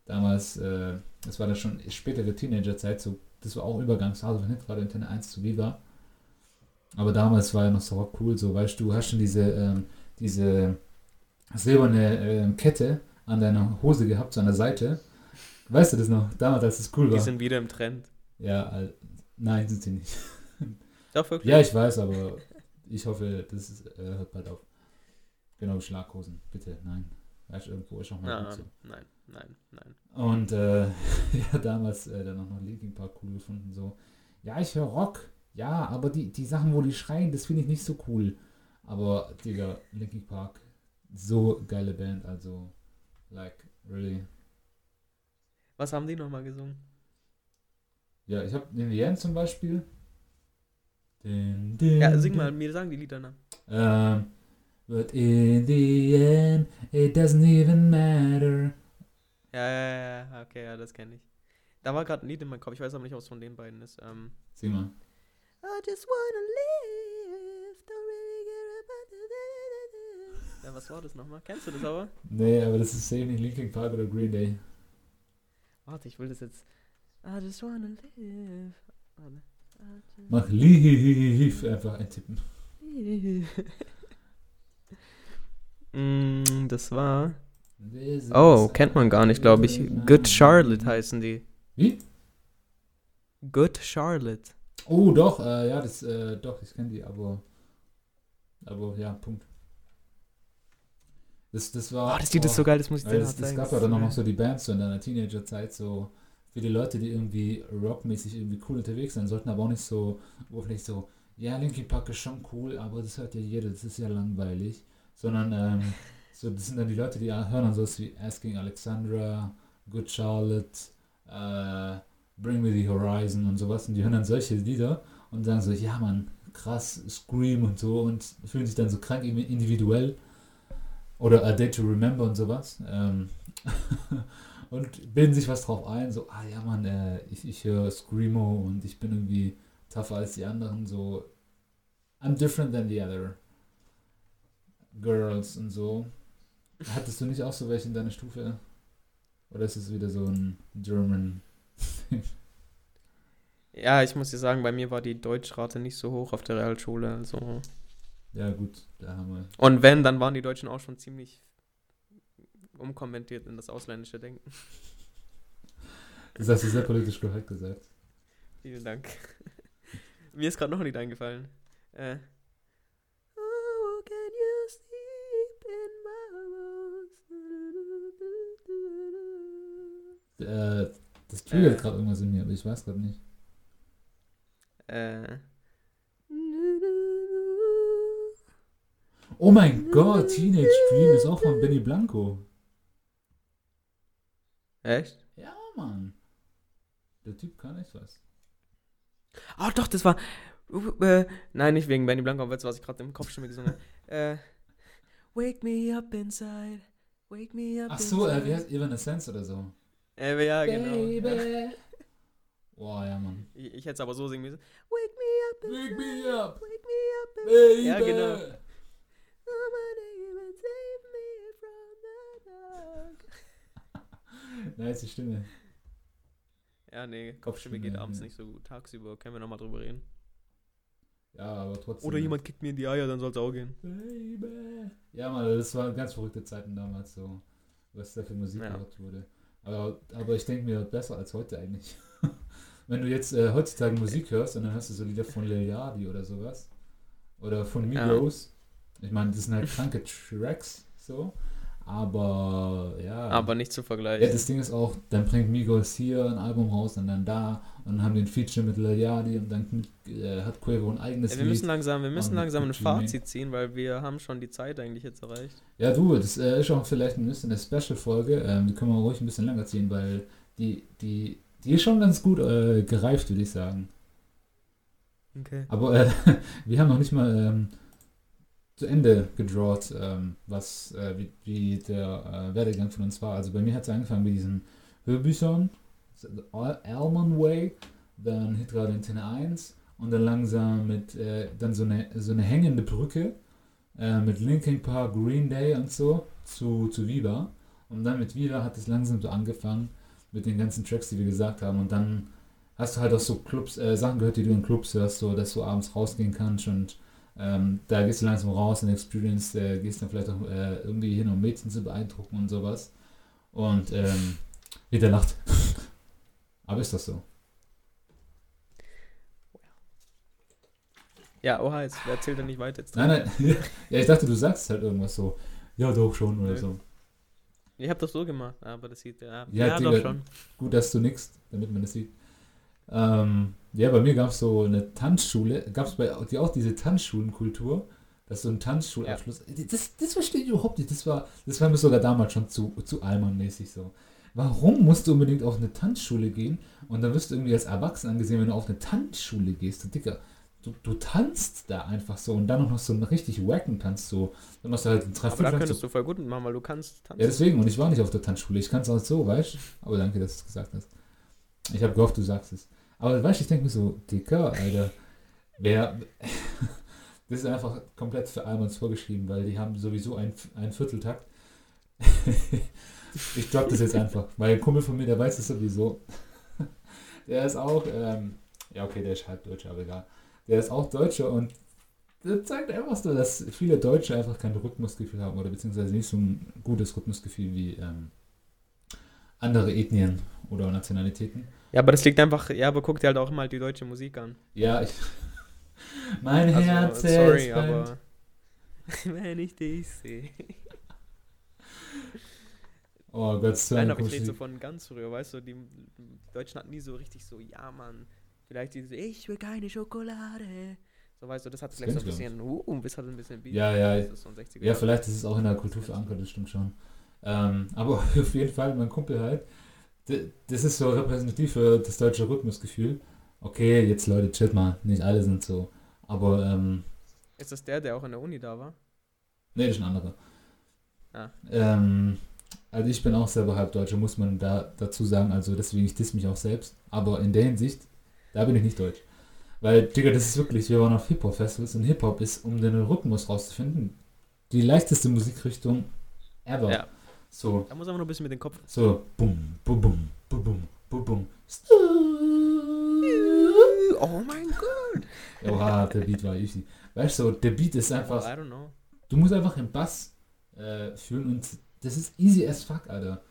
Speaker 2: damals, äh, das war dann schon spätere Teenagerzeit, so, das war auch Übergangsphase von Hitradio Antenne 1 zu Viva. Aber damals war ja noch so cool, so weißt du, du hast schon diese, ähm, diese silberne ähm, Kette an deiner Hose gehabt, so an der Seite. Weißt du das noch? Damals, als es cool
Speaker 1: Die
Speaker 2: war.
Speaker 1: sind wieder im Trend.
Speaker 2: Ja, äh, nein, sind sie nicht.
Speaker 1: Doch, wirklich.
Speaker 2: Ja, ich weiß, aber ich hoffe, das ist, äh, hört bald auf. Genau, Schlaghosen, bitte, nein. Weißt irgendwo ist auch mal gut
Speaker 1: Nein,
Speaker 2: so.
Speaker 1: nein, nein, nein.
Speaker 2: Und äh, ja, damals äh, dann auch noch Linkin Park cool gefunden, so. Ja, ich höre Rock, ja, aber die, die Sachen, wo die schreien, das finde ich nicht so cool. Aber, Digga, Linkin Park, so geile Band, also, like, really.
Speaker 1: Was haben die nochmal gesungen?
Speaker 2: Ja, ich habe in the End zum Beispiel. Din, din,
Speaker 1: Ja, sing mal, mir sagen die Lieder nach.
Speaker 2: Um, but in the end, it doesn't even matter.
Speaker 1: Ja, ja, ja, ja, okay, ja, das kenne ich. Da war gerade ein Lied in meinem Kopf, ich weiß aber nicht, es von den beiden ist. Ähm,
Speaker 2: Sing mal.
Speaker 1: I just wanna live, Ja, was war das nochmal? Kennst du das aber?
Speaker 2: Nee, aber das ist safe nicht Linkin Park oder Green Day.
Speaker 1: Warte, ich will das jetzt... I just wanna live. Warte. Just
Speaker 2: Mach Lief einfach eintippen.
Speaker 1: Mm, das war. Oh, kennt man gar nicht, glaube ich. Good Charlotte heißen die.
Speaker 2: Wie?
Speaker 1: Good Charlotte.
Speaker 2: Oh, doch, äh, ja, das, äh, doch, ich kenne die, aber, aber, ja, Punkt. Das, das war.
Speaker 1: Oh, das Lied ist so geil, das muss ich dir
Speaker 2: es
Speaker 1: zeigen.
Speaker 2: gab ja dann auch noch so die Bands so in deiner Teenagerzeit, so für die Leute, die irgendwie rockmäßig irgendwie cool unterwegs sein sollten, aber auch nicht so, wo vielleicht so, ja, Linkin Park ist schon cool, aber das hört ja jeder, das ist ja langweilig. Sondern, ähm, so, das sind dann die Leute, die hören dann sowas wie Asking Alexandra, Good Charlotte, äh, Bring Me the Horizon und sowas. Und die hören dann solche Lieder und sagen so, ja man, krass, Scream und so und fühlen sich dann so krank individuell. Oder A Day to Remember und sowas. Ähm, und bilden sich was drauf ein, so, ah ja man, äh, ich, ich höre Screamo und ich bin irgendwie tougher als die anderen, so I'm different than the other girls und so. Hattest du nicht auch so welche in deiner Stufe? Oder ist es wieder so ein German?
Speaker 1: Ja, ich muss dir sagen, bei mir war die Deutschrate nicht so hoch auf der Realschule. Also.
Speaker 2: Ja, gut, da haben wir.
Speaker 1: Und wenn, dann waren die Deutschen auch schon ziemlich umkommentiert in das ausländische Denken.
Speaker 2: Das hast du sehr politisch korrekt gesagt.
Speaker 1: Vielen Dank. Mir ist gerade noch ein Lied eingefallen. Äh. Oh, can you sleep in my
Speaker 2: Äh, das triggert
Speaker 1: Äh.
Speaker 2: gerade irgendwas in mir, aber ich weiß gerade nicht.
Speaker 1: Äh.
Speaker 2: Oh mein Gott, Teenage Dream ist auch von Benny Blanco.
Speaker 1: Echt?
Speaker 2: Ja, Mann. Der Typ kann echt was.
Speaker 1: Oh, doch, das war. Äh, nein, nicht wegen Benny Blanco, aber du, was ich gerade im Kopf schon mal gesungen habe. äh, Wake me up inside. Wake me up
Speaker 2: Ach so, äh, wie
Speaker 1: inside.
Speaker 2: heißt Evanescence oder so?
Speaker 1: Äh, ja, genau. Ja.
Speaker 2: Baby. Boah, ja, Mann.
Speaker 1: Ich, ich hätte es aber so singen müssen. Wake me up inside.
Speaker 2: Wake me up,
Speaker 1: Wake me up
Speaker 2: Baby.
Speaker 1: Ja, genau. Somebody even save me from the dark.
Speaker 2: Nice die Stimme.
Speaker 1: Ja, nee,
Speaker 2: Kopfstimme,
Speaker 1: Kopfstimme geht abends
Speaker 2: ja.
Speaker 1: nicht so gut. Tagsüber können wir nochmal drüber reden.
Speaker 2: Ja, aber trotzdem.
Speaker 1: Oder jemand kickt mir in die Eier, dann soll es auch gehen.
Speaker 2: Baby. Ja, Mann, das waren ganz verrückte Zeiten damals so, was da für Musik
Speaker 1: Ja.
Speaker 2: gehört wurde. Aber, aber ich denke mir, besser als heute eigentlich. Wenn du jetzt äh, heutzutage Musik hörst und dann hörst du so Lieder von Lil Yachty oder sowas. Oder von
Speaker 1: Ja.
Speaker 2: Migos. Ich meine, das sind halt kranke Tracks, so. Aber, ja.
Speaker 1: Aber nicht zu
Speaker 2: Ja,
Speaker 1: vergleichen.
Speaker 2: das Ding ist auch, dann bringt Migos hier ein Album raus und dann da und dann haben die ein Feature mit Lil Yachty und dann äh, hat Quavo ein eigenes
Speaker 1: Ja, wir
Speaker 2: Lied.
Speaker 1: müssen langsam, wir müssen langsam ein Fazit ziehen, weil wir haben schon die Zeit eigentlich jetzt erreicht.
Speaker 2: Ja, du, das äh, ist auch vielleicht ein bisschen eine Special-Folge. Ähm, die können wir ruhig ein bisschen länger ziehen, weil die, die, die ist schon ganz gut äh, gereift, würde ich sagen.
Speaker 1: Okay.
Speaker 2: Aber äh, wir haben noch nicht mal ähm, zu Ende gedrawt, ähm, was, äh, wie, wie der äh, Werdegang von uns war. Also bei mir hat es angefangen mit diesen Hörbüchern, Al- Almond Way, dann Hitradio Antenne 1 und dann langsam mit äh, dann so eine, so eine hängende Brücke äh, mit Linkin Park, Green Day und so zu, zu Viva. Und dann mit Viva hat es langsam so angefangen mit den ganzen Tracks, die wir gesagt haben. Und dann hast du halt auch so Clubs, äh, Sachen gehört, die du in Clubs hörst, so dass du abends rausgehen kannst und ähm, da gehst du langsam raus in Experience, äh, gehst dann vielleicht auch äh, irgendwie hin, um Mädchen zu beeindrucken und sowas. Und ähm, jeder lacht. Aber ist das so?
Speaker 1: Ja, oha, jetzt erzählt denn nicht weiter jetzt.
Speaker 2: Nein, nein. ja, ich dachte, du sagst halt irgendwas so. Ja, doch schon oder
Speaker 1: Nö.
Speaker 2: so.
Speaker 1: Ich habe das so gemacht, aber das sieht ja.
Speaker 2: Ja,
Speaker 1: Ja,
Speaker 2: Digga.
Speaker 1: doch schon.
Speaker 2: Gut, dass du nix, damit man das sieht. Ähm, ja, bei mir gab es so eine Tanzschule. Gab es bei dir auch diese Tanzschulenkultur? Dass so ein Tanzschulabschluss. Das, das verstehe ich überhaupt nicht. Das war, das war mir sogar damals schon zu, zu Allmann-mäßig so. Warum musst du unbedingt auf eine Tanzschule gehen und dann wirst du irgendwie als Erwachsen angesehen, wenn du auf eine Tanzschule gehst? Du, Dicker, du, du tanzt da einfach so und dann auch noch so einen richtig wacken Tanz so. Dann machst du halt einen drei
Speaker 1: Aber da könntest du voll gut mitmachen, weil du kannst tanzen.
Speaker 2: ja, deswegen, und ich war nicht auf der Tanzschule. Ich kann es auch so, weißt du? Aber danke, dass du es gesagt hast. Ich habe gehofft, du sagst es. Aber weißt du, ich denke mir so, Dicker, Alter, wer. das ist einfach komplett für Almans vorgeschrieben, weil die haben sowieso einen, Vierteltakt. ich drop das jetzt einfach, weil ein Kumpel von mir, der weiß es sowieso. der ist auch, ähm, ja, okay, der ist halb Deutscher, aber egal. Der ist auch Deutscher und das zeigt einfach so, dass viele Deutsche einfach kein Rhythmusgefühl haben oder beziehungsweise nicht so ein gutes Rhythmusgefühl wie ähm, andere Ethnien oder Nationalitäten.
Speaker 1: Ja, aber das liegt einfach, ja, aber guck dir halt auch mal die deutsche Musik an.
Speaker 2: Ja, ich. mein
Speaker 1: Also,
Speaker 2: Herz
Speaker 1: sorry,
Speaker 2: ist
Speaker 1: aber wenn ich dich sehe.
Speaker 2: Oh Gott, so
Speaker 1: Nein,
Speaker 2: eine
Speaker 1: aber ich rede so von ganz früher, weißt du, die, Deutschen hatten nie so richtig so, ja, Mann, vielleicht diese, ich will keine Schokolade. So, weißt du, das hat
Speaker 2: Das
Speaker 1: vielleicht so ein bisschen, uh, das hat ein bisschen Beat.
Speaker 2: Ja, ja,
Speaker 1: so 60er.
Speaker 2: Ja, vielleicht ist es auch in der Kultur verankert, das stimmt schon. Ähm, aber auf jeden Fall, mein Kumpel halt, das ist so repräsentativ für das deutsche Rhythmusgefühl. Okay, jetzt Leute, chillt mal, nicht alle sind so. Aber, ähm,
Speaker 1: Ist das der, der auch in der Uni da war?
Speaker 2: nee, das ist ein anderer.
Speaker 1: Ah.
Speaker 2: Ähm, also ich bin auch selber Halbdeutscher, muss man da dazu sagen, also deswegen, ich diss mich auch selbst. Aber in der Hinsicht, da bin ich nicht deutsch. Weil, Digga, das ist wirklich, wir waren auf Hip-Hop-Festivals und Hip-Hop ist, um den Rhythmus rauszufinden, die leichteste Musikrichtung ever.
Speaker 1: Ja.
Speaker 2: So,
Speaker 1: Da muss aber noch ein bisschen mit dem Kopf.
Speaker 2: so, bum, bum, bum, bum, bum, bum, bum.
Speaker 1: Oh mein Gott!
Speaker 2: Oha, der Beat war easy. Weißt du, der Beat ist einfach,
Speaker 1: I don't know.
Speaker 2: du musst einfach den Bass äh, fühlen und das ist easy as fuck, Alter.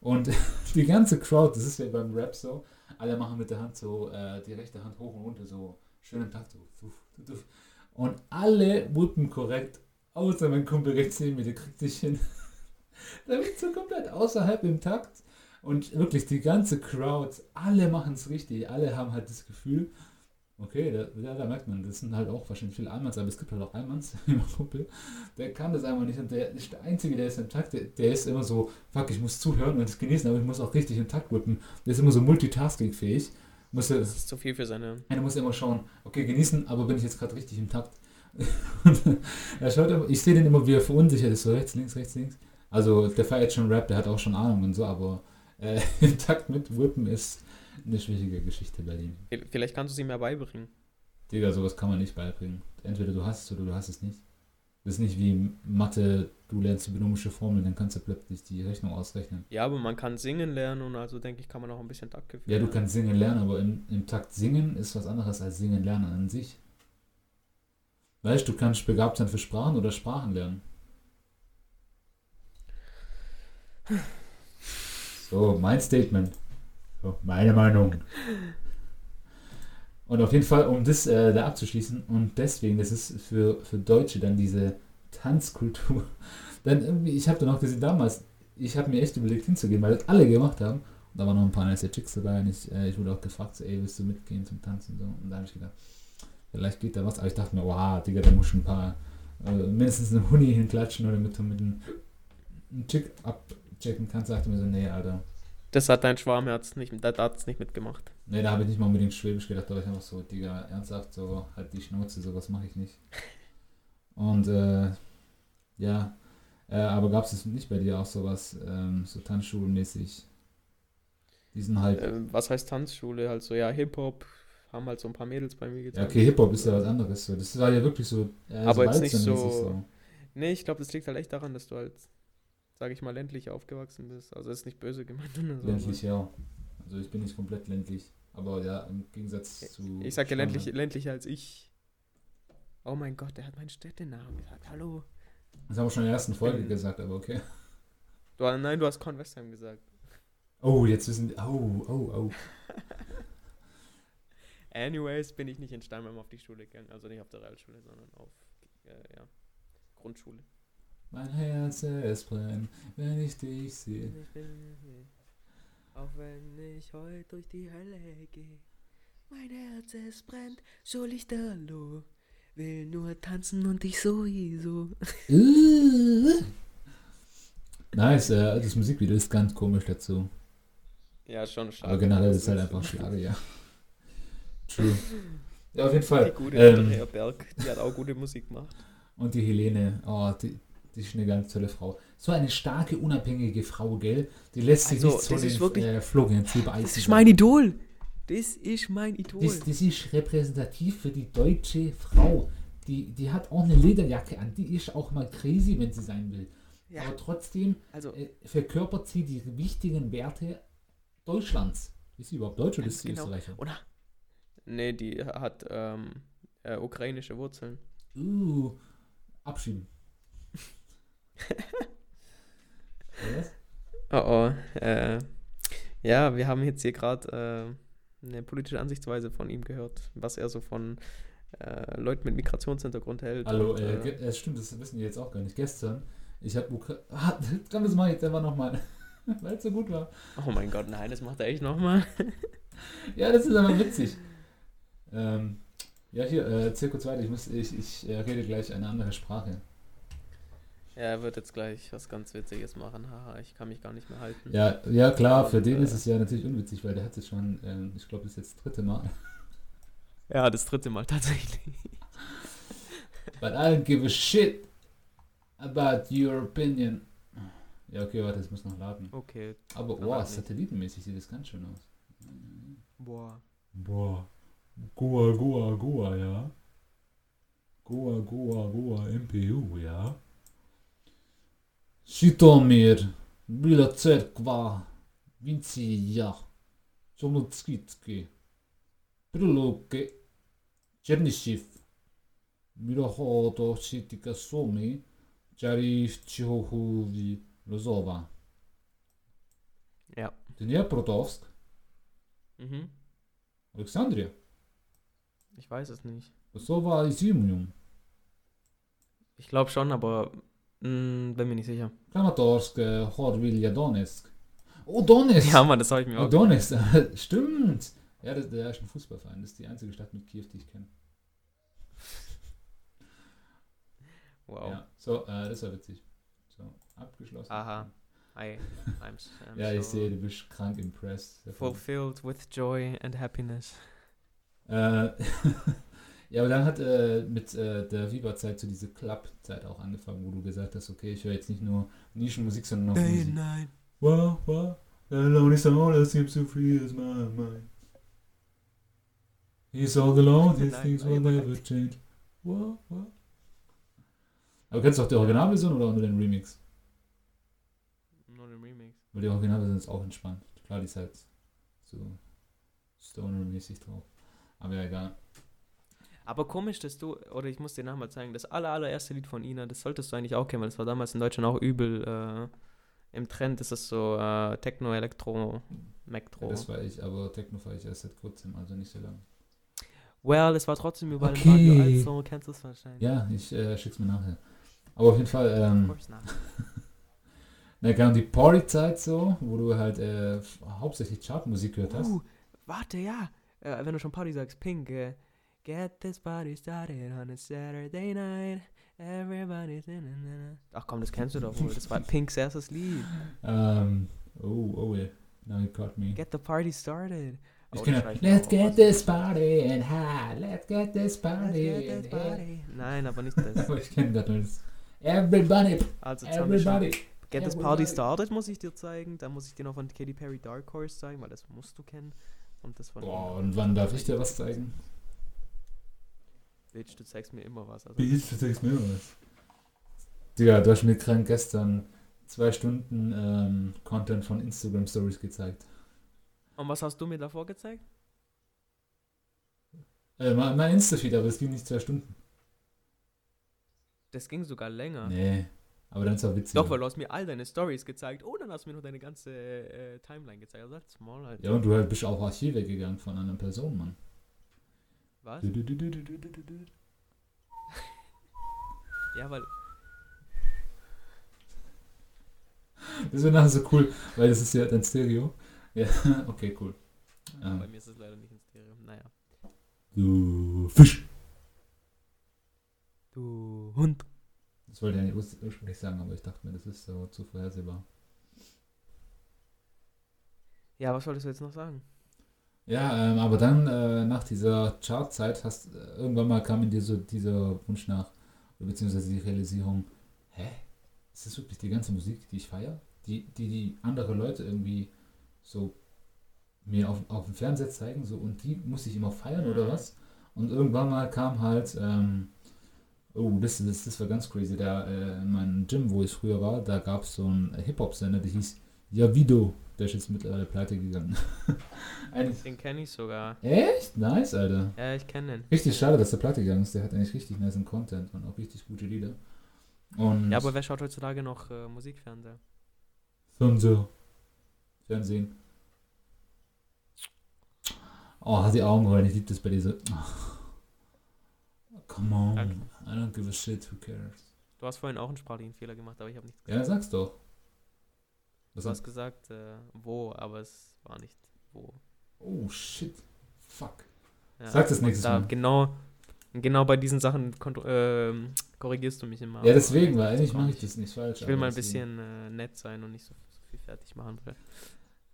Speaker 2: Und die ganze Crowd, das ist ja beim Rap so, alle machen mit der Hand so, äh, die rechte Hand hoch und runter, so schön im Takt, so. Und alle wuppen korrekt, außer mein Kumpel rechts neben mir, der kriegt sich hin. Der wird so komplett außerhalb im Takt. Und wirklich die ganze Crowd, alle machen es richtig, alle haben halt das Gefühl, okay, da, ja, da merkt man, das sind halt auch wahrscheinlich viele Almans, aber es gibt halt auch Almans, mein Kumpel, der kann das einfach nicht und der ist der Einzige, der ist im Takt, der, der ist immer so, fuck, ich muss zuhören und es genießen, aber ich muss auch richtig im Takt whippen. Der ist immer so multitaskingfähig. Muss er,
Speaker 1: Das ist zu viel für seine.
Speaker 2: einer muss immer schauen, okay, genießen, aber bin ich jetzt gerade richtig im Takt? Und er schaut immer, ich sehe den immer, wie er verunsichert ist, so rechts, links, rechts, links. Also der feiert schon Rap, der hat auch schon Ahnung und so, aber äh, im Takt mit Whippen ist eine schwierige Geschichte bei ihm.
Speaker 1: Vielleicht kannst du ihm ja beibringen.
Speaker 2: Digga, sowas kann man nicht beibringen. Entweder du hast es oder du hast es nicht. Das ist nicht wie Mathe, du lernst die binomische Formel, dann kannst du plötzlich die Rechnung ausrechnen.
Speaker 1: Ja, aber man kann singen lernen und also denke ich, kann man auch ein bisschen Taktgefühl.
Speaker 2: Ja, du kannst singen lernen, aber im, im Takt singen ist was anderes als singen lernen an sich. Weißt du, du kannst begabt sein für Sprachen oder Sprachen lernen. So, mein Statement. So, meine Meinung. Und auf jeden Fall, um das äh, da abzuschließen, und deswegen, das ist für, für Deutsche dann diese Tanzkultur. Dann irgendwie, ich habe dann auch gesehen, damals, ich habe mir echt überlegt hinzugehen, weil das alle gemacht haben. Und da waren noch ein paar nice Chicks dabei und ich, äh, ich wurde auch gefragt, so, ey, willst du mitgehen zum Tanzen? So. Und da habe ich gedacht, vielleicht geht da was. Aber ich dachte mir, wow, Digga, da muss schon ein paar, äh, mindestens eine Huni hinklatschen oder mit, mit einem, Chick abchecken kannst. Sagte mir so, nee, Alter.
Speaker 1: Das hat dein Schwarmherz nicht, da hat es nicht mitgemacht.
Speaker 2: Nee, da habe ich nicht mal unbedingt Schwäbisch gedacht, da war ich einfach so, Digga, ernsthaft, so, halt die Schnauze, sowas mache ich nicht. Und, äh, ja, äh, aber gab es nicht bei dir auch sowas, ähm, so Tanzschulmäßig? Die sind halt,
Speaker 1: Ähm, was heißt Tanzschule? Halt so, ja, Hip-Hop, haben halt so ein paar Mädels bei mir
Speaker 2: ja,
Speaker 1: getanzt.
Speaker 2: okay, Hip-Hop ist ja was anderes, so, das war ja wirklich so, äh,
Speaker 1: Aber jetzt nicht
Speaker 2: Walzer-mäßig
Speaker 1: so- Nee, ich glaube, das liegt halt echt daran, dass du halt, sage ich mal, ländlich aufgewachsen bist. Also ist nicht böse gemeint so.
Speaker 2: Ländlich, ja. Also ich bin nicht komplett ländlich, aber ja, im Gegensatz zu...
Speaker 1: Ich sage ja ländlich, ländlicher als ich. Oh mein Gott, der hat meinen Städtenamen gesagt. Hallo.
Speaker 2: Das haben wir schon in der ersten Folge
Speaker 1: bin-
Speaker 2: gesagt, aber okay.
Speaker 1: Du, nein, du hast Convestheim gesagt.
Speaker 2: Oh, jetzt wissen die, oh, oh, oh.
Speaker 1: Anyways, bin ich nicht in Steinheim auf die Schule gegangen. Also nicht auf der Realschule, sondern auf äh, ja, Grundschule.
Speaker 2: Mein Herz, es brennt, wenn ich dich sehe.
Speaker 1: Auch wenn ich heute durch die Hölle gehe. Mein Herz, es brennt, so lichterloh. Will nur tanzen und dich sowieso.
Speaker 2: Nice, äh, das Musikvideo ist ganz komisch dazu.
Speaker 1: Ja, schon schade.
Speaker 2: Aber generell
Speaker 1: Das
Speaker 2: ist halt einfach Schlager, ja. True. Ja, auf jeden Fall.
Speaker 1: Die gute
Speaker 2: Ähm,
Speaker 1: Andrea Berg, die hat auch gute Musik gemacht.
Speaker 2: Und die Helene, oh, die, die ist eine ganz tolle Frau. So eine starke, unabhängige Frau, gell? Die lässt sich
Speaker 1: Also,
Speaker 2: nicht so
Speaker 1: das
Speaker 2: den
Speaker 1: ist wirklich-
Speaker 2: äh, Zieber
Speaker 1: Das ist mein Idol. Das ist mein Idol.
Speaker 2: Das, das ist repräsentativ für die deutsche Frau. Die, die hat auch eine Lederjacke an. Die ist auch mal crazy, wenn sie sein will.
Speaker 1: ja,
Speaker 2: Aber trotzdem
Speaker 1: also
Speaker 2: äh, verkörpert sie die wichtigen Werte Deutschlands. Ist sie überhaupt Deutsch oder ist sie
Speaker 1: genau.
Speaker 2: Österreicher?
Speaker 1: Oder? Nee, die hat ähm, äh, ukrainische Wurzeln.
Speaker 2: Uh, abschieben. Was?
Speaker 1: Oh oh. Äh, ja, wir haben jetzt hier gerade äh, eine politische Ansichtsweise von ihm gehört, was er so von äh, Leuten mit Migrationshintergrund hält.
Speaker 2: Hallo,
Speaker 1: und,
Speaker 2: äh,
Speaker 1: äh,
Speaker 2: äh, stimmt, das wissen die jetzt auch gar nicht. Gestern Ich habe Ukraine. Ah, das mach ich jetzt einfach nochmal. Weil es so gut war.
Speaker 1: Oh mein Gott, nein, das macht er echt nochmal.
Speaker 2: Ja, das ist aber witzig. Ähm, ja, hier, äh, kurz weiter. Ich, muss, ich, ich äh, rede gleich eine andere Sprache.
Speaker 1: Ja, er wird jetzt gleich was ganz Witziges machen. Haha, ich kann mich gar nicht mehr halten.
Speaker 2: Ja, ja klar, für den ist es ja natürlich unwitzig, weil der hat es schon, ähm, ich glaube, das ist jetzt das dritte Mal.
Speaker 1: Ja, das dritte Mal tatsächlich.
Speaker 2: But I don't give a shit about your opinion. Ja, okay, warte, das muss noch laden.
Speaker 1: Okay.
Speaker 2: Aber,
Speaker 1: nicht.
Speaker 2: satellitenmäßig sieht das ganz schön aus.
Speaker 1: Boah.
Speaker 2: Boah. Goa, Goa, Goa, ja. Goa, Goa, Goa, MPU, ja. Sitomir, Bila Cerkva, Vincija, Čomutskitski, Priluke, Černišiv, Mirohodo, Šitika Somi, Čarivčihohuvi, Lozova.
Speaker 1: Ja.
Speaker 2: Dnepropetrovsk,
Speaker 1: Mhm.
Speaker 2: Alexandria.
Speaker 1: Ich weiß es nicht.
Speaker 2: Lozova Izimnium.
Speaker 1: Ich glaube schon, aber mh, bin mir nicht sicher.
Speaker 2: Kramatorsk, äh, Horvilja, Donetsk. Oh, Donetsk!
Speaker 1: Ja, Mann, das habe ich mir
Speaker 2: oh,
Speaker 1: auch
Speaker 2: Donetsk, stimmt! Ja, das, der ist ein Fußballverein. Das ist die einzige Stadt mit Kiew, die ich kenne.
Speaker 1: Wow.
Speaker 2: Ja, so, äh, das war witzig. So, abgeschlossen.
Speaker 1: Aha. Hi. I'm, I'm
Speaker 2: Ja, ich
Speaker 1: so
Speaker 2: sehe, du bist krank impressed. davon.
Speaker 1: fulfilled with joy and happiness.
Speaker 2: Äh, ja, aber dann hat äh, mit äh, der Viva-Zeit so diese Club-Zeit auch angefangen, wo du gesagt hast, okay, ich höre jetzt nicht nur Nischenmusik, sondern noch Musik.
Speaker 1: nein.
Speaker 2: Wow, wow, the lonely soul that seems so free as my mind. He's all alone, his
Speaker 1: Nein,
Speaker 2: things will never change. Wow, wow. Aber kennst du auch die Originalversion oder nur den Remix?
Speaker 1: Nur ein Remix.
Speaker 2: Weil die Originalversion ist auch entspannt. Klar, die ist halt so Stoner-mäßig drauf. Aber ja, egal.
Speaker 1: Aber komisch, dass du, oder ich muss dir nachher zeigen, das aller, allererste Lied von Ina, das solltest du eigentlich auch kennen, weil das war damals in Deutschland auch übel äh, im Trend. Das ist so äh, Techno, Elektro,
Speaker 2: Ja,
Speaker 1: Mektro.
Speaker 2: das war ich, aber Techno fahre ich erst seit kurzem, also nicht so lange.
Speaker 1: well, es war trotzdem überall
Speaker 2: Okay.
Speaker 1: im Radio, also kennst du es wahrscheinlich.
Speaker 2: Ja, ich äh, schick's mir nachher. Aber auf jeden Fall, ähm, na genau, die Party-Zeit so, wo du halt äh, hauptsächlich Chartmusik gehört hast.
Speaker 1: Uh, warte, ja. Äh, wenn du schon Party sagst, Pink. Äh, Get this party started on a Saturday night. Everybody's in and Ach komm, das kennst du doch wohl. Das war Pinks erstes Lied.
Speaker 2: Ähm, oh, oh, yeah. Now you caught me.
Speaker 1: Get the party started.
Speaker 2: Ich
Speaker 1: Oh, das mir
Speaker 2: Let's get this party and high. Let's get this
Speaker 1: Let's
Speaker 2: party
Speaker 1: get this party. Nein, aber nicht das.
Speaker 2: Aber ich kenne gerade nur das. Everybody,
Speaker 1: Also
Speaker 2: everybody.
Speaker 1: Get this. Party Started muss ich dir zeigen. Dann muss ich dir noch von Katy Perry Dark Horse zeigen, weil das musst du kennen. Und das von
Speaker 2: Boah, und wann darf ich dir was zeigen?
Speaker 1: Bitch, du zeigst mir immer was. Also,
Speaker 2: Bitch, du zeigst mir was. Digga, du hast mir krank gestern zwei Stunden ähm, Content von Instagram Stories gezeigt.
Speaker 1: und was hast du mir davor gezeigt?
Speaker 2: Äh, mein, mein Insta-Feed, aber es ging nicht zwei Stunden.
Speaker 1: Das ging sogar länger.
Speaker 2: Nee, aber dann ist auch witzig.
Speaker 1: Doch, weil du hast mir all deine Stories gezeigt. Oh, dann hast du mir noch deine ganze äh, Timeline gezeigt. Also small halt.
Speaker 2: Ja, und du halt bist auch Archiv weggegangen von einer Person, Mann.
Speaker 1: Was?
Speaker 2: Du.
Speaker 1: Ja, weil.
Speaker 2: Das wäre nachher so cool, weil das ist ja dein Stereo. Ja, okay, cool. Ähm.
Speaker 1: Bei mir ist es leider nicht in Stereo. Naja.
Speaker 2: Du Fisch.
Speaker 1: Du Hund.
Speaker 2: Das wollte ich ja nicht urs- ursprünglich sagen, aber ich dachte mir, das ist so zu vorhersehbar.
Speaker 1: Ja, was wolltest du jetzt noch sagen?
Speaker 2: Ja, ähm, aber dann äh, nach dieser Chartzeit hast äh, irgendwann mal kam in dir so dieser Wunsch nach, beziehungsweise die Realisierung, hä? Ist das wirklich die ganze Musik, die ich feiere? Die, die, die andere Leute irgendwie so mir auf, auf dem Fernseher zeigen, so und die muss ich immer feiern oder
Speaker 1: Mhm.
Speaker 2: was? Und irgendwann mal kam halt, ähm, oh, das, das, das war ganz crazy, da äh, in meinem Gym, wo ich früher war, da gab es so einen Hip-Hop-Sender, der hieß Javido, der ist jetzt mittlerweile pleite gegangen.
Speaker 1: Den kenne ich sogar.
Speaker 2: Echt? Nice, Alter.
Speaker 1: Ja, ich kenne den.
Speaker 2: Richtig schade, dass der platte gegangen ist. Der hat eigentlich richtig nice Content und auch richtig gute Lieder. Und
Speaker 1: Ja, aber wer schaut heutzutage noch äh, Musikfernseher?
Speaker 2: Fernseher. Fernsehen. Oh, die Augenrollen, ich liebe das bei dieser. Oh. Come on.
Speaker 1: Danke.
Speaker 2: I don't give a shit, who cares?
Speaker 1: Du hast vorhin auch einen sprachlichen Fehler gemacht, aber ich habe nichts
Speaker 2: Ja, sag's doch. Was
Speaker 1: Du
Speaker 2: hast
Speaker 1: hast gesagt, äh, wo, aber es war nicht wo.
Speaker 2: Oh, shit. Fuck.
Speaker 1: Ja,
Speaker 2: Sag das
Speaker 1: und
Speaker 2: nächstes
Speaker 1: da
Speaker 2: Mal.
Speaker 1: Genau, genau bei diesen Sachen ähm, korrigierst du mich immer.
Speaker 2: Ja, deswegen, weil eigentlich mache ich das nicht falsch.
Speaker 1: Ich will mal ein bisschen äh, nett sein und nicht so, so viel fertig machen, weil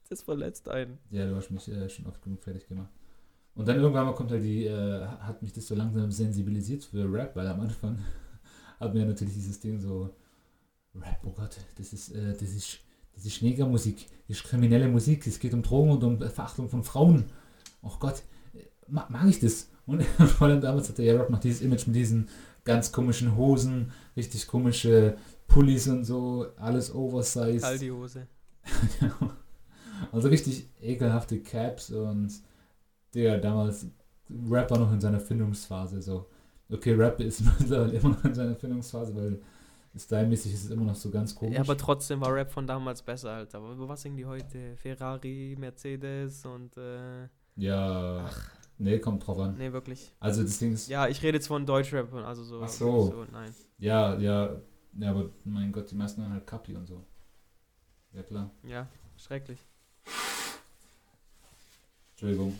Speaker 1: das verletzt einen.
Speaker 2: Ja, du hast mich äh, schon oft genug fertig gemacht. Und dann irgendwann mal kommt halt die, äh, hat mich das so langsam sensibilisiert für Rap, weil am Anfang hatten wir natürlich dieses Ding so, Rap, oh Gott, das ist, äh, das ist, das ist Negermusik, das ist kriminelle Musik, es geht um Drogen und um Verachtung von Frauen. Oh Gott, ma mag ich das? Und vor allem damals hatte ja Rap noch dieses Image mit diesen ganz komischen Hosen, richtig komische Pullis und so, alles oversized.
Speaker 1: Kalt die Hose.
Speaker 2: Also richtig ekelhafte Caps und der damals Rap war noch in seiner Findungsphase so. Okay, Rap ist mittlerweile immer noch in seiner Findungsphase, weil stylmäßig ist es immer noch so ganz komisch.
Speaker 1: Ja, aber trotzdem war Rap von damals besser, Alter. Aber über was singen die heute? Ferrari, Mercedes und äh,
Speaker 2: ja, nee, kommt drauf an.
Speaker 1: nee, wirklich.
Speaker 2: Also das Ding ist,
Speaker 1: Ja, ich rede jetzt von Deutschrap, also so.
Speaker 2: Ach so.
Speaker 1: nein.
Speaker 2: ja, ja, ja, aber mein Gott, die meisten haben halt Kapi und so. Ja klar,
Speaker 1: Ja, schrecklich.
Speaker 2: Entschuldigung.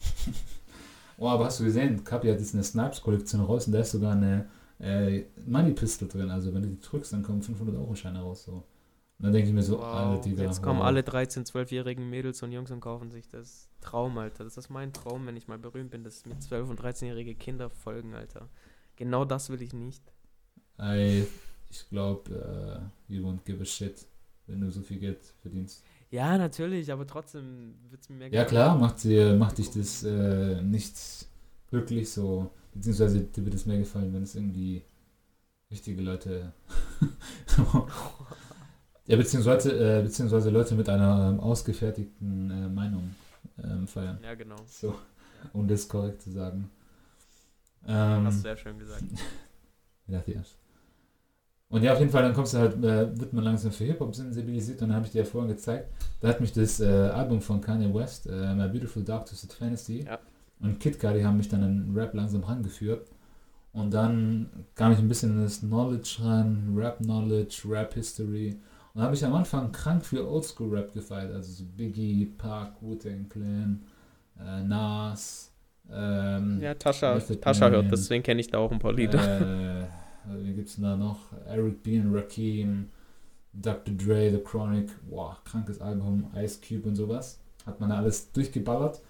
Speaker 2: oh, aber hast du gesehen, Kapi hat jetzt eine Snipes-Kollektion raus und da ist sogar eine äh, Money Pistol drin. Also wenn du die drückst, dann kommen 500 Euro Scheine raus. So. Und dann denke ich mir so,
Speaker 1: Wow.
Speaker 2: Digga.
Speaker 1: Jetzt kommen alle 13-, 12-jährigen Mädels und Jungs und kaufen sich das. Traum, Alter. Das ist mein Traum, wenn ich mal berühmt bin, dass mir 12- und 13-jährige Kinder folgen, Alter. Genau das will ich nicht.
Speaker 2: Ey, ich glaube, äh, you won't give a shit, wenn du so viel Geld verdienst.
Speaker 1: Ja, natürlich, aber trotzdem wird es mir mehr
Speaker 2: Ja klar, macht, dir, macht dich das äh, nicht glücklich so, beziehungsweise dir wird es mehr gefallen, wenn es irgendwie richtige Leute ja, beziehungsweise, äh, beziehungsweise Leute mit einer ähm, ausgefertigten äh, Meinung ähm, feiern.
Speaker 1: Ja, genau.
Speaker 2: So, um das korrekt zu sagen.
Speaker 1: Hast du
Speaker 2: Ähm,
Speaker 1: sehr schön gesagt.
Speaker 2: Gracias. Und ja, auf jeden Fall, dann kommst du halt, äh, wird man langsam für Hip-Hop sensibilisiert und dann habe ich dir ja vorhin gezeigt, da hat mich das äh, Album von Kanye West, äh, My Beautiful Dark Twisted Fantasy
Speaker 1: Ja.
Speaker 2: Und Kid Cudi haben mich dann an Rap langsam rangeführt und dann kam ich ein bisschen in das Knowledge rein, Rap-Knowledge, Rap-History und da habe ich am Anfang krank für Oldschool-Rap gefeiert, also so Biggie, Park, Wu-Tang Clan, äh, Nas, ähm,
Speaker 1: Ja, Tascha, Tascha hört, deswegen kenne ich da auch ein paar Lieder.
Speaker 2: Äh, wie gibt's denn da noch? Eric B. und Rakim, Dr. Dre, The Chronic, boah, krankes Album, Ice Cube und sowas. Hat man da alles durchgeballert.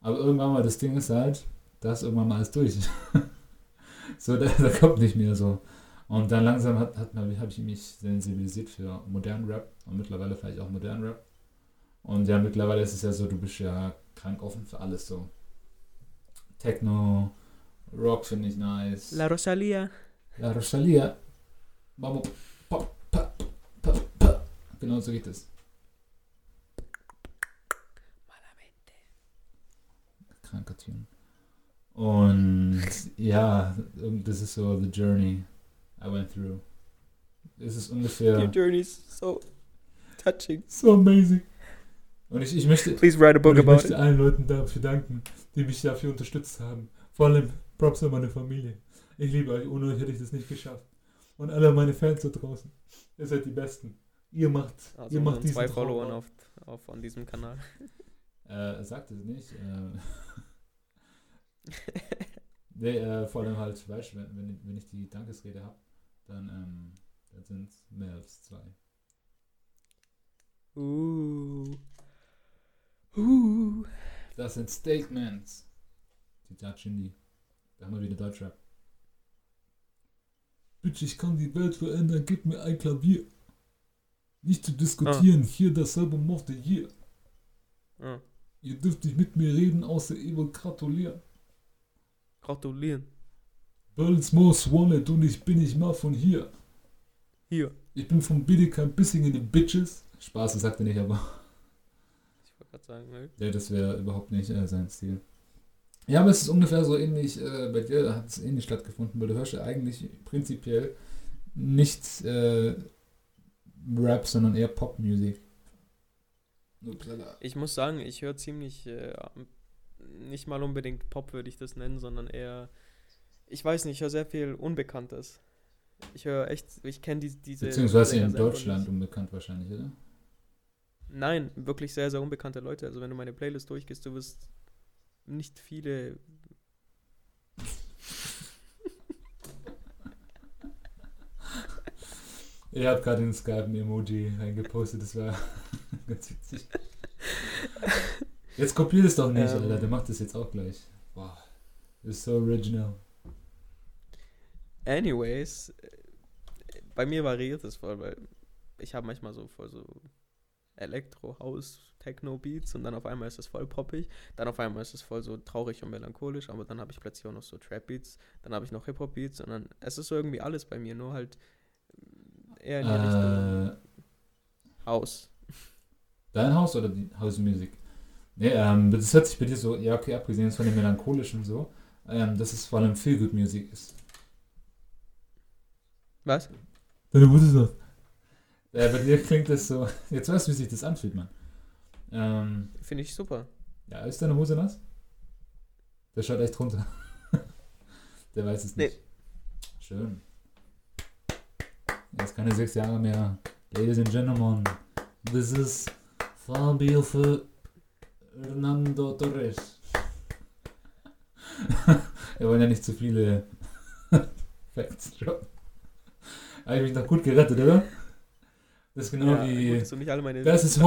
Speaker 2: Aber irgendwann mal, das Ding ist halt, da ist irgendwann mal alles durch. so, da, da kommt nicht mehr so. Und dann langsam hat, hat habe ich mich sensibilisiert für modernen Rap und mittlerweile vielleicht auch modernen Rap. Und ja, mittlerweile ist es ja so, du bist ja krank offen für alles so. Techno, Rock finde ich nice.
Speaker 1: La Rosalia.
Speaker 2: La Rosalia. Vamos. Pa, pa, pa, pa. Genau so geht es. Tune. Und ja, das ist so the journey I went through. Es ist ungefähr
Speaker 1: Your journey is so touching.
Speaker 2: so amazing. Und ich, ich möchte,
Speaker 1: Please write a book
Speaker 2: ich
Speaker 1: about
Speaker 2: möchte
Speaker 1: it.
Speaker 2: allen Leuten dafür danken, die mich dafür unterstützt haben. Vor allem Props an meine Familie. Ich liebe euch, ohne euch hätte ich das nicht geschafft. Und alle meine Fans da draußen. Ihr seid die Besten. Ihr macht,
Speaker 1: Also
Speaker 2: ihr macht diesen
Speaker 1: zwei
Speaker 2: Traum
Speaker 1: Followern auf, auf an diesem Kanal.
Speaker 2: Äh, sagt es nicht. Äh, nee, äh, vor allem halt, weißt du, wenn, wenn, wenn ich die Dankesrede habe, dann, ähm, dann sind es mehr als zwei.
Speaker 1: Uh. Uh.
Speaker 2: Das sind Statements. Zitat Shindy. Da haben wir wieder Deutschrap. Bitch, ich kann die Welt verändern, gib mir ein Klavier. Nicht zu diskutieren, hier das Album of the Year.
Speaker 1: Ah.
Speaker 2: Ihr dürft nicht mit mir reden, außer ihr wollt gratulieren.
Speaker 1: Gratulieren.
Speaker 2: Burns Most Wanted und ich bin nicht mal von hier.
Speaker 1: Hier.
Speaker 2: Ich bin von Biddykamp Bissing in die Bitches. Spaß, das sagt er nicht, aber
Speaker 1: Ich wollte gerade sagen, ne?
Speaker 2: ja, das wäre überhaupt nicht äh, sein Stil. Ja, aber es ist ungefähr so ähnlich, äh, bei dir hat es ähnlich stattgefunden, weil du hörst ja eigentlich prinzipiell nicht äh, Rap, sondern eher Popmusik.
Speaker 1: Ich muss sagen, ich höre ziemlich, äh, nicht mal unbedingt Pop würde ich das nennen, sondern eher, ich weiß nicht, ich höre sehr viel Unbekanntes. Ich höre echt, ich kenne die, diese.
Speaker 2: Beziehungsweise in Deutschland unbekannt wahrscheinlich, oder?
Speaker 1: Nein, wirklich sehr, sehr unbekannte Leute. Also wenn du meine Playlist durchgehst, du wirst nicht viele.
Speaker 2: Ihr habt gerade den Skype ein Emoji reingepostet, das war ganz witzig. Jetzt kopiert es doch nicht,
Speaker 1: Ähm.
Speaker 2: Alter, der macht das jetzt auch gleich. Boah, das ist so original.
Speaker 1: Anyways, äh, bei mir variiert es voll, weil ich habe manchmal so voll so Elektro, House, Techno Beats und dann auf einmal ist es voll poppig, dann auf einmal ist es voll so traurig und melancholisch, aber dann habe ich plötzlich auch noch so Trap Beats, dann habe ich noch Hip Hop Beats und dann es ist so irgendwie alles bei mir, nur halt eher in die
Speaker 2: Äh,
Speaker 1: Richtung House.
Speaker 2: dein Haus oder die House Music? Nee, ähm, das hört sich bei dir so, ja okay, abgesehen von dem melancholischen so, ähm, dass es vor allem Feel Good Music ist.
Speaker 1: Was?
Speaker 2: Deine Mutter sagt. Ja, bei dir klingt das so, jetzt weißt du, wie sich das anfühlt, Mann. Ähm,
Speaker 1: Finde ich super.
Speaker 2: ja, ist deine Hose nass? Der schaut echt runter. Der weiß es nicht. Schön. Jetzt keine sechs Jahre mehr. Ladies and Gentlemen, this is Fabio für Hernando Torres. Wir wollen ja nicht zu viele Facts droppen. Habe ich mich doch gut gerettet, oder? Das ist genau
Speaker 1: ja, gut,
Speaker 2: wie
Speaker 1: dass du nicht alle meine
Speaker 2: Das ist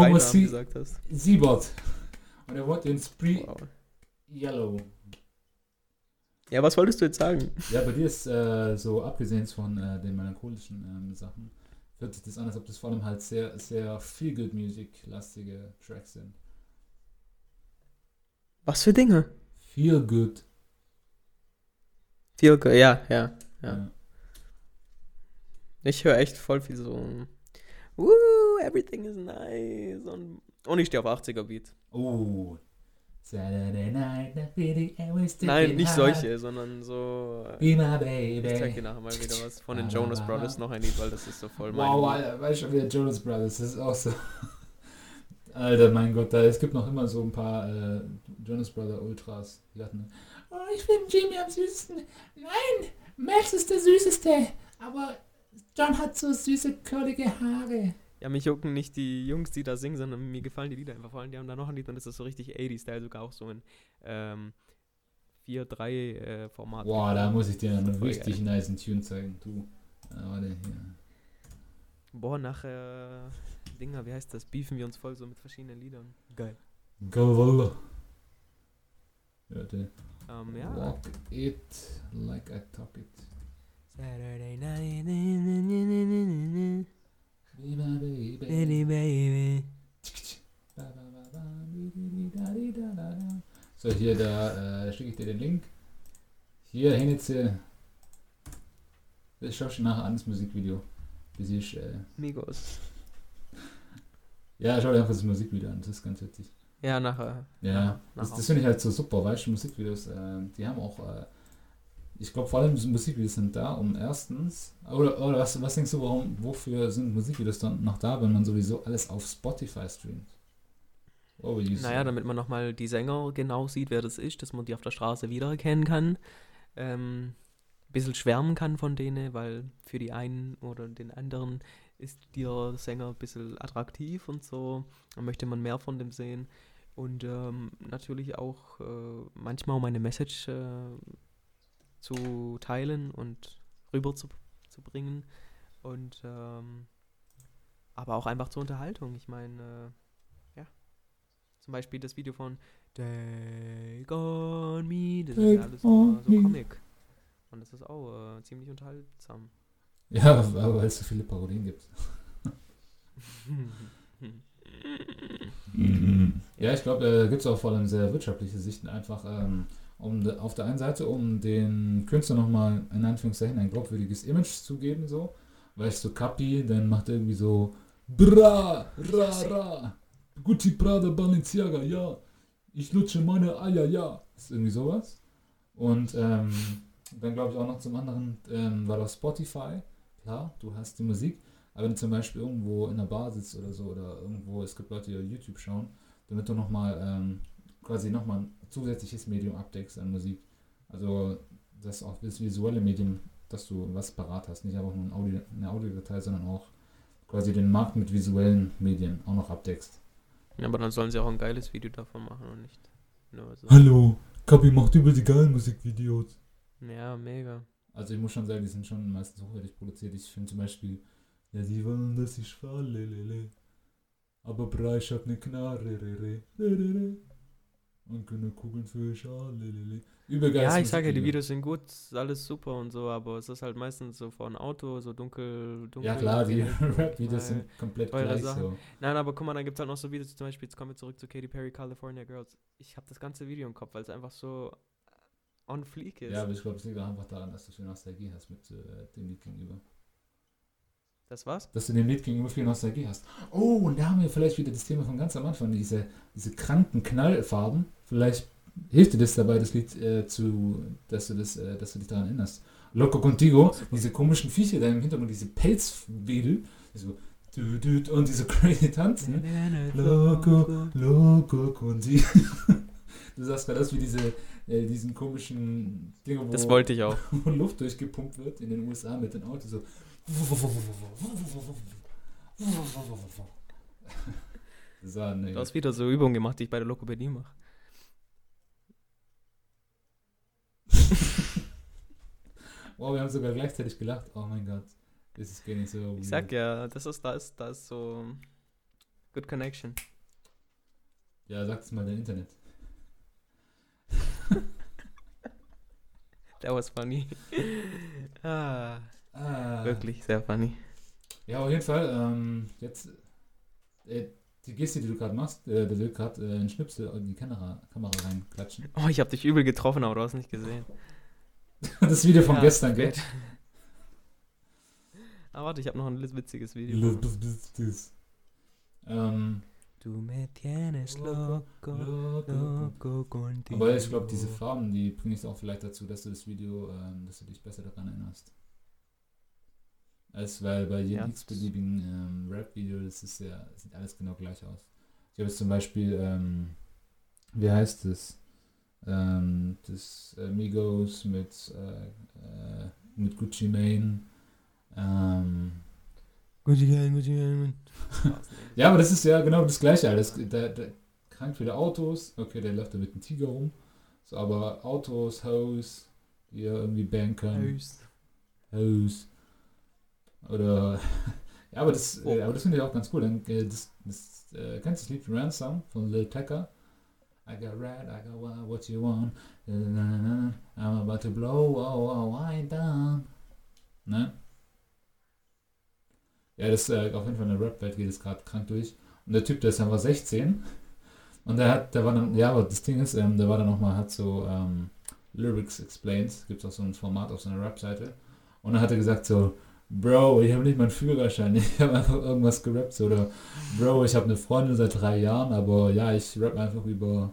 Speaker 1: hast.
Speaker 2: Siebot. Und er wollte den Spree
Speaker 1: Wow.
Speaker 2: Yellow.
Speaker 1: Ja, was wolltest du jetzt sagen?
Speaker 2: Ja, bei dir ist äh, so, abgesehen von äh, den melancholischen ähm, Sachen, hört sich das an, als ob das vor allem halt sehr, sehr viel good Music-lastige Tracks sind.
Speaker 1: Was für Dinge?
Speaker 2: Feel good.
Speaker 1: Feel good, ja, ja. Ja.
Speaker 2: Ja.
Speaker 1: Ich höre echt voll viel so. Woo, everything is nice. Und, und ich stehe auf 80er Beat.
Speaker 2: Oh. Saturday night, that feeling I was
Speaker 1: Nein, nicht solche, sondern so.
Speaker 2: Be my baby.
Speaker 1: Ich zeig dir nachher mal wieder was von den Jonas Brothers noch ein Lied, weil das ist so voll mein.
Speaker 2: Wow, weißt du wieder Jonas Brothers, das ist auch so. Alter, mein Gott, da, es gibt noch immer so ein paar äh, Jonas Brother Ultras. Die hatten, oh, ich finde Jimmy am süßesten. Nein, Max ist der süßeste. Aber John hat so süße, curlige Haare.
Speaker 1: Ja, mich jucken nicht die Jungs, die da singen, sondern mir gefallen die Lieder einfach. Vor allem, die haben da noch ein Lied und das ist so richtig 80-Style, sogar auch so in ähm, 4-3-Format.
Speaker 2: Boah, da muss ich dir einen richtig niceen Tune zeigen, du. Ja, warte, hier.
Speaker 1: Boah, nach äh, Dinger, wie heißt das? Beefen wir uns voll so mit verschiedenen Liedern. Geil.
Speaker 2: Go, Warte.
Speaker 1: Ähm, ja.
Speaker 2: Walk it like I talk it.
Speaker 1: Saturday night.
Speaker 2: Be my baby.
Speaker 1: Baby, baby.
Speaker 2: So, hier, da äh, schicke ich dir den Link. Hier, Henitze. Das schaust du nachher an, das Musikvideo. Das ist, äh,
Speaker 1: Migos.
Speaker 2: Ja, schau dir einfach das Musikvideo an, das ist ganz witzig.
Speaker 1: Ja, nachher.
Speaker 2: Ja,
Speaker 1: Nachher.
Speaker 2: das,
Speaker 1: nachher.
Speaker 2: das finde ich halt so super, weißt du, Musikvideos, äh, die haben auch, äh, ich glaube vor allem Musikvideos sind da, um erstens, oder, oder was, was denkst du, warum, wofür sind Musikvideos dann noch da, wenn man sowieso alles auf Spotify streamt? Say?
Speaker 1: Naja, damit man nochmal die Sänger genau sieht, wer das ist, dass man die auf der Straße wiedererkennen kann. Ähm, ein bisschen schwärmen kann von denen, weil für die einen oder den anderen ist der Sänger ein bisschen attraktiv und so. Dann möchte man mehr von dem sehen. Und ähm, natürlich auch äh, manchmal um eine Message äh, zu teilen und rüber zu, zu bringen. Und ähm, aber auch einfach zur Unterhaltung. Ich meine, äh, ja. Zum Beispiel das Video von Take on Me, das ist ja
Speaker 2: Take
Speaker 1: alles so, so. Comic. Und das ist auch äh, ziemlich unterhaltsam.
Speaker 2: Ja, weil es so viele Parodien gibt. Ja, ich glaube, da gibt es auch vor allem sehr wirtschaftliche Sichten, einfach ähm, um auf der einen Seite, um den Künstler nochmal in Anführungszeichen ein glaubwürdiges Image zu geben, so. Weißt du, Kapi, dann macht er irgendwie so Bra, ra, ra, Gucci, Prada, Balenciaga, ja. Ich lutsche meine Eier, ja. ist irgendwie sowas. Und ähm, dann glaube ich auch noch zum anderen, ähm, weil auf Spotify, klar, du hast die Musik, aber wenn du zum Beispiel irgendwo in der Bar sitzt oder so, oder irgendwo, es gibt Leute, die YouTube schauen, damit du nochmal ähm, quasi nochmal ein zusätzliches Medium abdeckst an Musik. Also das auch das visuelle Medium dass du was parat hast. Nicht einfach nur ein Audio, eine Audiodatei, sondern auch quasi den Markt mit visuellen Medien auch noch abdeckst.
Speaker 1: Ja, aber dann sollen sie auch ein geiles Video davon machen und nicht nur so.
Speaker 2: Hallo, Kapi macht über die geilen Musikvideos.
Speaker 1: Ja, mega.
Speaker 2: Also ich muss schon sagen, die sind schon meistens hochwertig produziert. Ich finde zum Beispiel, ja, sie wollen, dass ich falle, lele. Aber Preis hat ne Knarre, re, re. Und keine Kugeln für Schale, lele. Übergeil.
Speaker 1: Ja, ich sage ja, die Videos sind gut, alles super und so, aber es ist halt meistens so vor ein Auto, so dunkel, dunkel.
Speaker 2: Ja klar, die Rap-Videos sind komplett gleich
Speaker 1: Sachen.
Speaker 2: so.
Speaker 1: Nein, aber guck mal, dann gibt es halt noch so Videos, zum Beispiel, jetzt kommen wir zurück zu Katy Perry, California Girls. Ich habe das ganze Video im Kopf, weil es einfach so on fleek ist.
Speaker 2: Ja, aber ich glaube, es liegt auch einfach daran, dass du viel Nostalgie hast mit äh, dem Lied gegenüber.
Speaker 1: Das war's?
Speaker 2: Dass du dem Lied gegenüber viel Nostalgie hast. Oh, und da haben wir vielleicht wieder das Thema von ganz am Anfang, diese, diese kranken Knallfarben. Vielleicht hilft dir das dabei, das Lied äh, zu, dass du, das, äh, dass du dich daran erinnerst. Loco Contigo, diese komischen Viecher da im Hintergrund, diese Pelzwedel, so dü, und diese crazy Tanzen. Loco, Loco Contigo. Du sagst gerade das wie diese, äh, diesen komischen Dinge, wo,
Speaker 1: Das wollte ich auch.
Speaker 2: wo Luft durchgepumpt wird in den USA mit den Autos so. So, nee.
Speaker 1: Du hast wieder so Übungen gemacht, die ich bei der Lokopädie mache.
Speaker 2: Wow, wir haben sogar gleichzeitig gelacht. Oh mein Gott. Das ist gar nicht so.
Speaker 1: Ich sag ja, das ist, da ist, da ist so good connection.
Speaker 2: Ja, sag's mal dein Internet.
Speaker 1: That was funny. ah,
Speaker 2: Ah.
Speaker 1: wirklich sehr funny.
Speaker 2: Ja, auf jeden Fall. Ähm, jetzt. Äh, die Geste, die du gerade machst, äh, der will gerade äh, einen Schnipsel in die Kamera, Kamera reinklatschen.
Speaker 1: Oh, ich habe dich übel getroffen, aber du hast nicht gesehen.
Speaker 2: Das Video von
Speaker 1: Ja,
Speaker 2: gestern, gell?
Speaker 1: Ah, warte, ich habe noch ein witziges Video.
Speaker 2: ähm,
Speaker 1: Du me tienes loco, loco contigo.
Speaker 2: Aber ich glaube, diese Farben, die bringen es auch vielleicht dazu, dass du das Video, ähm, dass du dich besser daran erinnerst. Als weil bei jedem
Speaker 1: Ja,
Speaker 2: x-beliebigen ähm, Rap-Video, das ist ja, sieht alles genau gleich aus. Ich habe jetzt zum Beispiel, ähm, wie heißt es? Ähm, das äh, Migos mit, äh, äh, mit Gucci Mane. Ähm,
Speaker 1: Gucci Gang, Gucci Gang.
Speaker 2: ja, aber das ist ja genau das gleiche alles. Der, der krank viele Autos. Okay, der läuft da mit einem Tiger rum. So, aber Autos, Hoes, die ja irgendwie können.
Speaker 1: Höchst.
Speaker 2: Hoes. Oder. ja, aber das,
Speaker 1: Oh.
Speaker 2: äh, aber das finde ich auch ganz cool. Dann, äh, das, das, äh, kennst du das Lied Ransom von Lil Tecca? I got red, I got what, what you want. I'm about to blow, oh, oh, wind down. Ne? Ja, das äh, auf jeden Fall in der Rap-Welt geht es gerade krank durch. Und der Typ, der ist einfach 16. Und der hat, der war dann, ja, aber das Ding ist, ähm, der war dann nochmal, hat so ähm, Lyrics explained. Gibt es auch so ein Format auf seiner Rap-Seite. Und dann hat er gesagt so, Bro, ich habe nicht meinen Führerschein, ich habe einfach irgendwas gerappt. Oder Bro, ich habe eine Freundin seit drei Jahren, aber ja, ich rap einfach über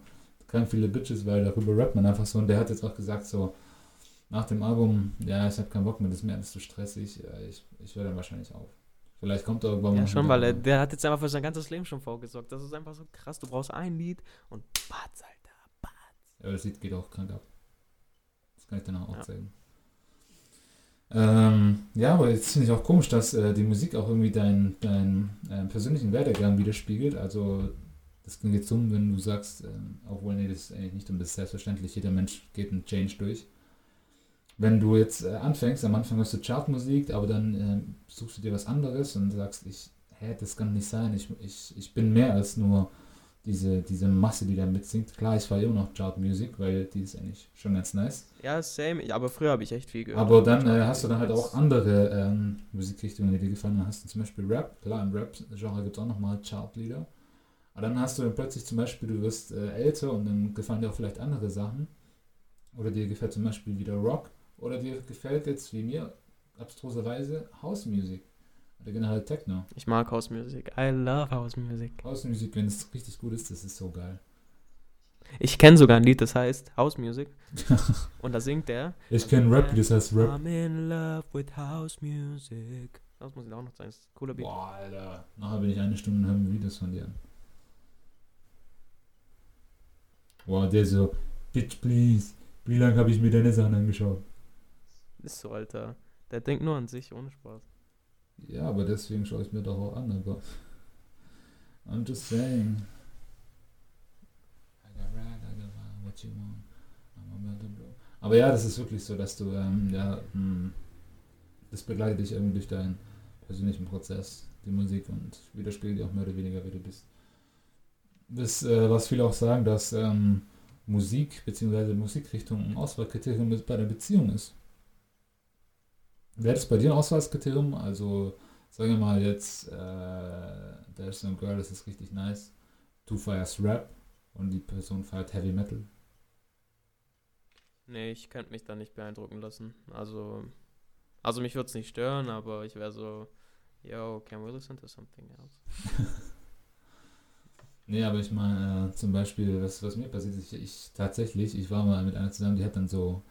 Speaker 2: ganz viele Bitches, weil darüber rappt man einfach so. Und der hat jetzt auch gesagt so, nach dem Album, ja, ich habe keinen Bock mehr, das ist mir alles zu stressig, ja, ich, ich höre dann wahrscheinlich auf. Vielleicht kommt er irgendwann
Speaker 1: Ja,
Speaker 2: mal
Speaker 1: schon,
Speaker 2: wieder,
Speaker 1: weil er,
Speaker 2: aber-
Speaker 1: der hat jetzt einfach für sein ganzes Leben schon vorgesorgt. Das ist einfach so krass. Du brauchst ein Lied und Batz, Alter. Batz.
Speaker 2: Ja, das Lied geht auch krank ab. Das kann ich dann auch
Speaker 1: Ja.
Speaker 2: zeigen. Ähm, ja, aber jetzt finde ich auch komisch, dass äh, die Musik auch irgendwie deinen dein, äh, persönlichen Werdegang widerspiegelt. Also, das klingt jetzt dumm, wenn du sagst, ähm, obwohl, nee, das ist eigentlich nicht dumm, das selbstverständlich. Jeder Mensch geht einen Change durch. Wenn du jetzt äh, anfängst, am Anfang hörst du Chartmusik, aber dann ähm, suchst du dir was anderes und sagst, ich, hä, das kann nicht sein. Ich, ich, ich bin mehr als nur diese, diese Masse, die da mitsingt. Klar, ich fahre immer noch Chartmusik, weil die ist eigentlich schon ganz nice.
Speaker 1: Ja, same. Aber früher habe ich echt viel gehört.
Speaker 2: Aber dann äh, hast du dann halt auch andere ähm, Musikrichtungen, die dir gefallen. Dann hast du zum Beispiel Rap. Klar, im Rap-Genre gibt es auch nochmal Chartlieder. Aber dann hast du dann plötzlich zum Beispiel, du wirst äh, älter und dann gefallen dir auch vielleicht andere Sachen. Oder dir gefällt zum Beispiel wieder Rock. Oder dir gefällt jetzt, wie mir, abstruserweise House-Music. Oder generell Techno.
Speaker 1: Ich mag House Music. I love House Music.
Speaker 2: House-Music, wenn es richtig gut ist, das ist so geil.
Speaker 1: Ich kenne sogar ein Lied, das heißt House Music. Und da singt der.
Speaker 2: Ich kenne Rap, das heißt Rap.
Speaker 1: I'm in love with House Music. Das muss ich auch noch sagen. Das ist ein cooler Beat.
Speaker 2: Boah, Alter. Nachher bin ich eine Stunde und höre mir Videos von dir an. Boah, der so, Bitch, please. Wie lange habe ich mir deine Sachen angeschaut?
Speaker 1: Ist so, Alter. Der denkt nur an sich, ohne Spaß.
Speaker 2: Ja, aber deswegen schaue ich mir doch auch an, aber. I'm just saying. Aber ja, das ist wirklich so, dass du, ähm, ja, mh, das begleitet dich irgendwie durch deinen persönlichen Prozess, die Musik und widerspiegelt dir auch mehr oder weniger, wer du bist. Das, äh, was viele auch sagen, dass ähm, Musik bzw. Musikrichtung ein Auswahlkriterium bei der Beziehung ist. Wäre das bei dir ein Auswahlkriterium? Also, sagen wir mal jetzt, äh, There's no girl, das ist richtig nice. Du feierst Rap und die Person feiert Heavy Metal.
Speaker 1: Nee, ich könnte mich da nicht beeindrucken lassen. Also, also mich würde es nicht stören, aber ich wäre so, yo, can we listen to something else?
Speaker 2: Nee, aber ich meine, äh, zum Beispiel, was, was mir passiert ist, ich, ich tatsächlich, ich war mal mit einer zusammen, die hat dann so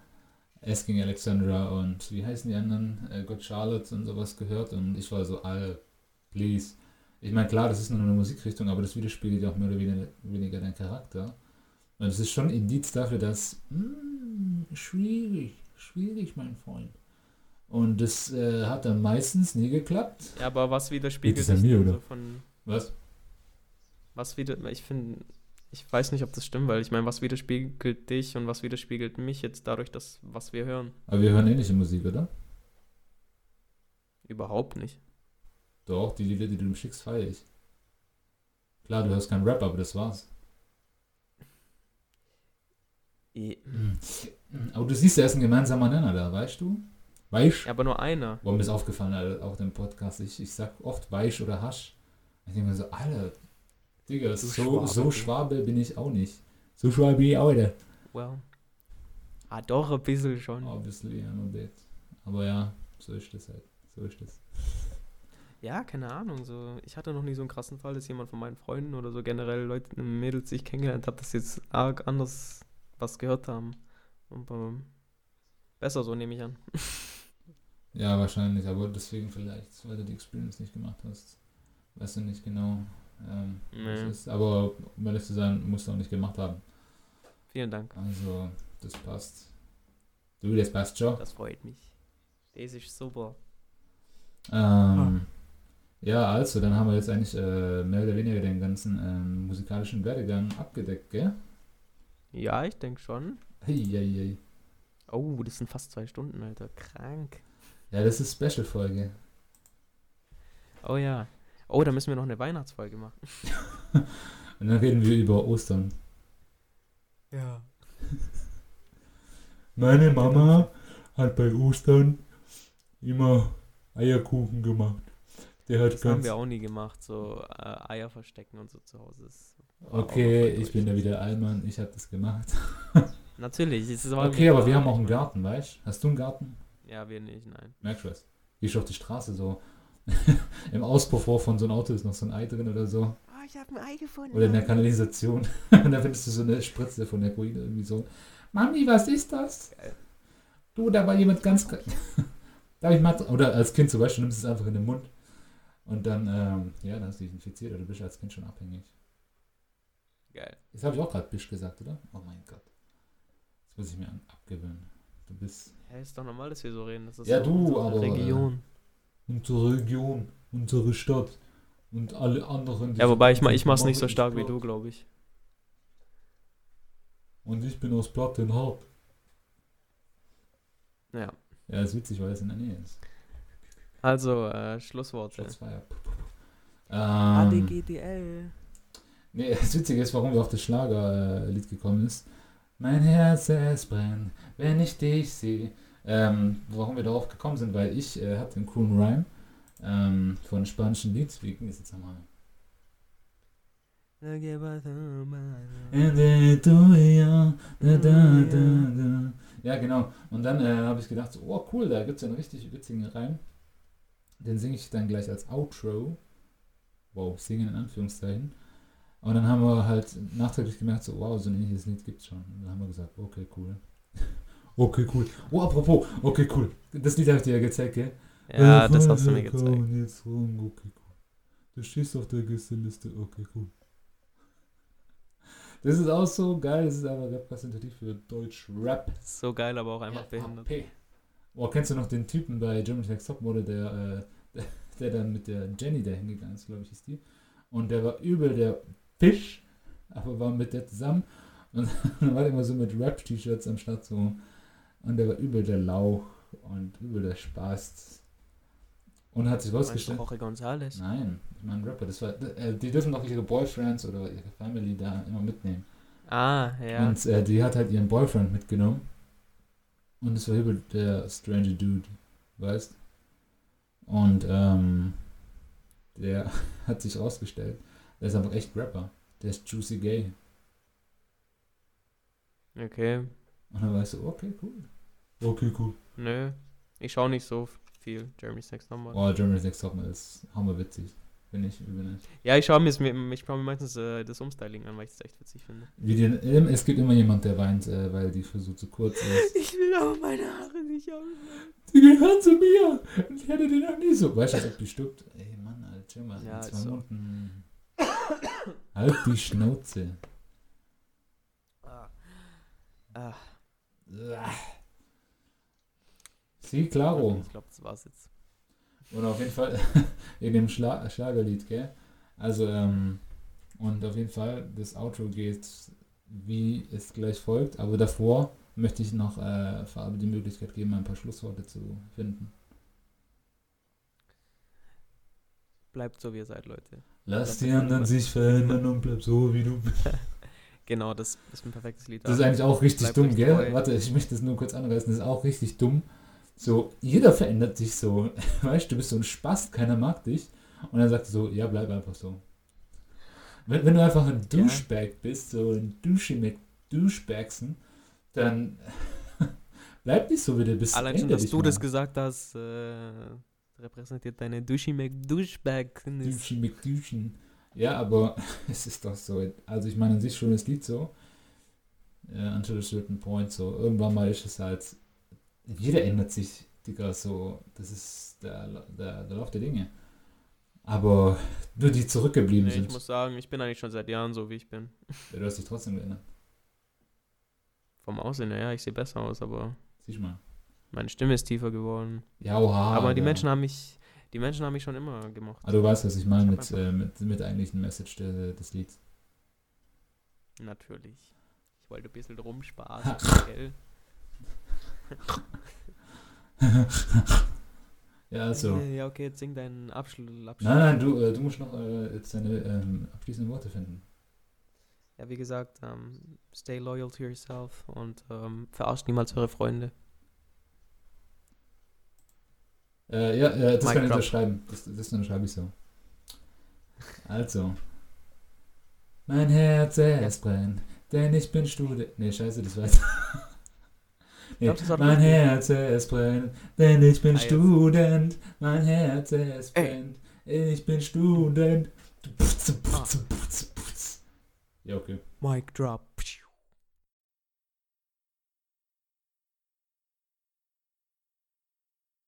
Speaker 2: Asking Alexandra und wie heißen die anderen, äh, God Charlotte und sowas gehört und ich war so, all, please. Ich meine, klar, das ist nur eine Musikrichtung, aber das widerspiegelt ja auch mehr oder weniger, weniger deinen Charakter. Und es ist schon ein Indiz dafür, dass, mm, schwierig, schwierig, mein Freund. Und das äh, hat dann meistens nie geklappt.
Speaker 1: Ja, aber was widerspiegelt
Speaker 2: es an
Speaker 1: dich
Speaker 2: mir,
Speaker 1: denn
Speaker 2: oder?
Speaker 1: so von,
Speaker 2: Was?
Speaker 1: was wieder, ich finde, ich weiß nicht, ob das stimmt, weil ich meine, was widerspiegelt dich und was widerspiegelt mich jetzt dadurch, dass, was wir hören?
Speaker 2: Aber wir hören ähnliche Musik, oder?
Speaker 1: Überhaupt nicht.
Speaker 2: Doch, die Lieder, die du mir schickst, feiere ich. Klar, du hörst keinen Rap, aber das war's.
Speaker 1: Eh,
Speaker 2: Aber du siehst, da ist ein gemeinsamer Nenner da, weißt du? Weißt
Speaker 1: Ja, aber nur einer.
Speaker 2: Boah, mir ist aufgefallen, Alter, auch im Podcast, ich, ich sag oft Weich oder Hasch. Ich denke mir so, Alter, Digga, so,
Speaker 1: Schwabe,
Speaker 2: so. Schwabe bin ich auch nicht. So Schwabe bin ich auch nicht.
Speaker 1: Well. Ah, doch, ein bisschen schon.
Speaker 2: Obviously, ja, no bit. Aber ja, so ist das halt. So ist das.
Speaker 1: Ja, keine Ahnung. So, ich hatte noch nie so einen krassen Fall, dass jemand von meinen Freunden oder so generell Leute, Mädels, die ich kennengelernt habe, dass sie jetzt arg anders was gehört haben. Und ähm, besser so, nehme ich an.
Speaker 2: Ja, wahrscheinlich, aber deswegen vielleicht, weil du die Experience nicht gemacht hast. Weißt du nicht genau, ähm,
Speaker 1: Nee.
Speaker 2: ist. Aber um ehrlich zu sein, musst du auch nicht gemacht haben.
Speaker 1: Vielen Dank.
Speaker 2: Also, das passt. Du, das passt schon.
Speaker 1: Das freut mich. Das ist super.
Speaker 2: Ähm, ja, also, dann haben wir jetzt eigentlich äh, mehr oder weniger den ganzen ähm, musikalischen Werdegang abgedeckt, gell?
Speaker 1: Ja, ich denke schon.
Speaker 2: Hey, hey, hey.
Speaker 1: Oh, das sind fast zwei Stunden, Alter. Krank.
Speaker 2: Ja, das ist Special-Folge.
Speaker 1: Oh ja. Oh, da müssen wir noch eine Weihnachtsfolge machen.
Speaker 2: Und dann reden wir über Ostern.
Speaker 1: Ja.
Speaker 2: Meine Mama hat bei Ostern immer Eierkuchen gemacht. Der hat
Speaker 1: Das haben
Speaker 2: ganz.
Speaker 1: wir auch nie gemacht, so äh, Eier verstecken und so zu Hause.
Speaker 2: Okay, ich bin da wieder Allmann, ich habe das gemacht.
Speaker 1: Natürlich. Es war
Speaker 2: Okay,
Speaker 1: mir
Speaker 2: aber wir haben auch einen Garten, weißt du? Hast du einen Garten?
Speaker 1: Ja, wir nicht, nein.
Speaker 2: Merkst du was? Gehst du auf die Straße so. Im Auspuffrohr von so einem Auto ist noch so ein Ei drin oder so.
Speaker 1: Oh, ich habe ein Ei gefunden.
Speaker 2: Oder in der Kanalisation. Und da findest du so eine Spritze von der Ruine irgendwie so. Mami, was ist das? Du, da war jemand ganz. Darf ich mal. Oder als Kind zum Beispiel nimmst du es einfach in den Mund. Und dann, ähm, ja, dann hast du dich infiziert oder du bist als Kind schon abhängig.
Speaker 1: Geil.
Speaker 2: Das habe ich auch gerade Bisch gesagt, oder? Oh mein Gott. Das muss ich mir abgewöhnen. Du bist
Speaker 1: Ja, ist doch normal, dass wir so reden. Das ist
Speaker 2: Ja,
Speaker 1: so
Speaker 2: du, aber, äh,
Speaker 1: Region.
Speaker 2: Unsere Region, unsere Stadt und alle anderen.
Speaker 1: Ja, wobei ich, ma-
Speaker 2: sind,
Speaker 1: ich mach's nicht so stark wie du, glaube ich.
Speaker 2: Und ich bin aus Plattenhardt.
Speaker 1: Ja.
Speaker 2: Ja, ist witzig, weil es in der Nähe ist.
Speaker 1: Also, äh, Schlussworte.
Speaker 2: Ähm,
Speaker 1: ADGDL.
Speaker 2: nee, das Witzige ist, warum wir auf das Schlagerlied gekommen ist. Mein Herz, es brennt, wenn ich dich sehe. Ähm, warum wir darauf gekommen sind, weil ich äh, hatte einen coolen Rhyme ähm, von spanischen Lied. Wie ging es jetzt nochmal? Ja, genau. Und dann äh, habe ich gedacht, so, oh cool, da gibt es ja einen richtig witzigen Reim. Den singe ich dann gleich als Outro. Wow, singen in Anführungszeichen. Und dann haben wir halt nachträglich gemerkt, so, wow, so ein ähnliches Lied gibt's schon. Und dann haben wir gesagt, okay, cool. Okay, cool. Oh, apropos, okay, cool. Das Lied habe ich dir ja gezeigt, gell?
Speaker 1: Ja, das hast du mir gezeigt.
Speaker 2: Jetzt rum, okay, cool. Du stehst auf der Gästeliste, okay, cool. Das ist auch so geil, das ist aber repräsentativ für Deutsch-Rap.
Speaker 1: So geil, aber auch einfach behindert.
Speaker 2: Oh, kennst du noch den Typen bei Germany's Next Topmodel, der, äh, der, der dann mit der Jenny da hingegangen ist, glaube ich, ist die. Und der war übel der Fisch, aber war mit der zusammen. Und dann war der immer so mit Rap-T-Shirts am Start so. Und der war übel der Lauch und übel der Spaß. Und hat sich rausgestellt.
Speaker 1: Jorge González?
Speaker 2: Nein, ich meine Rapper, das war. Äh, die dürfen auch ihre Boyfriends oder ihre Family da immer mitnehmen.
Speaker 1: Ah, ja.
Speaker 2: Und äh, die hat halt ihren Boyfriend mitgenommen. Und es war übel der Stranger Dude, weißt? Und ähm, der hat sich rausgestellt. Der ist aber echt Rapper. Der ist Juicy Gay.
Speaker 1: Okay.
Speaker 2: Und dann weißt du, okay, cool. Okay, cool.
Speaker 1: Nö. Ich schaue nicht so viel Jeremy's Next Number.
Speaker 2: Oh, Germany's Next Topmodel ist hammerwitzig. Finde ich übel.
Speaker 1: Ja, ich schaue mir, ich schau mir meistens äh, das Umstyling an, weil ich es echt witzig finde.
Speaker 2: Wie die, es gibt immer jemand, der weint, äh, weil die Frisur zu kurz ist.
Speaker 1: Ich will aber meine Haare nicht haben.
Speaker 2: Die gehören zu mir. Und ich hätte die noch nie so. Weißt du, als ob die stirbt? Ey, Mann, Alter, chill mal.
Speaker 1: Ja,
Speaker 2: zwei
Speaker 1: so.
Speaker 2: Minuten. Halt die Schnauze.
Speaker 1: Ah. Ah.
Speaker 2: Sie, klaro.
Speaker 1: Ich glaube, das war's jetzt.
Speaker 2: Und auf jeden Fall in dem Schla Schlagerlied, gell? Also, ähm, und auf jeden Fall, das Outro geht, wie es gleich folgt. Aber davor möchte ich noch äh, Farbe die Möglichkeit geben, ein paar Schlussworte zu finden.
Speaker 1: Bleibt so, wie ihr seid, Leute.
Speaker 2: Lass die anderen sich verändern und bleib so, wie du bist.
Speaker 1: Genau, das ist ein perfektes Lied.
Speaker 2: Das ist eigentlich auch richtig
Speaker 1: Bleib
Speaker 2: dumm, gell?
Speaker 1: treu.
Speaker 2: Warte, ich möchte das nur kurz anreißen. Das ist auch richtig dumm. So, jeder verändert sich so. Weißt du, du bist so ein Spast, keiner mag dich. Und dann sagt er so, ja, bleib einfach so. Wenn, wenn du einfach ein
Speaker 1: Ja.
Speaker 2: Douchebag bist, so ein Douche mit Douchebagsen, dann bleib nicht so, wie du bist.
Speaker 1: Allein schon, dass du
Speaker 2: mal.
Speaker 1: das gesagt hast, äh, repräsentiert deine Dushi McDouchebag.
Speaker 2: Duschi mit Duschen. Ja, aber es ist doch so. Also ich meine, an sich schon das Lied so. Äh, until a certain point so. Irgendwann mal ist es halt. Jeder ändert sich, Digga, so. Das ist der, der, der Lauf der Dinge. Aber nur die zurückgeblieben
Speaker 1: Nee, ich
Speaker 2: sind,
Speaker 1: muss sagen, ich bin eigentlich schon seit Jahren so, wie ich bin.
Speaker 2: ja, du hast dich trotzdem geändert.
Speaker 1: Vom Aussehen, her, ja, ich sehe besser aus, aber
Speaker 2: Siehst mal.
Speaker 1: meine Stimme ist tiefer geworden.
Speaker 2: Ja, oha.
Speaker 1: aber die
Speaker 2: ja.
Speaker 1: Menschen haben mich, die Menschen haben mich schon immer gemocht.
Speaker 2: Ah, du weißt, was ich meine
Speaker 1: Ich
Speaker 2: mit, äh, mit, mit eigentlichen Message de, des Lieds.
Speaker 1: Natürlich. Ich wollte ein bisschen rumspaßen, gell?
Speaker 2: ja, also.
Speaker 1: Äh, Ja, okay, jetzt sing deinen Abschluss. Abschluss.
Speaker 2: Nein, nein, du, äh, du musst noch äh, jetzt deine ähm, abschließenden Worte finden.
Speaker 1: Ja, wie gesagt, ähm, stay loyal to yourself und ähm, verarscht niemals eure Freunde.
Speaker 2: Äh, ja, äh, das
Speaker 1: Mic
Speaker 2: kann ich unterschreiben. Das, das unterschreibe ich so. Also. Mein Herz, es brennt, denn ich bin Student. Nee, scheiße, das weiß nee,
Speaker 1: glaub, das
Speaker 2: Mein. Herz, es brennt, denn ich bin
Speaker 1: Ah.
Speaker 2: Student. Mein Herz, es
Speaker 1: Ey.
Speaker 2: brennt, ich bin Student. Du putz, putz,
Speaker 1: Ah.
Speaker 2: putz, putz. Ja, okay.
Speaker 1: Mic drop.